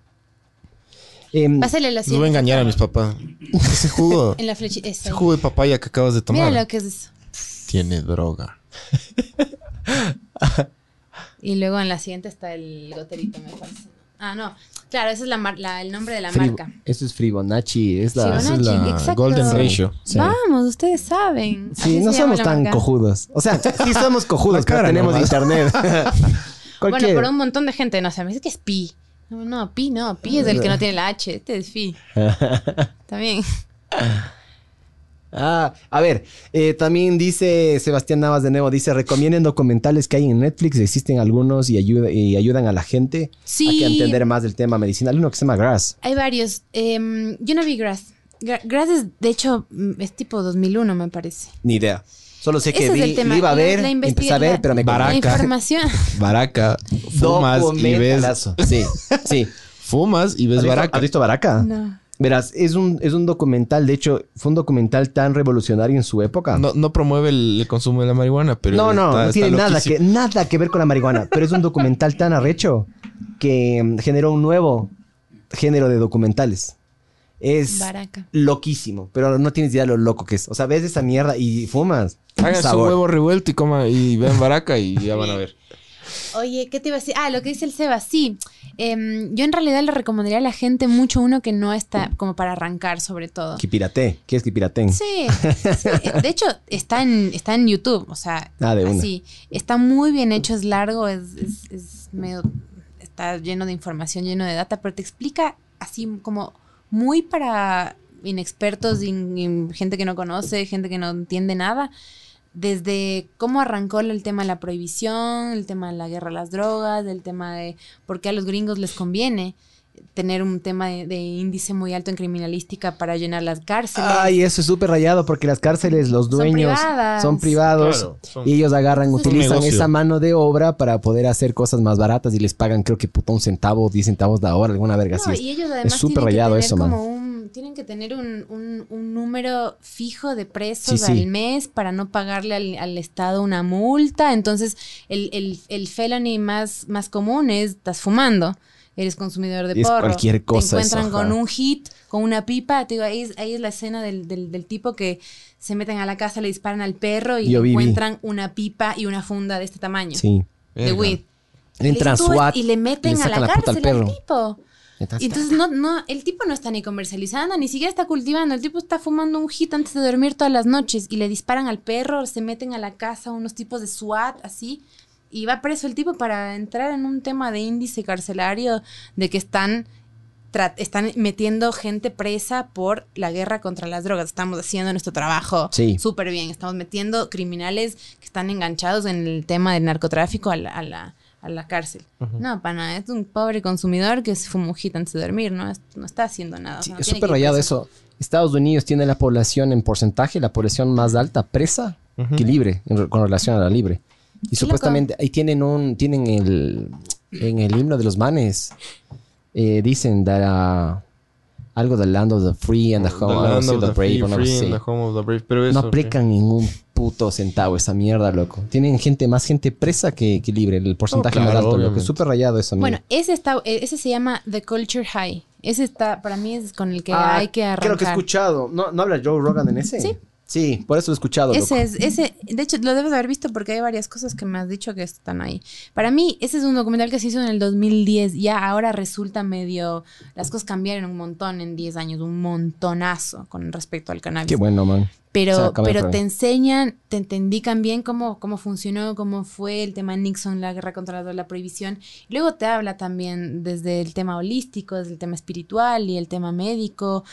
Em, Pásale la No voy a siguiente engañar a mis papás. Ese jugo, *laughs* En la flechita. ese jugo de papaya que acabas de Mira tomar lo que es eso. tiene droga. *laughs* Y luego en la siguiente está el goterito, me parece. Ah, no. Claro, ese es la mar- la- el nombre de la marca. Eso es Fibonacci. Es la... Fibonacci. Esa es la exacto. Golden Ratio. Sí. Vamos, ustedes saben. Sí, Así no somos tan marca. cojudos. O sea, sí somos cojudos, *laughs* pero tenemos nomás. internet. *laughs* Bueno, pero un montón de gente no sabe. Es que es Pi. No, no, Pi no. Pi es el que no tiene la H. Este es Fi. *laughs* También. Ah, a ver, eh, también dice Sebastián Navas de nuevo, dice, recomienden documentales que hay en Netflix, existen algunos y, ayuda, y ayudan a la gente Sí. a que entender más del tema medicinal. Hay uno que se llama Grass. Hay varios. Em, yo no vi Grass. Gra- Grass es, de hecho, mm, es tipo 2001, me parece. Ni idea. Solo sé que vi, iba a La- ver, la investiga- empecé a ver, la- pero me Baraca. La información. *laughs* Baraca, fumas y ves. Sí, sí. fumas y ves ¿Has visto- baraca. ¿Has visto Baraca? No. Verás, es un, es un documental, de hecho, fue un documental tan revolucionario en su época. No, no promueve el, el consumo de la marihuana, pero. no, no, está- no tiene nada que, nada que ver con la marihuana, pero es un documental tan arrecho que mm, generó un nuevo género de documentales. Es Baraca. loquísimo, pero no tienes idea de lo loco que es. O sea, ves esa mierda y fumas. Hagan su huevo revuelto y coma y vean baraca y ya van a ver. *laughs* Oye, ¿qué te iba a decir? Ah, lo que dice el Seba, sí. Em, yo en realidad le recomendaría a la gente mucho uno que no está como para arrancar, sobre todo. Que pirate. ¿Quieres que pirateen? Sí, *laughs* sí. De hecho, está en, está en YouTube. O sea, Ah, de así. Está muy bien hecho, es largo, es, es, es medio. Está lleno de información, lleno de data, pero te explica así como muy para inexpertos, in- in- gente que no conoce, gente que no entiende nada. Desde cómo arrancó el tema de la prohibición, el tema de la guerra a las drogas, el tema de por qué a los gringos les conviene tener un tema de, de índice muy alto en criminalística para llenar las cárceles. Ay, eso es súper rayado porque las cárceles, los Son dueños privadas. son privados Claro, son- y ellos agarran, utilizan esa mano de obra para poder hacer cosas más baratas y les pagan creo que puta un centavo, 10 centavos la hora, alguna verga No, así. y es. ellos además es súper rayado tener eso, man. Tienen que tener un, un- un número fijo de presos Sí, sí. al mes para no pagarle al, al Estado una multa. Entonces, el, el, el felony más, más común es estás fumando. Eres consumidor de Es porro. cualquier cosa Te encuentran eso, con un hit, con una pipa. Te digo, ahí, es, ahí es la escena del, del- del tipo que se meten a la casa, le disparan al perro y encuentran una pipa y una funda de este tamaño. Sí. De Verga. weed. Entran Y le- tú- SWAT y le meten le a la al cárcel al perro. tipo. Entonces, Y entonces no, no, el tipo no está ni comercializando, ni siquiera está cultivando. El tipo está fumando un hit antes de dormir todas las noches y le disparan al perro, se meten a la casa unos tipos de SWAT, así. Y va preso el tipo para entrar en un tema de índice carcelario de que están, están metiendo gente presa por la guerra contra las drogas. Estamos haciendo nuestro trabajo Sí. súper bien. Estamos metiendo criminales que están enganchados en el tema del narcotráfico a la, a la, a la cárcel. No, pana, es un pobre consumidor que se fuma un hit antes de dormir, ¿no? Es- no está haciendo nada. o Sí, sea, no es súper rayado eso. Estados Unidos tiene la población en porcentaje, la población más alta presa que libre en con relación a la libre. Y supuestamente ahí tienen un, tienen el, en el himno de los manes, eh, dicen uh, algo del land of the free and the home, The así, of the the brave, free, o no free and the home of the brave. Pero No aplican ningún puto centavo esa mierda, loco. Tienen gente, más gente presa que, que libre, el porcentaje claro, más alto, loco. obviamente. Es súper rayado eso, Bueno, ese está, eh, ese se llama The Culture High. Ese está, para mí es con el que Ah, hay que arrancar. Creo que he escuchado. ¿No, ¿No habla Joe Rogan en ese? Sí. Sí, por eso lo he escuchado, loco. Ese es, ese, de hecho, lo debes haber visto porque hay varias cosas que me has dicho que están ahí. Para mí, ese es un documental que se hizo en el 2010. Ya ahora resulta medio. Las cosas cambiaron un montón en 10 años, un montonazo con respecto al cannabis. Qué bueno, man. Pero, pero te enseñan, te, te indican bien cómo, cómo funcionó, cómo fue el tema Nixon, la guerra contra la, prohibición. Luego te habla también desde el tema holístico, desde el tema espiritual y el tema médico.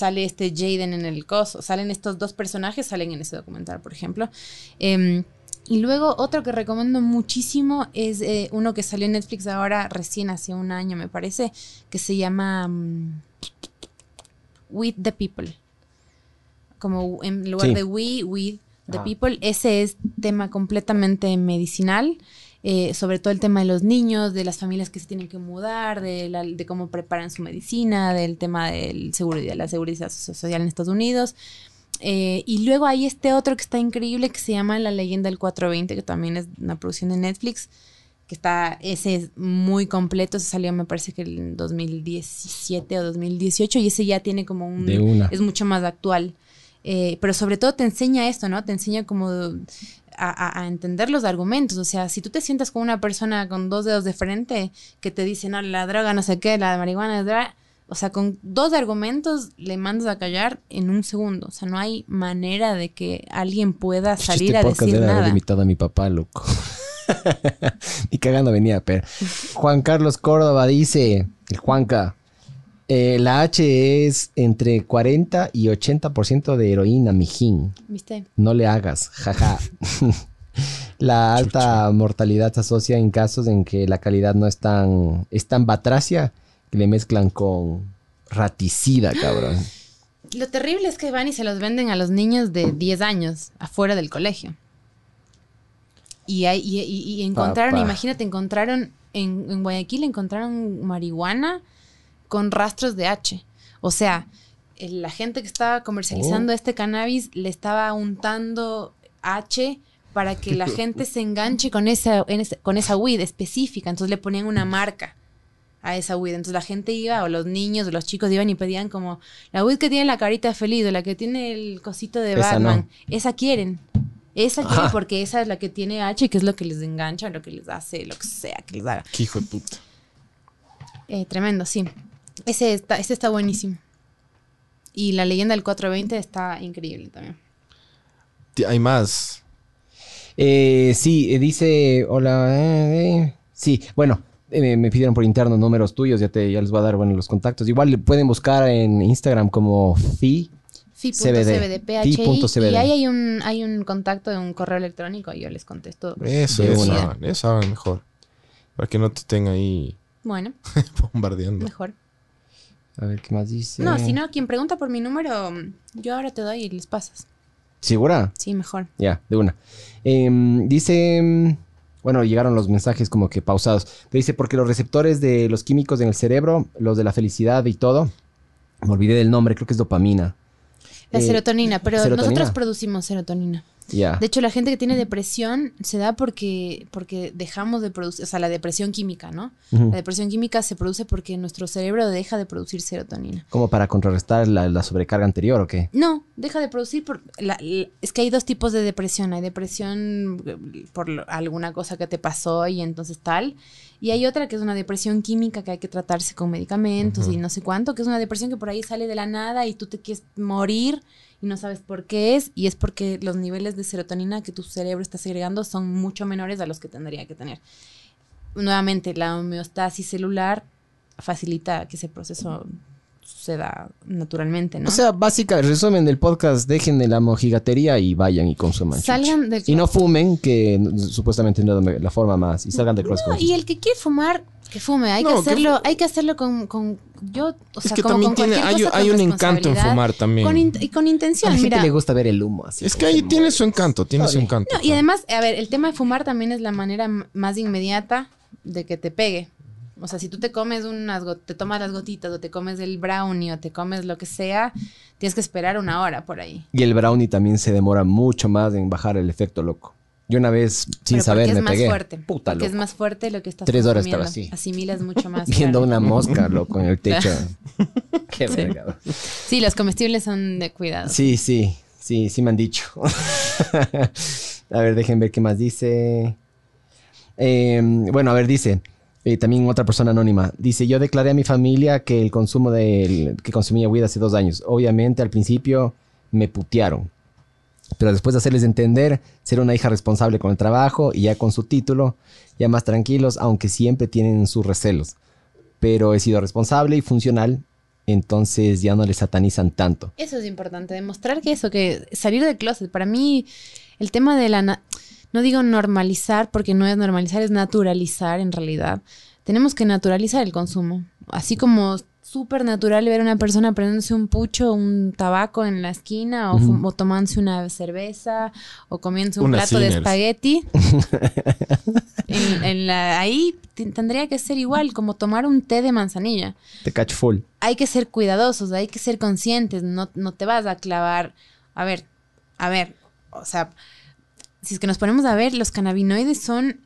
Sale este Jaden en el coso. Salen estos dos personajes, salen en ese documental, por ejemplo. Em, y luego otro que recomiendo muchísimo es eh, uno que salió en Netflix ahora, recién hace un año me parece, que se llama mm, With the People. Como en lugar Sí. de We, With the Ah. People. Ese es tema completamente medicinal. Eh, sobre todo el tema de los niños, de las familias que se tienen que mudar, de, la- de cómo preparan su medicina, del tema del seguridad, la seguridad so- social en Estados Unidos. Eh, y luego hay este otro que está increíble que se llama La leyenda del 420, que también es una producción de Netflix, que está, ese es muy completo, se salió me parece que en 2017 o 2018 y ese ya tiene como un... De una. Es mucho más actual. Eh, pero sobre todo te enseña esto, ¿no? Te enseña como a, entender los argumentos. O sea, si tú te sientas con una persona con dos dedos de frente que te dice, no, la droga no sé qué, la marihuana es droga. O sea, con dos argumentos le mandas a callar en un segundo. O sea, no hay manera de que alguien pueda salir este a decir nada. invitado a mi papá, loco. *laughs* y cagando venía, pero Juan Carlos Córdoba dice, el Juanca, eh, la H es entre 40 y 80% de heroína, mijín. ¿Viste? No le hagas, jaja. *laughs* la alta mortalidad se asocia en casos en que la calidad no es tan, es tan batracia que le mezclan con raticida, cabrón. Lo terrible es que van y se los venden a los niños de 10 años afuera del colegio. Y, hay, y, y- y encontraron, Papá. imagínate, encontraron en, en Guayaquil, encontraron marihuana con rastros de H. O sea, la gente que estaba comercializando este cannabis le estaba untando H para que la *laughs* gente se enganche con esa, en con esa weed específica. Entonces le ponían una marca a esa weed. Entonces la gente iba, o los niños, o los chicos iban y pedían como la weed que tiene la carita feliz, o la que tiene el cosito de Esa Batman. no. Esa quieren. Esa quieren Ajá. porque esa es la que tiene H, que es lo que les engancha, lo que les hace, lo que sea que les haga. Qué hijo de puta. Eh, tremendo, sí. Ese está, ese está buenísimo. Y la leyenda del 420 está increíble también. Hay más. Eh, sí, eh, dice, hola, eh, eh. sí, bueno, eh, me pidieron por interno números tuyos, ya, te, ya les voy a dar, bueno, los contactos. Igual le pueden buscar en Instagram como FI. CBD. Fi.cbd. Y ahí hay un, hay un contacto de un correo electrónico y yo les contesto. Eso, eso, una. eso mejor. Para que no te estén ahí Bueno, *laughs* bombardeando. mejor. A ver, ¿qué más dice? No, si no, quien pregunta por mi número, yo ahora te doy y les pasas. ¿Segura? Sí, mejor. Ya, de una. Em, dice, em, bueno, llegaron los mensajes como que pausados. Pero dice, porque los receptores de los químicos en el cerebro, los de la felicidad y todo, me olvidé del nombre, creo que es dopamina. La Eh, serotonina, pero serotonina. nosotros producimos serotonina. De hecho, la gente que tiene depresión se da porque, porque dejamos de producir, o sea, la depresión química, ¿no? La depresión química se produce porque nuestro cerebro deja de producir serotonina. Como para contrarrestar la, la sobrecarga anterior, ¿o qué? No, deja de producir por... la- la- es que hay dos tipos de depresión. Hay depresión por alguna cosa que te pasó y entonces tal. Y hay otra que es una depresión química que hay que tratarse con medicamentos y no sé cuánto, que es una depresión que por ahí sale de la nada y tú te quieres morir y no sabes por qué es. Y es porque los niveles de serotonina que tu cerebro está segregando son mucho menores a los que tendría que tener. Nuevamente, la homeostasis celular facilita que ese proceso suceda naturalmente, ¿no? O sea, básica, resumen del podcast, dejen de la mojigatería y vayan y consuman. Salgan del Y no fumen, que supuestamente no es la forma más. Y salgan del. No, y el que quiere fumar, que fume. Hay que No, que hacerlo, hay que hacerlo con, con yo, o Es sea, que como también con tiene, cualquier hay, cosa, hay con un encanto en fumar también. Con in- y con A intención, la gente mira. le gusta ver el humo así. es que ahí se tiene su encanto, tiene su encanto. No, y además, a ver, el tema de fumar también es la manera más inmediata de que te pegue. O sea, si tú te comes unas, te tomas las gotitas o te comes el brownie o te comes lo que sea, tienes que esperar una hora por ahí. Y el brownie también se demora mucho más en bajar el efecto loco. Yo una vez, sin Pero saber, porque me es más pegué. fuerte. Puta porque es loco. más fuerte lo que estás Tres horas estaba así. Asimilas mucho *laughs* más. Viendo claro. una mosca, *laughs* loco, en el techo. *laughs* Qué Sí. verga. Sí, los comestibles son de cuidado. Sí, sí, sí, sí me han dicho. a ver, dejen ver qué más dice. Eh, bueno, a ver, dice. Eh, también otra persona anónima. Dice, yo declaré a mi familia que el consumo que consumía weed hace dos años. Obviamente al principio me putearon. Pero después de hacerles entender, ser una hija responsable con el trabajo y ya con su título, ya más tranquilos, aunque siempre tienen sus recelos. Pero he sido responsable y funcional, entonces ya no les satanizan tanto. Eso es importante, demostrar que eso, que salir del closet. Para mí, el tema de la... no digo normalizar, porque no es normalizar, es naturalizar en realidad. Tenemos que naturalizar el consumo. Así como súper natural ver a una persona prendiéndose un pucho, un tabaco en la esquina, o, fum- o tomándose una cerveza, o comiéndose un Una plato de espagueti. *laughs* en, en la, ahí tendría que ser igual, como tomar un té de manzanilla Te cacho full. hay que ser cuidadosos, hay que ser conscientes, no, no te vas a clavar. A ver, a ver, o sea, si es que nos ponemos a ver, los cannabinoides son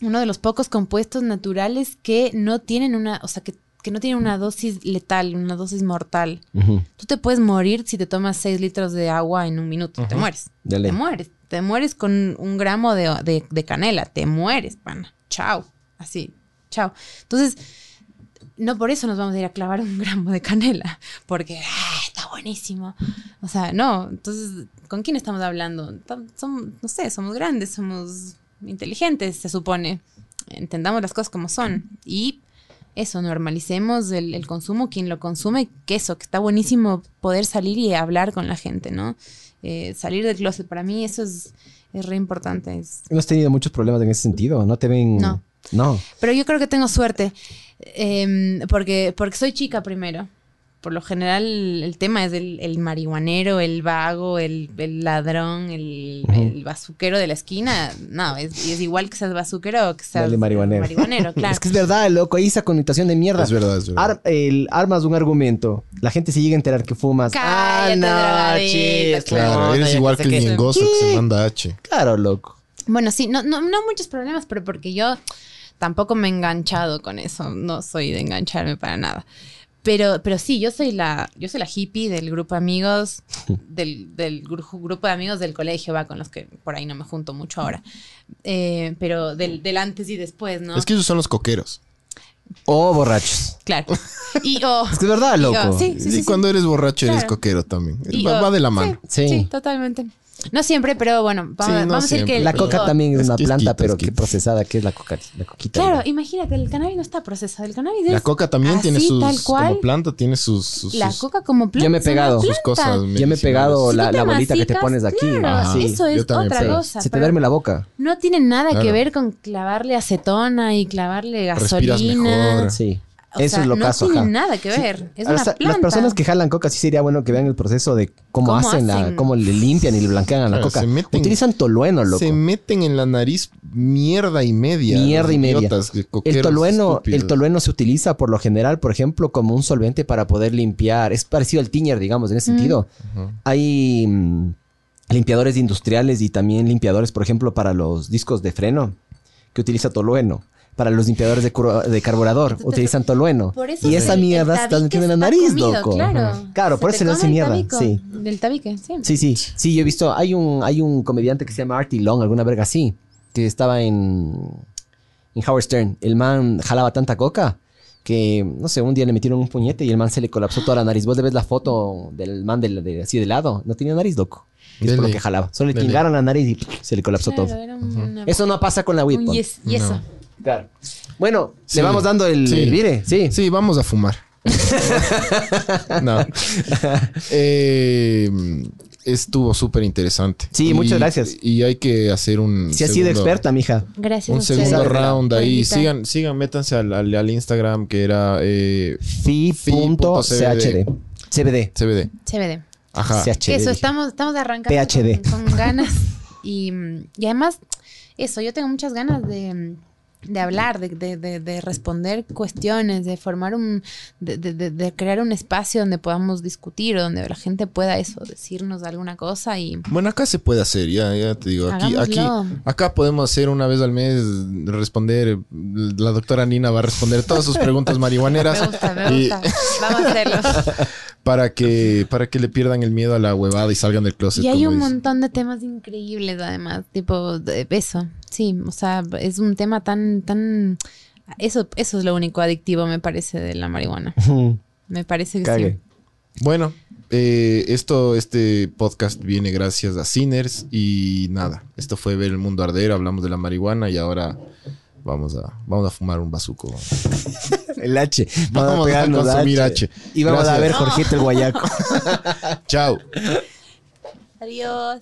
uno de los pocos compuestos naturales que no tienen una, o sea, que, que no tienen una dosis letal, una dosis mortal. Tú te puedes morir si te tomas 6 litros de agua en un minuto, te mueres. Te mueres, te mueres con un gramo de, de- de canela, te mueres, pana. Chao, así, chao. Entonces, no por eso nos vamos a ir a clavar un *laughs* gramo de canela, porque ah, buenísimo. O sea, no, entonces, ¿con quién estamos hablando? Somos, no sé, somos grandes, somos inteligentes, se supone. Entendamos las cosas como son. Y eso, normalicemos el, el consumo, quien lo consume, que eso, que está buenísimo poder salir y hablar con la gente, ¿no? Eh, salir del closet, para mí eso es, es re importante. es- ¿No has tenido muchos problemas en ese sentido? ¿No te ven...? No. No. Pero yo creo que tengo suerte, em, porque, porque soy chica primero. Por lo general el tema es el, el marihuanero, el vago, el, el ladrón, el, el bazuquero de la esquina. No, es, igual que seas bazuquero o que seas Dale, marihuanero. marihuanero, *laughs* claro. Es que es verdad, loco, ahí esa connotación de mierda. Es verdad, es verdad. Ar- el, armas un argumento. La gente se llega a enterar que fumas. Cállate, drogadicto, chis, Claro, no, eres igual que el ñengoso que se manda H. Claro, loco. Bueno, sí, no, no, no muchos problemas, pero porque yo tampoco me he enganchado con eso. No soy de engancharme para nada. Pero, pero sí, yo soy la, yo soy la hippie del grupo de amigos, *laughs* del, del gru- grupo de amigos del colegio, va, con los que por ahí no me junto mucho ahora. Eh, pero del, del antes y después, ¿no? Es que esos son los coqueros. O borrachos. Claro. *laughs* Y, oh, Es que es verdad, y, loco. oh, sí, sí, y sí, sí. cuando eres borracho eres Claro. coquero también. Y, va, oh, va de la mano. Sí, Sí. sí, totalmente. No siempre, pero bueno, vamos, Sí, no vamos a decir que... La coca también es una planta, pero que procesada, que es la coca, la coquita. Claro, ¿no? imagínate, el cannabis no está procesado. El cannabis La es coca también tiene sus... tal cual. Como planta tiene sus... sus- La sus- coca como planta. Ya me he pegado. Sus cosas me he pegado Si la, la bolita que te pones aquí. claro, Ajá. eso yo es otra cosa. Se te duerme la boca. No tiene nada Claro. que ver con clavarle acetona y clavarle Respiras gasolina. mejor. Sí. O Eso sea, es lo no caso, tiene ajá. nada que Sí. ver. Es una planta. Las personas que jalan coca sí sería bueno que vean el proceso de cómo, ¿Cómo hacen, la, cómo le limpian y le blanquean a la Claro, coca. se meten- Utilizan tolueno, loco. Se meten en la nariz mierda y media. Mierda y media. idiotas, El tolueno, estúpidos. el tolueno se utiliza por lo general, por ejemplo, como un solvente para poder limpiar. Es parecido al tiñer, digamos, en ese sentido. Ujú. Hay mm, limpiadores industriales y también limpiadores, por ejemplo, para los discos de freno, que utiliza tolueno. Para los limpiadores de, de carburador, utilizan tolueno. Por eso Y esa mierda está tabique metiendo en la nariz, comido, loco. Claro, Claro, por eso le hace mierda. tabico Sí. Del tabique, sí. Sí, sí. Sí, yo he visto. Hay un, hay un comediante que se llama Artie Long, alguna verga así, que estaba en, en Howard Stern. El man jalaba tanta coca que, no sé, un día le metieron un puñete y el man se le colapsó toda la nariz. Vos le ves la foto del man de, de- así de lado. No tenía nariz, loco. Y es por lo que jalaba. Solo le tingaron la nariz y se le colapsó Claro, todo. Eso no pasa con la weed. pon. yes- y eso. Claro. Bueno, Sí. le vamos dando el, Sí. el vire. Sí. Sí, vamos a fumar. *laughs* no. Eh, estuvo súper interesante. Sí, Y- muchas gracias. Y hay que hacer un. Si has sido experta, mija. Gracias Un segundo round ahí. Sigan, sigan, métanse al, al- al Instagram que era eh, Fi.chd. CBD. CBD. CBD. Ajá. CHD. Eso, estamos, estamos arrancando PhD. Con, con ganas. Y, y además, eso, yo tengo muchas ganas de, de hablar, de, de- de- de responder cuestiones, de formar un, de, de- de- de crear un espacio donde podamos discutir, o donde la gente pueda eso, decirnos alguna cosa y Bueno, acá se puede hacer, ya, ya te digo. Aquí, aquí, acá podemos hacer una vez al mes, responder. La doctora Nina va a responder todas sus preguntas *laughs* marihuaneras. me gusta, me y- gusta. Vamos a hacerlo. *laughs* para que, para que le pierdan el miedo a la huevada y salgan del closet. Y hay un montón de temas increíbles además, tipo de eso, sí, o sea, es un tema tan, tan, eso, eso es lo único adictivo me parece de la marihuana, me parece que Cague. sí. Bueno, eh, esto, este podcast viene gracias a Sinners y nada. Esto fue ver el mundo arder, hablamos de la marihuana y ahora vamos a, vamos a fumar un bazuco. El H. *laughs* Vamos a pegarnos consumir H. Y vamos a ver Jorgito el Guayaco. *laughs* Chao. Adiós.